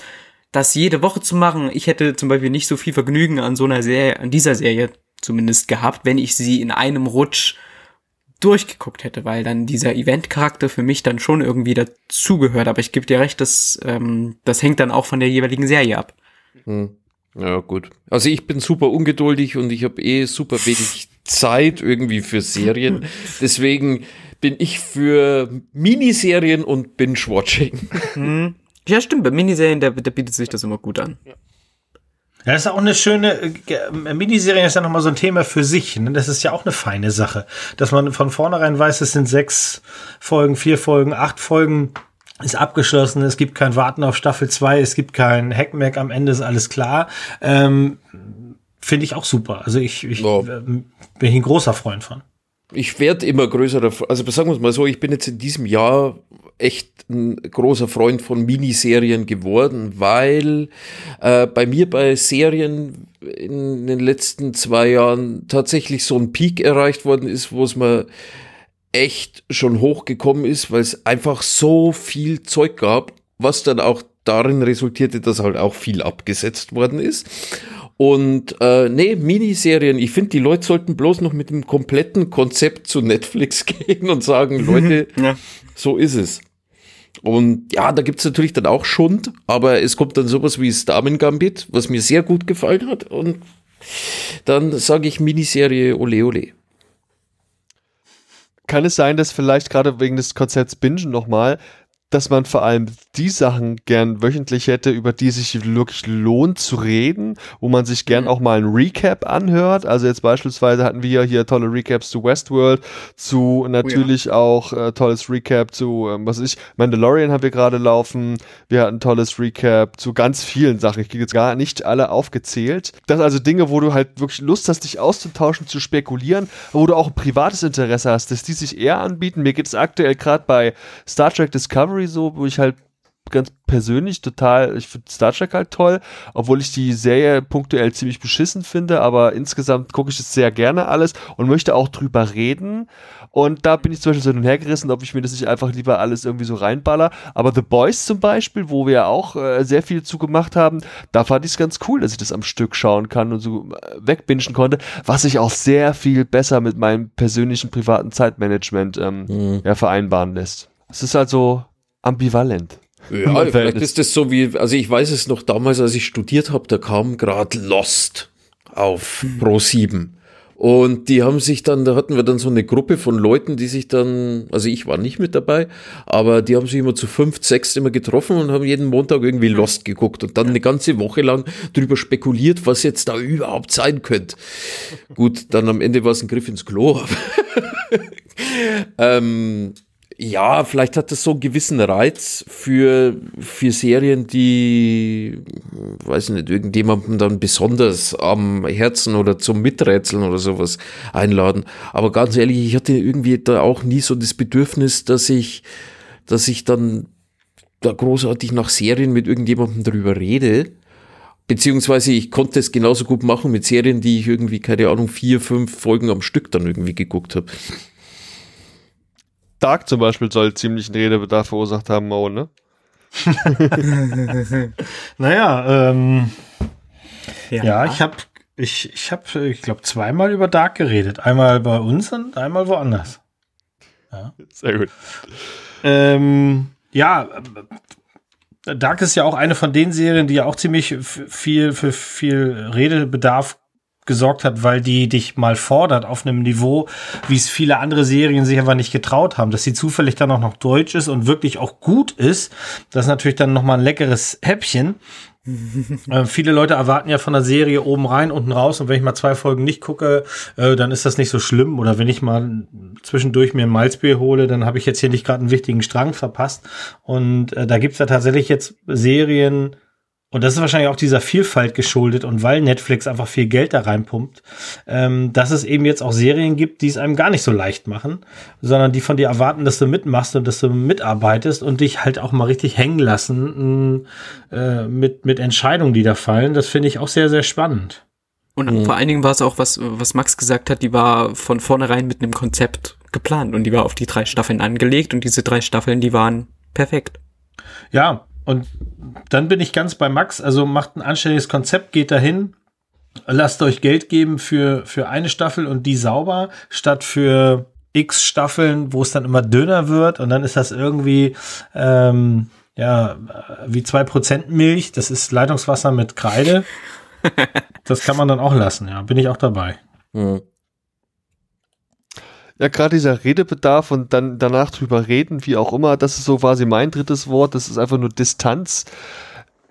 das jede Woche zu machen, ich hätte zum Beispiel nicht so viel Vergnügen an so einer Serie, an dieser Serie zumindest gehabt, wenn ich sie in einem Rutsch durchgeguckt hätte, weil dann dieser Event-Charakter für mich dann schon irgendwie dazugehört. Aber ich gebe dir recht, das, ähm, das hängt dann auch von der jeweiligen Serie ab. Hm. Ja, gut. Also ich bin super ungeduldig und ich habe eh super wenig Zeit irgendwie für Serien. Deswegen bin ich für Miniserien und Binge-Watching. Ja, stimmt, bei Miniserien, da, da bietet sich das immer gut an. Ja, das ist auch eine schöne äh, äh, Miniserie ist ja nochmal so ein Thema für sich. Ne? Das ist ja auch eine feine Sache. Dass man von vornherein weiß, es sind sechs Folgen, vier Folgen, acht Folgen, ist abgeschlossen, es gibt kein Warten auf Staffel 2, es gibt kein Hackmack, am Ende ist alles klar. Ähm, Finde ich auch super. Also ich, ich Ja. ähm, bin ich ein großer Freund von. ich werde immer größerer, also sagen wir es mal so, ich bin jetzt in diesem Jahr echt ein großer Freund von Miniserien geworden, weil äh, bei mir bei Serien in den letzten zwei Jahren tatsächlich so ein Peak erreicht worden ist, wo es mal echt schon hochgekommen ist, weil es einfach so viel Zeug gab, was dann auch darin resultierte, dass halt auch viel abgesetzt worden ist. Und äh, nee, Miniserien, ich finde, die Leute sollten bloß noch mit dem kompletten Konzept zu Netflix gehen und sagen, Leute, ja. so ist es. Und ja, da gibt's natürlich dann auch Schund, aber es kommt dann sowas wie Starman Gambit, was mir sehr gut gefallen hat. Und dann sage ich Miniserie Ole Ole. Kann es sein, dass vielleicht gerade wegen des Konzepts Bingen nochmal dass man vor allem die Sachen gern wöchentlich hätte, über die sich wirklich lohnt zu reden, wo man sich gern mhm. auch mal ein Recap anhört. Also jetzt beispielsweise hatten wir hier tolle Recaps zu Westworld, zu natürlich oh ja. auch äh, tolles Recap zu, ähm, was weiß ich, Mandalorian haben wir gerade laufen. Wir hatten tolles Recap zu ganz vielen Sachen. Ich kriege jetzt gar nicht alle aufgezählt. Das sind also Dinge, wo du halt wirklich Lust hast, dich auszutauschen, zu spekulieren, wo du auch ein privates Interesse hast, dass die sich eher anbieten. Mir geht es aktuell gerade bei Star Trek Discovery Discovery so, wo ich halt ganz persönlich total, ich finde Star Trek halt toll, obwohl ich die Serie punktuell ziemlich beschissen finde, aber insgesamt gucke ich es sehr gerne alles und möchte auch drüber reden. Und da bin ich zum Beispiel so hin und her gerissen, ob ich mir das nicht einfach lieber alles irgendwie so reinballer. Aber The Boys zum Beispiel, wo wir auch äh, sehr viel zugemacht haben, da fand ich es ganz cool, dass ich das am Stück schauen kann und so äh, wegbingen konnte, was ich auch sehr viel besser mit meinem persönlichen privaten Zeitmanagement ähm, mhm. ja, vereinbaren lässt. Es ist halt so ambivalent. Ja, vielleicht ist das so wie, also ich weiß es noch damals, als ich studiert habe, da kam gerade Lost auf. Pro 7. Und die haben sich dann, da hatten wir dann so eine Gruppe von Leuten, die sich dann, also ich war nicht mit dabei, aber die haben sich immer zu fünf, sechs immer getroffen und haben jeden Montag irgendwie Lost geguckt und dann eine ganze Woche lang drüber spekuliert, was jetzt da überhaupt sein könnte. Gut, dann am Ende war es ein Griff ins Klo. ähm, ja, vielleicht hat das so einen gewissen Reiz für, für Serien, die, weiß nicht, irgendjemandem dann besonders am Herzen oder zum Miträtseln oder sowas einladen. Aber ganz ehrlich, ich hatte irgendwie da auch nie so das Bedürfnis, dass ich, dass ich dann da großartig nach Serien mit irgendjemandem drüber rede. Beziehungsweise ich konnte es genauso gut machen mit Serien, die ich irgendwie, keine Ahnung, vier, fünf Folgen am Stück dann irgendwie geguckt habe. Dark zum Beispiel soll ziemlich einen Redebedarf verursacht haben, Mo, ne? naja, ähm, ja. ja, ich habe, ich, ich habe, ich glaube, zweimal über Dark geredet. Einmal bei uns und einmal woanders. Ja. Sehr gut. Ähm, ja, Dark ist ja auch eine von den Serien, die ja auch ziemlich viel für viel Redebedarf gesorgt hat, weil die dich mal fordert auf einem Niveau, wie es viele andere Serien sich einfach nicht getraut haben, dass sie zufällig dann auch noch deutsch ist und wirklich auch gut ist. Das ist natürlich dann nochmal ein leckeres Häppchen. äh, viele Leute erwarten ja von der Serie oben rein, unten raus und wenn ich mal zwei Folgen nicht gucke, äh, dann ist das nicht so schlimm oder wenn ich mal zwischendurch mir ein Malzbier hole, dann habe ich jetzt hier nicht gerade einen wichtigen Strang verpasst und äh, da gibt's ja tatsächlich jetzt Serien, und das ist wahrscheinlich auch dieser Vielfalt geschuldet und weil Netflix einfach viel Geld da reinpumpt, ähm, dass es eben jetzt auch Serien gibt, die es einem gar nicht so leicht machen, sondern die von dir erwarten, dass du mitmachst und dass du mitarbeitest und dich halt auch mal richtig hängen lassen äh, mit, mit Entscheidungen, die da fallen. Das finde ich auch sehr, sehr spannend. Und mhm. vor allen Dingen war es auch, was, was Max gesagt hat, die war von vornherein mit einem Konzept geplant und die war auf die drei Staffeln angelegt und diese drei Staffeln, die waren perfekt. Ja, und dann bin ich ganz bei Max. Also macht ein anständiges Konzept, geht dahin, lasst euch Geld geben für, für eine Staffel und die sauber, statt für x Staffeln, wo es dann immer dünner wird und dann ist das irgendwie ähm, ja wie zwei Prozent Milch. Das ist Leitungswasser mit Kreide. Das kann man dann auch lassen, ja. Bin ich auch dabei. Mhm. Ja, gerade dieser Redebedarf und dann danach drüber reden, wie auch immer, das ist so quasi mein drittes Wort, das ist einfach nur Distanz.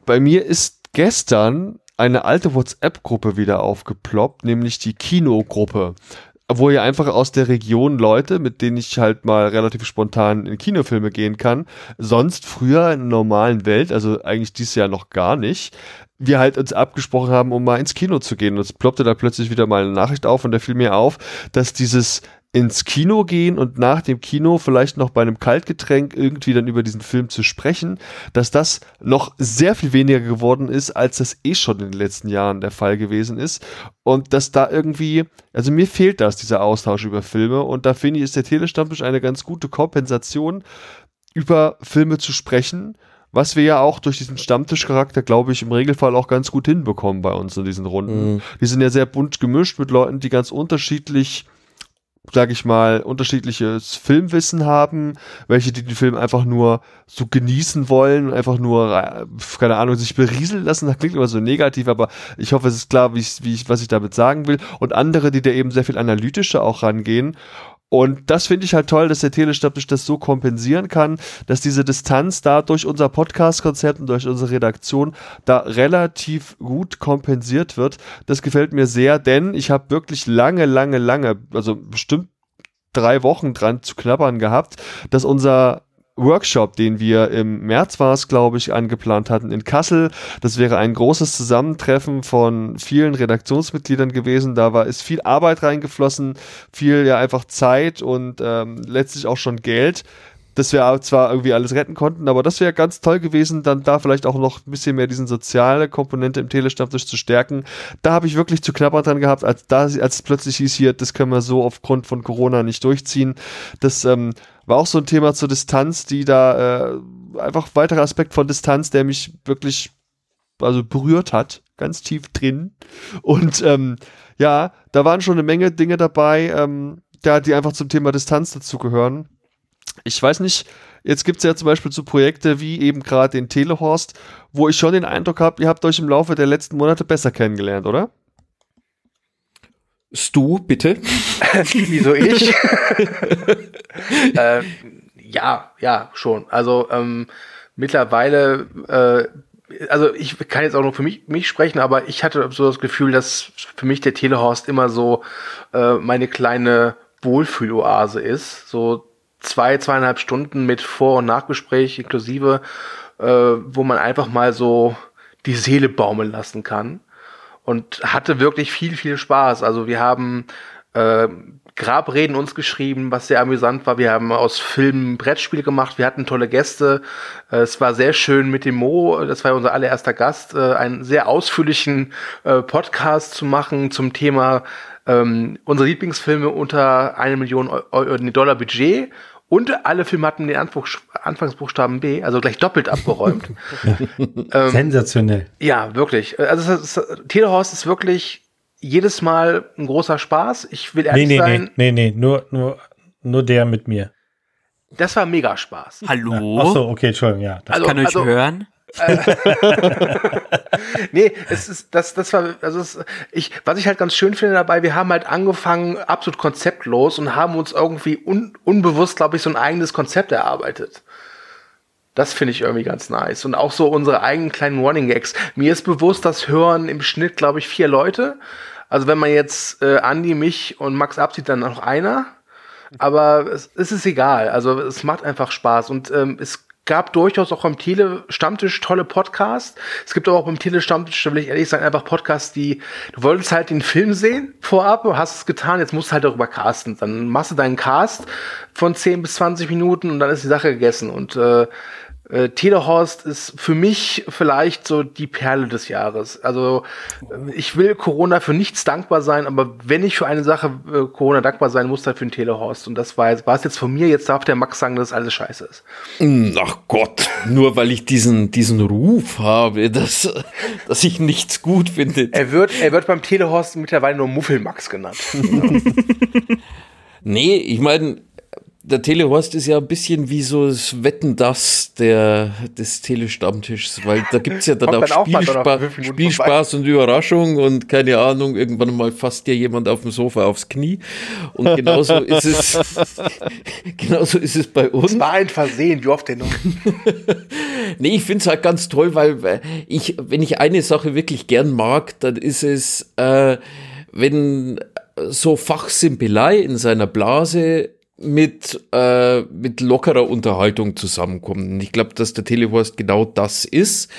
Bei mir ist gestern eine alte WhatsApp-Gruppe wieder aufgeploppt, nämlich die Kinogruppe wo ja einfach aus der Region Leute, mit denen ich halt mal relativ spontan in Kinofilme gehen kann, sonst früher in der normalen Welt, also eigentlich dieses Jahr noch gar nicht, wir halt uns abgesprochen haben, um mal ins Kino zu gehen. Und es ploppte da plötzlich wieder mal eine Nachricht auf und da fiel mir auf, dass dieses ins Kino gehen und nach dem Kino vielleicht noch bei einem Kaltgetränk irgendwie dann über diesen Film zu sprechen, dass das noch sehr viel weniger geworden ist, als das eh schon in den letzten Jahren der Fall gewesen ist. Und dass da irgendwie, also mir fehlt das, dieser Austausch über Filme. Und da finde ich, ist der Telestammtisch eine ganz gute Kompensation, über Filme zu sprechen was wir ja auch durch diesen Stammtischcharakter, glaube ich, im Regelfall auch ganz gut hinbekommen bei uns in diesen Runden. Mhm. Die sind ja sehr bunt gemischt mit Leuten, die ganz unterschiedlich sage ich mal, unterschiedliches Filmwissen haben, welche die den Film einfach nur so genießen wollen, einfach nur, äh, keine Ahnung, sich berieseln lassen. Das klingt immer so negativ, aber ich hoffe, es ist klar, wie ich, wie ich, was ich damit sagen will. Und andere, die da eben sehr viel analytischer auch rangehen und das finde ich halt toll, dass der Telestammtisch das so kompensieren kann, dass diese Distanz da durch unser Podcast-Konzept und durch unsere Redaktion da relativ gut kompensiert wird. Das gefällt mir sehr, denn ich habe wirklich lange, lange, lange, also bestimmt drei Wochen dran zu knabbern gehabt, dass unser Workshop, den wir im März war es, glaube ich, angeplant hatten in Kassel. Das wäre ein großes Zusammentreffen von vielen Redaktionsmitgliedern gewesen. Da war ist viel Arbeit reingeflossen, viel ja einfach Zeit und ähm, letztlich auch schon Geld dass wir zwar irgendwie alles retten konnten, aber das wäre ganz toll gewesen, dann da vielleicht auch noch ein bisschen mehr diesen soziale Komponente im Telestammtisch zu stärken. Da habe ich wirklich zu knabbern dran gehabt, als da als es plötzlich hieß hier, das können wir so aufgrund von Corona nicht durchziehen. Das ähm, war auch so ein Thema zur Distanz, die da äh, einfach weiterer Aspekt von Distanz, der mich wirklich also berührt hat, ganz tief drin. Und ähm, ja, da waren schon eine Menge Dinge dabei, ähm, da die einfach zum Thema Distanz dazugehören ich weiß nicht, jetzt gibt es ja zum Beispiel so Projekte wie eben gerade den Telehorst, wo ich schon den Eindruck habe, ihr habt euch im Laufe der letzten Monate besser kennengelernt, oder? Stu, bitte. Wieso ich? äh, ja, ja, schon. Also ähm, mittlerweile, äh, also ich kann jetzt auch nur für mich, mich sprechen, aber ich hatte so das Gefühl, dass für mich der Telehorst immer so äh, meine kleine Wohlfühloase ist. So zwei, zweieinhalb Stunden mit Vor- und Nachgespräch inklusive, äh, wo man einfach mal so die Seele baumeln lassen kann. Und hatte wirklich viel, viel Spaß. Also wir haben äh, Grabreden uns geschrieben, was sehr amüsant war. Wir haben aus Filmen Brettspiel gemacht. Wir hatten tolle Gäste. Äh, es war sehr schön mit dem Mo, das war unser allererster Gast, äh, einen sehr ausführlichen äh, Podcast zu machen zum Thema ähm, unsere Lieblingsfilme unter eine Million Euro, Dollar Budget und alle Filme hatten den Anfuch, Anfangsbuchstaben B, also gleich doppelt abgeräumt. ähm, Sensationell. Ja, wirklich. Also das, das, Telehorst ist wirklich jedes Mal ein großer Spaß. Ich will ehrlich nee, nee, sein. Nee, nee, nee, nur, nur, nur der mit mir. Das war mega Spaß. Hallo? Ja. Achso, okay, Entschuldigung, ja. Das also, kann euch also, hören. nee, es ist, das, das war, also es, ich, was ich halt ganz schön finde dabei, wir haben halt angefangen absolut konzeptlos und haben uns irgendwie un, unbewusst, glaube ich, so ein eigenes Konzept erarbeitet. Das finde ich irgendwie ganz nice. Und auch so unsere eigenen kleinen Running Gags. Mir ist bewusst, das hören im Schnitt, glaube ich, vier Leute. Also wenn man jetzt äh, Andi, mich und Max abzieht, dann noch einer. Aber es, es ist egal. Also es macht einfach Spaß. Und ähm, es gab durchaus auch beim Tele-Stammtisch tolle Podcasts. Es gibt aber auch beim Tele-Stammtisch, da will ich ehrlich sagen, einfach Podcasts, die, du wolltest halt den Film sehen vorab, hast es getan, jetzt musst du halt darüber casten. Dann machst du deinen Cast von 10 bis 20 Minuten und dann ist die Sache gegessen. Und äh, äh, Telehorst ist für mich vielleicht so die Perle des Jahres. Also äh, ich will Corona für nichts dankbar sein, aber wenn ich für eine Sache äh, Corona dankbar sein muss, dann für den Telehorst. Und das war jetzt, war es jetzt von mir, jetzt darf der Max sagen, dass alles scheiße ist. Hm, ach Gott, nur weil ich diesen, diesen Ruf habe, dass, dass ich nichts gut finde. Er wird, er wird beim Telehorst mittlerweile nur Muffelmax genannt. nee, ich meine, der Telehorst ist ja ein bisschen wie so das Wetten das der, des Telestammtischs, weil da gibt's ja dann auch, dann Spielspa Spielspaß und Überraschung und keine Ahnung, irgendwann mal fasst dir jemand auf dem Sofa aufs Knie und genauso ist es, genauso ist es bei uns. Es war ein Versehen, wie oft denn noch? nee, ich find's halt ganz toll, weil ich, wenn ich eine Sache wirklich gern mag, dann ist es, äh, wenn so Fachsimpelei in seiner Blase mit, äh, mit lockerer Unterhaltung zusammenkommen. Ich glaube, dass der Telehorst genau das ist,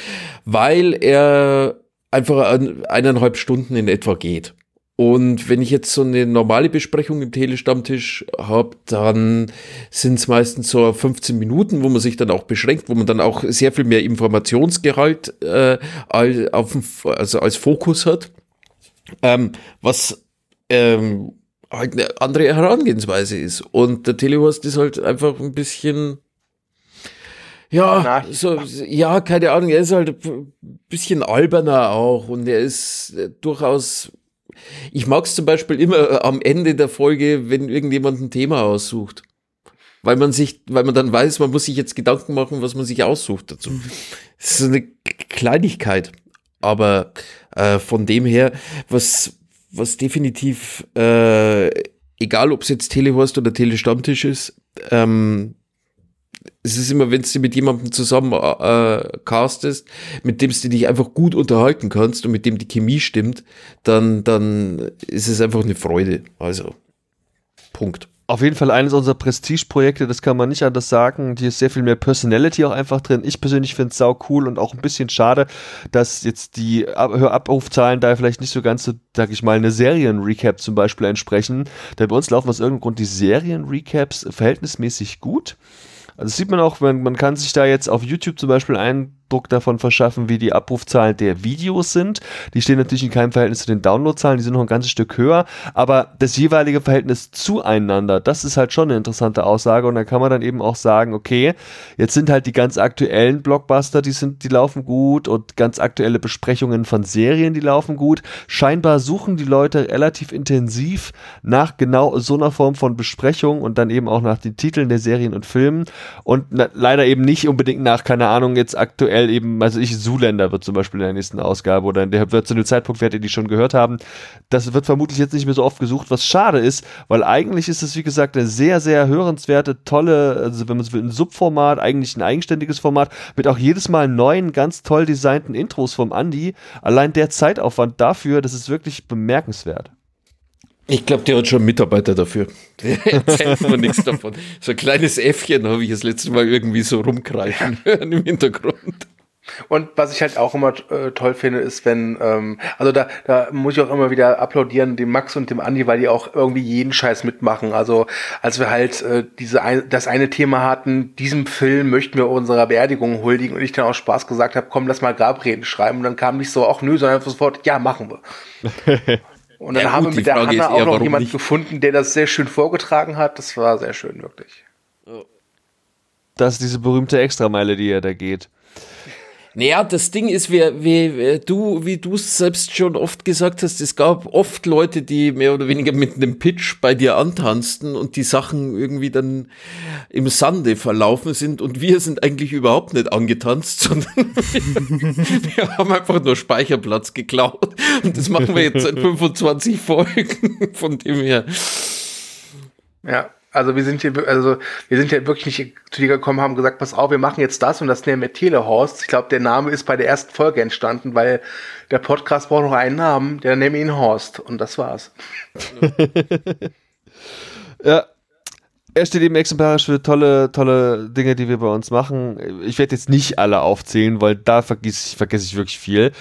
weil er einfach eineinhalb Stunden in etwa geht. Und wenn ich jetzt so eine normale Besprechung im Telestammtisch habe, dann sind es meistens so 15 Minuten, wo man sich dann auch beschränkt, wo man dann auch sehr viel mehr Informationsgehalt äh, als, auf, also als Fokus hat. Ähm, was ähm, halt eine andere Herangehensweise ist. Und der Telehorst ist halt einfach ein bisschen ja, so, ja, keine Ahnung, er ist halt ein bisschen alberner auch und er ist äh, durchaus ich mag es zum Beispiel immer am Ende der Folge, wenn irgendjemand ein Thema aussucht. Weil man sich, weil man dann weiß, man muss sich jetzt Gedanken machen, was man sich aussucht dazu. Das ist eine Kleinigkeit. Aber äh, von dem her, was, was definitiv, äh, egal ob es jetzt Telehorst oder Telestammtisch ist, ähm, es ist immer, wenn du mit jemandem zusammen äh, castest, mit dem du dich einfach gut unterhalten kannst und mit dem die Chemie stimmt, dann, dann ist es einfach eine Freude. Also, Punkt. Auf jeden Fall eines unserer Prestige-Projekte, das kann man nicht anders sagen. Hier ist sehr viel mehr Personality auch einfach drin. Ich persönlich finde es sau cool und auch ein bisschen schade, dass jetzt die Abrufzahlen da vielleicht nicht so ganz so, sag ich mal, eine Serien-Recap zum Beispiel entsprechen. Denn bei uns laufen aus irgendeinem Grund die Serien-Recaps verhältnismäßig gut. Also das sieht man auch, man, man kann sich da jetzt auf YouTube zum Beispiel ein Eindruck davon verschaffen, wie die Abrufzahlen der Videos sind. Die stehen natürlich in keinem Verhältnis zu den Downloadzahlen, die sind noch ein ganzes Stück höher, aber das jeweilige Verhältnis zueinander, das ist halt schon eine interessante Aussage und da kann man dann eben auch sagen, okay, jetzt sind halt die ganz aktuellen Blockbuster, die sind, die laufen gut und ganz aktuelle Besprechungen von Serien, die laufen gut. Scheinbar suchen die Leute relativ intensiv nach genau so einer Form von Besprechung und dann eben auch nach den Titeln der Serien und Filmen und na, leider eben nicht unbedingt nach, keine Ahnung, jetzt aktuell aktuell eben, also ich, Zuländer wird zum Beispiel in der nächsten Ausgabe oder in der wird zu dem Zeitpunkt, werdet ihr die schon gehört haben. Das wird vermutlich jetzt nicht mehr so oft gesucht, was schade ist, weil eigentlich ist es, wie gesagt, eine sehr, sehr hörenswerte, tolle, also wenn man es will, ein Subformat, eigentlich ein eigenständiges Format, mit auch jedes Mal neuen, ganz toll designten Intros vom Andy. Allein der Zeitaufwand dafür, das ist wirklich bemerkenswert. Ich glaube, der hat schon Mitarbeiter dafür. Der erzählt mir nichts davon. So ein kleines Äffchen habe ich das letzte Mal irgendwie so rumkreischen hören im Hintergrund. Und was ich halt auch immer äh, toll finde, ist, wenn, ähm, also da, da muss ich auch immer wieder applaudieren, dem Max und dem Andi, weil die auch irgendwie jeden Scheiß mitmachen. Also als wir halt äh, diese ein, das eine Thema hatten, diesem Film möchten wir unserer Beerdigung huldigen und ich dann auch Spaß gesagt habe, komm, lass mal Grabreden schreiben. Und dann kam nicht so, ach nö, sondern sofort, ja, machen wir. Und dann ja, haben gut, wir mit der Hanna auch noch jemand gefunden, der das sehr schön vorgetragen hat. Das war sehr schön, wirklich. Das ist diese berühmte Extrameile, die er da geht. Naja, das Ding ist, wie, wie du, wie du es selbst schon oft gesagt hast, es gab oft Leute, die mehr oder weniger mit einem Pitch bei dir antanzten und die Sachen irgendwie dann im Sande verlaufen sind und wir sind eigentlich überhaupt nicht angetanzt, sondern wir haben einfach nur Speicherplatz geklaut und das machen wir jetzt seit 25 Folgen, von dem her. Ja, also wir sind hier, also wir sind ja wirklich nicht zu dir gekommen, haben gesagt, pass auf, wir machen jetzt das und das nennen wir Telehorst. Ich glaube, der Name ist bei der ersten Folge entstanden, weil der Podcast braucht noch einen Namen, der nennen ihn Horst und das war's. ja. Er steht eben exemplarisch für tolle, tolle Dinge, die wir bei uns machen. Ich werde jetzt nicht alle aufzählen, weil da vergesse ich, vergesse ich wirklich viel.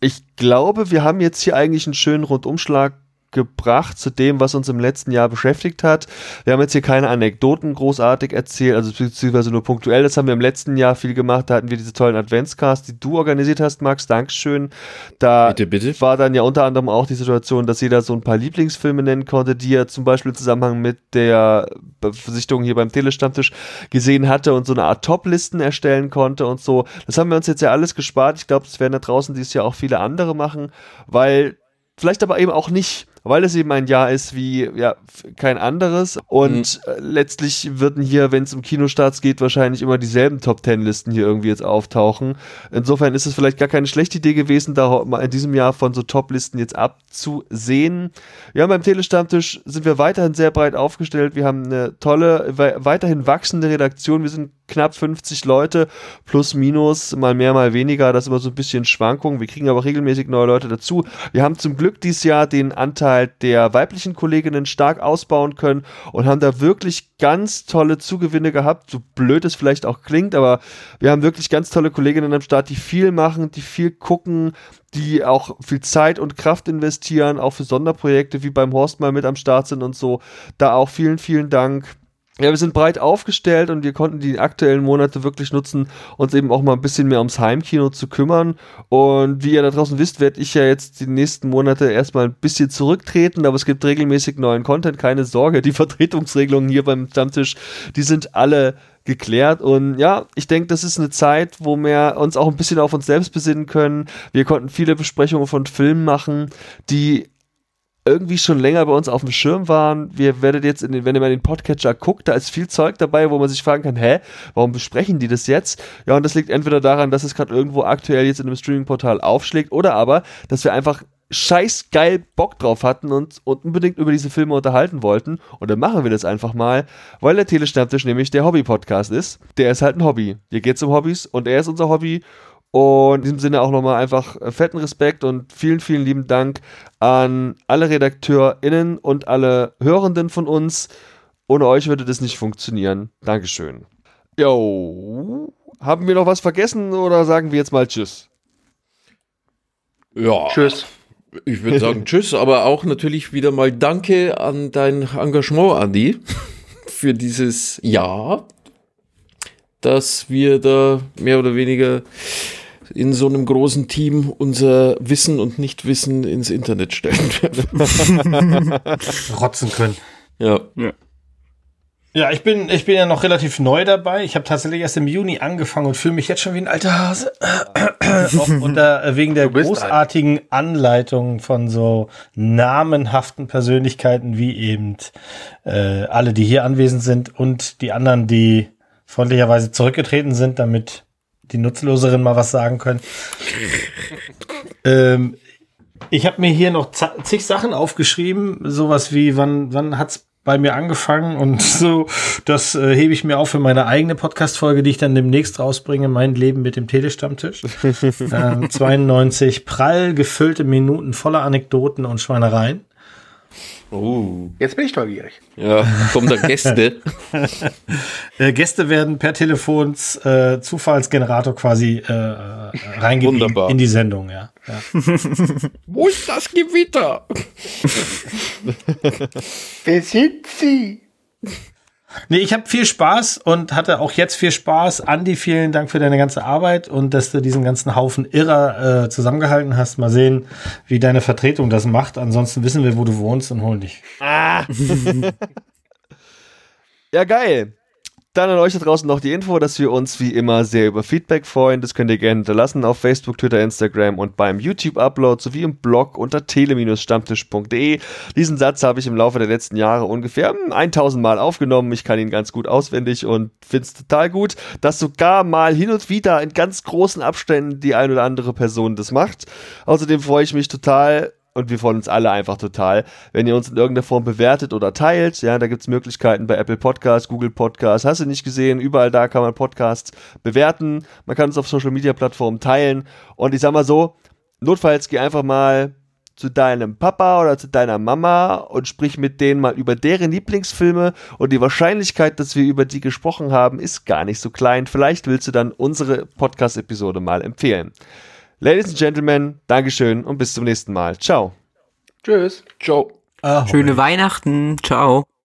Ich glaube, wir haben jetzt hier eigentlich einen schönen Rundumschlag gebracht zu dem, was uns im letzten Jahr beschäftigt hat. Wir haben jetzt hier keine Anekdoten großartig erzählt, also beziehungsweise nur punktuell. Das haben wir im letzten Jahr viel gemacht. Da hatten wir diese tollen Adventscasts, die du organisiert hast, Max. Dankeschön. Da bitte, bitte. war dann ja unter anderem auch die Situation, dass jeder so ein paar Lieblingsfilme nennen konnte, die er zum Beispiel im Zusammenhang mit der Versichtung hier beim Telestammtisch gesehen hatte und so eine Art Top-Listen erstellen konnte und so. Das haben wir uns jetzt ja alles gespart. Ich glaube, das werden da draußen dieses Jahr auch viele andere machen, weil vielleicht aber eben auch nicht weil es eben ein Jahr ist wie ja, kein anderes. Und mhm. Äh, letztlich würden hier, wenn es um Kinostarts geht, wahrscheinlich immer dieselben Top Ten Listen hier irgendwie jetzt auftauchen. Insofern ist es vielleicht gar keine schlechte Idee gewesen, da mal in diesem Jahr von so Top-Listen jetzt abzusehen. Ja, beim Telestammtisch sind wir weiterhin sehr breit aufgestellt. Wir haben eine tolle, weiterhin wachsende Redaktion. Wir sind knapp 50 Leute, plus minus, mal mehr, mal weniger. Das ist immer so ein bisschen Schwankung. Wir kriegen aber regelmäßig neue Leute dazu. Wir haben zum Glück dieses Jahr den Anteil Anteil der weiblichen Kolleginnen stark ausbauen können und haben da wirklich ganz tolle Zugewinne gehabt, so blöd es vielleicht auch klingt, aber wir haben wirklich ganz tolle Kolleginnen am Start, die viel machen, die viel gucken, die auch viel Zeit und Kraft investieren, auch für Sonderprojekte wie beim Horst mal mit am Start sind und so. Da auch vielen, vielen Dank. Ja, wir sind breit aufgestellt und wir konnten die aktuellen Monate wirklich nutzen, uns eben auch mal ein bisschen mehr ums Heimkino zu kümmern. Und wie ihr da draußen wisst, werde ich ja jetzt die nächsten Monate erstmal ein bisschen zurücktreten, aber es gibt regelmäßig neuen Content, keine Sorge. Die Vertretungsregelungen hier beim Stammtisch, die sind alle geklärt. Und ja, ich denke, das ist eine Zeit, wo wir uns auch ein bisschen auf uns selbst besinnen können. Wir konnten viele Besprechungen von Filmen machen, die irgendwie schon länger bei uns auf dem Schirm waren. Wir werdet jetzt, den, wenn ihr mal den Podcatcher guckt, da ist viel Zeug dabei, wo man sich fragen kann, hä, warum besprechen die das jetzt? Ja, und das liegt entweder daran, dass es gerade irgendwo aktuell jetzt in einem Streaming-Portal aufschlägt oder aber, dass wir einfach scheiß geil Bock drauf hatten und, und unbedingt über diese Filme unterhalten wollten. Und dann machen wir das einfach mal, weil der Telestammtisch nämlich der Hobby-Podcast ist. Der ist halt ein Hobby. Hier geht's um Hobbys und er ist unser Hobby. Und in diesem Sinne auch nochmal einfach äh, fetten Respekt und vielen, vielen lieben Dank an alle RedakteurInnen und alle Hörenden von uns. Ohne euch würde das nicht funktionieren. Dankeschön. Jo. Haben wir noch was vergessen oder sagen wir jetzt mal Tschüss? Ja. Tschüss. Ich würde sagen Tschüss, aber auch natürlich wieder mal Danke an dein Engagement, Andi, für dieses Jahr, dass wir da mehr oder weniger in so einem großen Team unser Wissen und Nichtwissen ins Internet stellen werden. Rotzen können. ja. Ja, ich bin, ich bin ja noch relativ neu dabei. Ich habe tatsächlich erst im Juni angefangen und fühle mich jetzt schon wie ein alter Hase. Auch unter, äh, wegen der großartigen Anleitung von so namenhaften Persönlichkeiten wie eben äh, alle, die hier anwesend sind und die anderen, die freundlicherweise zurückgetreten sind, damit die Nutzloseren mal was sagen können. ähm, ich habe mir hier noch zig Sachen aufgeschrieben, sowas wie wann wann hat's bei mir angefangen und so, das äh, hebe ich mir auf für meine eigene Podcast-Folge, die ich dann demnächst rausbringe, mein Leben mit dem Telestammtisch. ähm, 92 prall gefüllte Minuten voller Anekdoten und Schweinereien. Oh. Jetzt bin ich neugierig. Ja, kommen da Gäste. Äh, Gäste werden per Telefons äh, Zufallsgenerator quasi äh, äh, reingegeben in die Sendung, ja. ja. Wo ist das Gewitter? Wer sind Sie? Nee, ich habe viel Spaß und hatte auch jetzt viel Spaß. Andi, vielen Dank für deine ganze Arbeit und dass du diesen ganzen Haufen Irrer äh, zusammengehalten hast. Mal sehen, wie deine Vertretung das macht. Ansonsten wissen wir, wo du wohnst und holen dich. Ja, geil. Dann an euch da draußen noch die Info, dass wir uns wie immer sehr über Feedback freuen. Das könnt ihr gerne hinterlassen auf Facebook, Twitter, Instagram und beim YouTube-Upload sowie im Blog unter tele-stammtisch.de. Diesen Satz habe ich im Laufe der letzten Jahre ungefähr hm, 1000 Mal aufgenommen. Ich kann ihn ganz gut auswendig und finde es total gut, dass sogar mal hin und wieder in ganz großen Abständen die ein oder andere Person das macht. Außerdem freue ich mich total, und wir freuen uns alle einfach total, wenn ihr uns in irgendeiner Form bewertet oder teilt. Ja, da gibt es Möglichkeiten bei Apple Podcasts, Google Podcasts, hast du nicht gesehen, überall da kann man Podcasts bewerten. Man kann es auf Social Media Plattformen teilen. Und ich sag mal so, notfalls geh einfach mal zu deinem Papa oder zu deiner Mama und sprich mit denen mal über deren Lieblingsfilme und die Wahrscheinlichkeit, dass wir über die gesprochen haben, ist gar nicht so klein. Vielleicht willst du dann unsere Podcast-Episode mal empfehlen. Ladies and Gentlemen, Dankeschön und bis zum nächsten Mal. Ciao. Tschüss. Ciao. Schöne Weihnachten. Ciao.